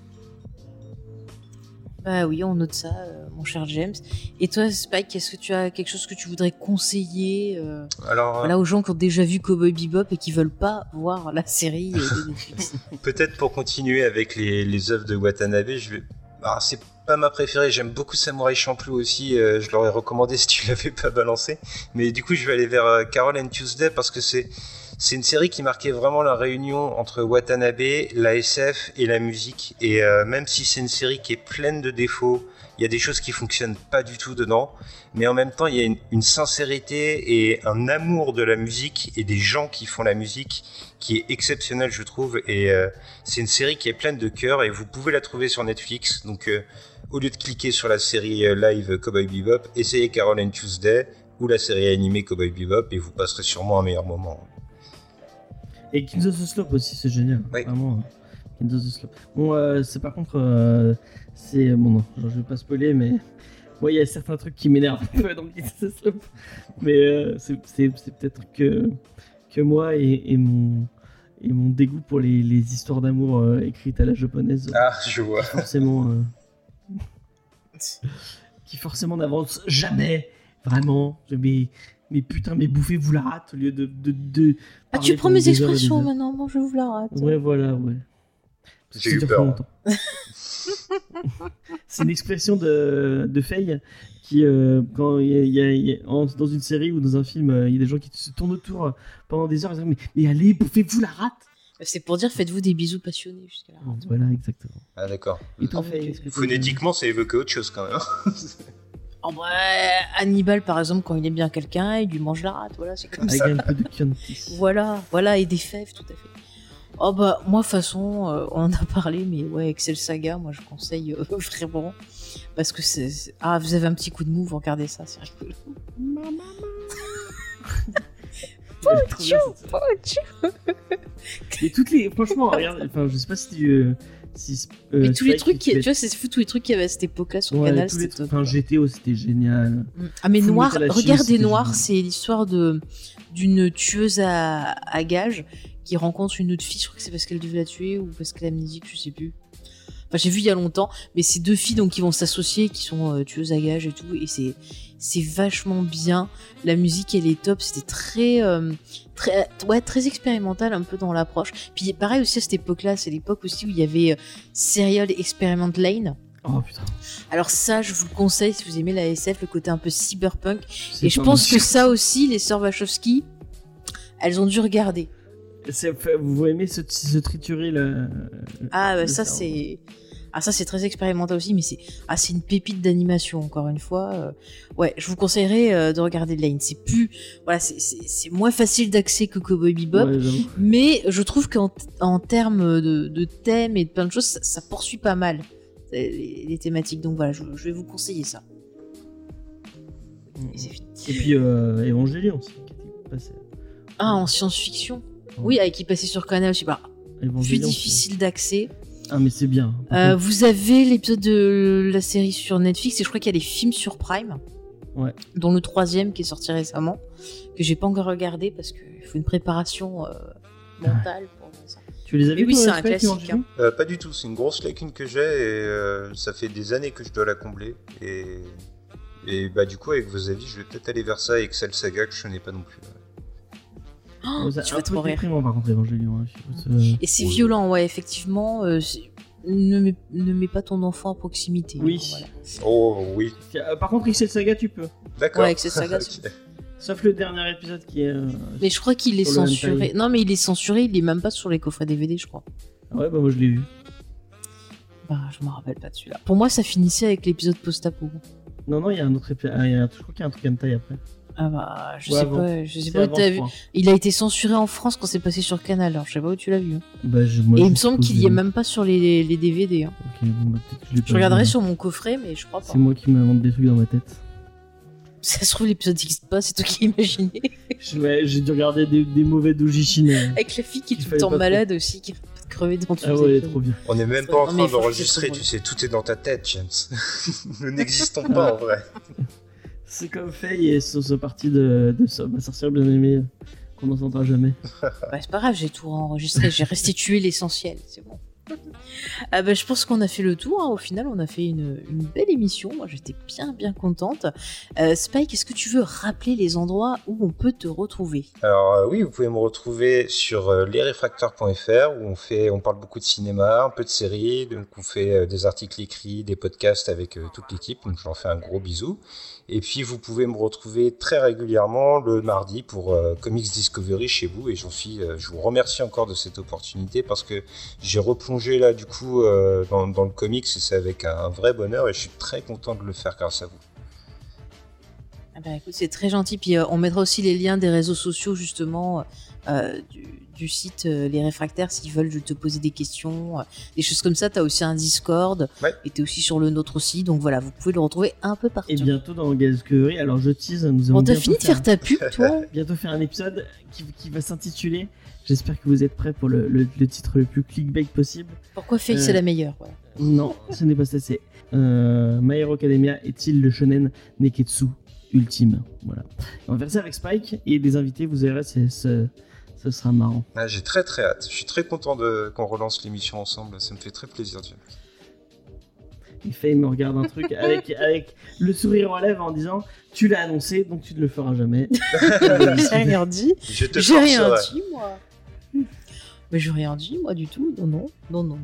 Bah oui, on note ça, euh, mon cher James. Et toi, Spike, est-ce que tu as quelque chose que tu voudrais conseiller euh, Alors, voilà, aux gens qui ont déjà vu Cowboy Bebop et qui veulent pas voir la série euh, de Netflix peut-être pour continuer avec les, les œuvres de Watanabe, je vais. Alors, c'est pas ma préférée, j'aime beaucoup Samurai Champloo aussi, euh, je l'aurais recommandé si tu l'avais pas balancé. Mais du coup, je vais aller vers euh, Carol and Tuesday parce que c'est. c'est une série qui marquait vraiment la réunion entre Watanabe, la SF et la musique. Et euh, même si c'est une série qui est pleine de défauts, il y a des choses qui fonctionnent pas du tout dedans, mais en même temps il y a une, sincérité et un amour de la musique et des gens qui font la musique qui est exceptionnel je trouve. Et euh, c'est une série qui est pleine de cœur et vous pouvez la trouver sur Netflix. Donc au lieu de cliquer sur la série euh, live Cowboy Bebop, essayez Carol and Tuesday ou la série animée Cowboy Bebop et vous passerez sûrement un meilleur moment. Et Kings of the Slope aussi, c'est génial. Oui. Vraiment. hein. Kings of the Slope. Bon, euh, c'est par contre. euh, c'est. Bon, non, genre, je vais pas spoiler, mais. Moi, il y a certains trucs qui m'énervent un peu dans Kings of the Slope. Mais euh, c'est peut-être que, que moi et, et mon. Et mon dégoût pour les, les histoires d'amour euh, écrites à la japonaise, Ah, je vois. forcément. euh, qui forcément n'avance jamais. Vraiment. Mais, mais putain, mais bouffez-vous la rate au lieu de. de, de Ah, tu prends mes expressions maintenant, moi je vous la rate. Ouais, voilà, ouais. J'ai eu peur. C'est une expression de, de Faye qui, euh, quand il y a, il y a- il y a- en- dans une série ou dans un film, euh, il y a des gens qui se tournent autour pendant des heures et disent mais, mais allez, bouffez-vous la rate C'est pour dire faites-vous des bisous passionnés jusqu'à la rate. Voilà, exactement. Ah d'accord. Phonétiquement, ça évoque autre chose quand même. En vrai, Hannibal par exemple, quand il aime bien quelqu'un, il lui mange la rate. Voilà, c'est comme Avec ça. un peu de. Voilà, voilà, et des fèves, tout à fait. Oh bah, moi, de toute façon, euh, on en a parlé, mais ouais, Excel Saga, moi, je conseille euh, vraiment. Parce que c'est. c'est- Ah, vous avez un petit coup de mou, vous regardez ça, c'est rigolo. Cette série. Et toutes les. Franchement, regarde, enfin, je sais pas si tu. euh, si, euh, Mais tous les trucs, qui, tu vois, c'est fou, tous les trucs qu'il y avait à cette époque-là sur Ouais, Canal, c'était. Enfin, GTO, c'était génial. Mm. Ah mais Full Noir, regardez Noir, c'est l'histoire de d'une tueuse à, à gages qui rencontre une autre fille, je crois que c'est parce qu'elle devait la tuer ou parce qu'elle est amnésique, je sais plus. Enfin, j'ai vu il y a longtemps, mais c'est deux filles donc qui vont s'associer, qui sont euh, tueuses à gages et tout, et c'est c'est vachement bien. La musique elle est top, c'était très euh, très ouais très expérimental un peu dans l'approche. Puis pareil aussi à cette époque-là, c'est l'époque aussi où il y avait euh, Serial Experiment Lane. Oh putain. Alors ça, je vous le conseille si vous aimez la SF, le côté un peu cyberpunk. Et je pense que ça aussi, les sœurs Wachowski, elles ont dû regarder. Vous aimez se, se triturer le. Ah, bah, le ça c'est. Ah, ça c'est très expérimental aussi, mais c'est ah, c'est une pépite d'animation, encore une fois. Euh, Ouais, je vous conseillerais euh, de regarder Lane. C'est plus. Voilà, c'est- moins facile d'accès que Cowboy Bebop. Ouais. Mais je trouve qu'en en termes de, de thèmes et de plein de choses, ça, ça poursuit pas mal euh, les, les thématiques. Donc voilà, je, je vais vous conseiller ça. Et fini. Et puis euh, Evangelion aussi. qui était passé. Ah, en science-fiction? Oui, avec qui passait sur Canal aussi. Bah, plus difficile d'accès. Ah, mais c'est bien. Euh, vous avez l'épisode de la série sur Netflix et je crois qu'il y a les films sur Prime. Ouais. Dont le troisième qui est sorti récemment, que j'ai pas encore regardé parce qu'il faut une préparation euh, mentale pour ça. Tu les as vus oui, c'est un classique, Euh, pas du tout, c'est une grosse lacune que j'ai et euh, ça fait des années que je dois la combler. Et, et bah du coup avec vos avis, je vais peut-être aller vers ça et Excel Saga que je connais pas non plus. Oh, tu vas trop rire. déprimant par contre Evangelion. hein. Et c'est Oui. violent, ouais, effectivement. euh, c'est- ne, mets, ne mets pas ton enfant à proximité. Oui. Voilà. Oh oui, Euh, Par contre, Excel Saga, tu peux. d'accord. Ouais, Excel Saga, c'est- Sauf le dernier épisode qui est. euh, Mais je crois qu'il est censuré. hentai. Non, mais il est censuré, il est même pas sur les coffrets DVD, je crois. Ouais, bah moi je l'ai vu. Bah, je me rappelle pas de celui-là. Pour moi, ça finissait avec l'épisode post-apo. Non, non, il y a un autre épisode. ah, Je crois qu'il y a un truc hentai après. Ah bah, je Ouais, sais avant. pas, je sais pas où t'as vu. Il a été censuré en France quand c'est passé sur Canal, alors je sais pas où tu l'as vu. hein. Bah, je- moi, Et il me semble qu'il y est même pas sur les, les DVD. hein. Ok, bon, bah, peut-être que je regarderai vu. sur mon coffret, mais je crois pas. C'est moi qui m'invente des trucs dans ma tête. Ça se trouve, l'épisode n'existe pas, c'est toi qui imaginé. Je- ouais, J'ai dû regarder des, des mauvais doujishine. Avec la fille qui est tout le temps trop. malade aussi, qui va te crever dans tous Ah ouais, trop bien. On n'est même pas en train d'enregistrer, tu sais, tout est dans ta tête, James. Nous n'existons pas en vrai. C'est comme Faye et sur ce parti de, de so- ma sorcière bien aimée qu'on n'entendra jamais. Bah, c'est pas grave, j'ai tout enregistré, j'ai restitué l'essentiel, c'est bon. Ah bah, je pense qu'on a fait le tour. hein. Au final, on a fait une, une belle émission. Moi, j'étais bien, bien contente. Euh, Spike, est-ce que tu veux rappeler les endroits où on peut te retrouver? Alors euh, oui, vous pouvez me retrouver sur euh, lesrefracteurs.fr où on fait, on parle beaucoup de cinéma, un peu de séries, donc on fait euh, des articles écrits, des podcasts avec euh, toute l'équipe, donc je leur fais un gros bisou. Et puis vous pouvez me retrouver très régulièrement le mardi pour euh, Comics Discovery chez vous et j'en suis, euh, je vous remercie encore de cette opportunité parce que j'ai replongé là du coup euh, dans, le comics et c'est avec un, vrai bonheur et je suis très content de le faire grâce à vous. Ah écoute, c'est très gentil. Puis on mettra aussi les liens des réseaux sociaux, justement, du, du site euh, Les Réfractaires, s'ils veulent te poser des questions, euh, des choses comme ça. Tu as aussi un Discord. Ouais. Et tu es aussi sur le nôtre aussi. Donc voilà, vous pouvez le retrouver un peu partout. Et bientôt dans Discovery, alors je tease, nous allons t'as bientôt fini de faire ta pub, toi bientôt faire un épisode qui, qui va s'intituler. J'espère que vous êtes prêts pour le, le- le titre le plus clickbait possible. Pourquoi Faye, Euh, c'est la meilleure. Non, ce n'est pas ça. C'est euh, My Hero Academia est-il le shonen Neketsu ultime? Voilà. On va faire ça avec Spike et des invités. Vous verrez, c'est, ce, sera marrant. Ah, j'ai très très hâte. Je suis très content de qu'on relance l'émission ensemble. Ça me fait très plaisir. James. Et Faye me regarde un truc avec, avec le sourire aux lèvres en disant Tu l'as annoncé, donc tu ne le feras jamais. J'ai rien dit. J'ai rien dit, moi. Mais j'ai rien dit, moi, du tout. Non, non, non, non, non.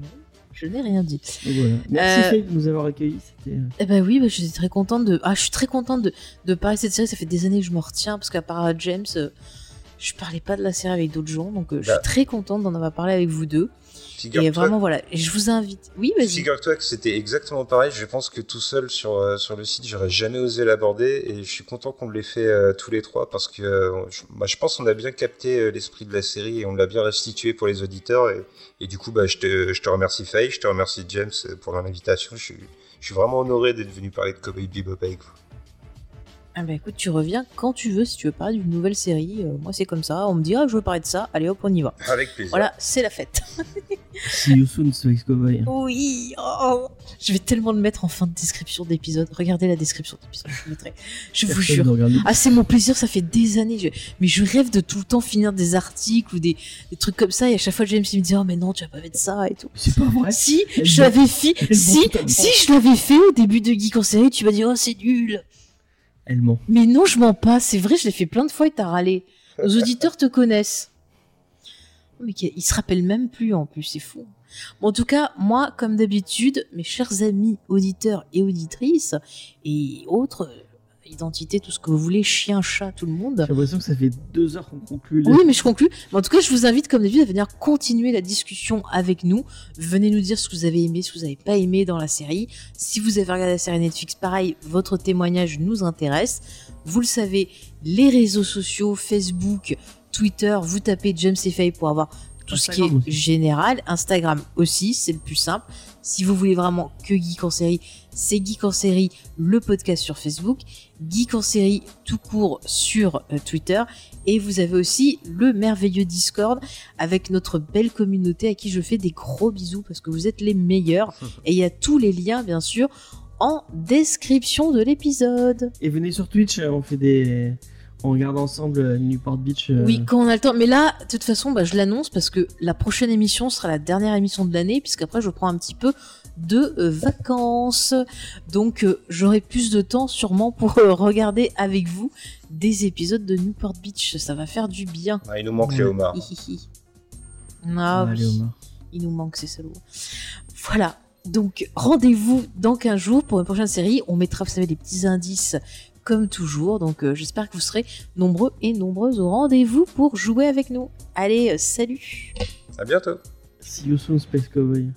Je n'ai rien dit. Voilà. Merci Euh, Faye de nous avoir accueillis. C'était. euh, Eh ben oui, bah, je suis très contente de. Ah, je suis très contente de, de parler de cette série. Ça fait des années que je m'en retiens parce qu'à part James, euh, je parlais pas de la série avec d'autres gens. Donc euh, je Bah. suis très contente d'en avoir parlé avec vous deux. Et Figure-toi vraiment, voilà. Et je vous invite. Oui, vas-y. Figure-toi que c'était exactement pareil. Je pense que tout seul sur, euh, sur le site, j'aurais jamais osé l'aborder. Et je suis content qu'on l'ait fait euh, tous les trois parce que euh, je, bah, je pense qu'on a bien capté l'esprit de la série et on l'a bien restitué pour les auditeurs. Et, et du coup, bah, je, te, je te remercie Faye, je te remercie James pour l'invitation. Je suis, je suis vraiment honoré d'être venu parler de Cowboy Bebop avec vous. Ah bah écoute, tu reviens quand tu veux si tu veux parler d'une nouvelle série. Euh, moi, c'est comme ça. On me dit, ah, je veux parler de ça. Allez hop, on y va. Avec plaisir. Voilà, c'est la fête. See you soon, Space Cowboy. Oui, oh, je vais tellement le mettre en fin de description d'épisode. Regardez la description d'épisode, je vous mettrai. Je vous jure. Ah, c'est mon plaisir, ça fait des années. je- Mais je rêve de tout le temps finir des articles ou des, des trucs comme ça. Et à chaque fois, James il me dit Oh, mais non, tu vas pas mettre ça et tout. C'est pas vrai. Si, l'avais fait. Si, si, je l'avais fait au début de Geek en série, tu m'as dit Oh, c'est nul. Elle ment. Mais non, je mens pas. C'est vrai, je l'ai fait plein de fois et t'as râlé. Nos auditeurs te connaissent. Mais ils se rappellent même plus en plus, c'est fou. En tout cas, moi, comme d'habitude, mes chers amis auditeurs et auditrices et autres, identités, tout ce que vous voulez, chien, chat, tout le monde. J'ai l'impression que ça fait deux heures qu'on conclut. Oui, mais je conclus. Mais en tout cas, je vous invite, comme d'habitude, à venir continuer la discussion avec nous. Venez nous dire ce que vous avez aimé, ce que vous n'avez pas aimé dans la série. Si vous avez regardé la série Netflix, pareil, votre témoignage nous intéresse. Vous le savez, les réseaux sociaux, Facebook, Twitter, vous tapez James et Faye pour avoir tout ce qui est aussi. général. Instagram aussi, c'est le plus simple. Si vous voulez vraiment que Geek en série, c'est Geek en série, le podcast sur Facebook. Geek en série tout court sur euh, Twitter. Et vous avez aussi le merveilleux Discord avec notre belle communauté à qui je fais des gros bisous parce que vous êtes les meilleurs. Et il y a tous les liens, bien sûr, en description de l'épisode. Et venez sur Twitch, euh, on fait des. On regarde ensemble euh, Newport Beach. euh, Oui, quand on a le temps. Mais là, de toute façon, bah, je l'annonce parce que la prochaine émission sera la dernière émission de l'année, puisqu'après, je prends un petit peu de euh, vacances. Donc, euh, j'aurai plus de temps sûrement pour euh, regarder avec vous des épisodes de Newport Beach. Ça va faire du bien. Ah, il nous manque les homards. Ah Allez, oui, Omar. il nous manque ces salauds. Voilà. Donc, rendez-vous dans 15 jours pour une prochaine série. On mettra, vous savez, des petits indices comme toujours. Donc euh, j'espère que vous serez nombreux et nombreuses au rendez-vous pour jouer avec nous. Allez, euh, salut À bientôt See you soon, Space Cowboy.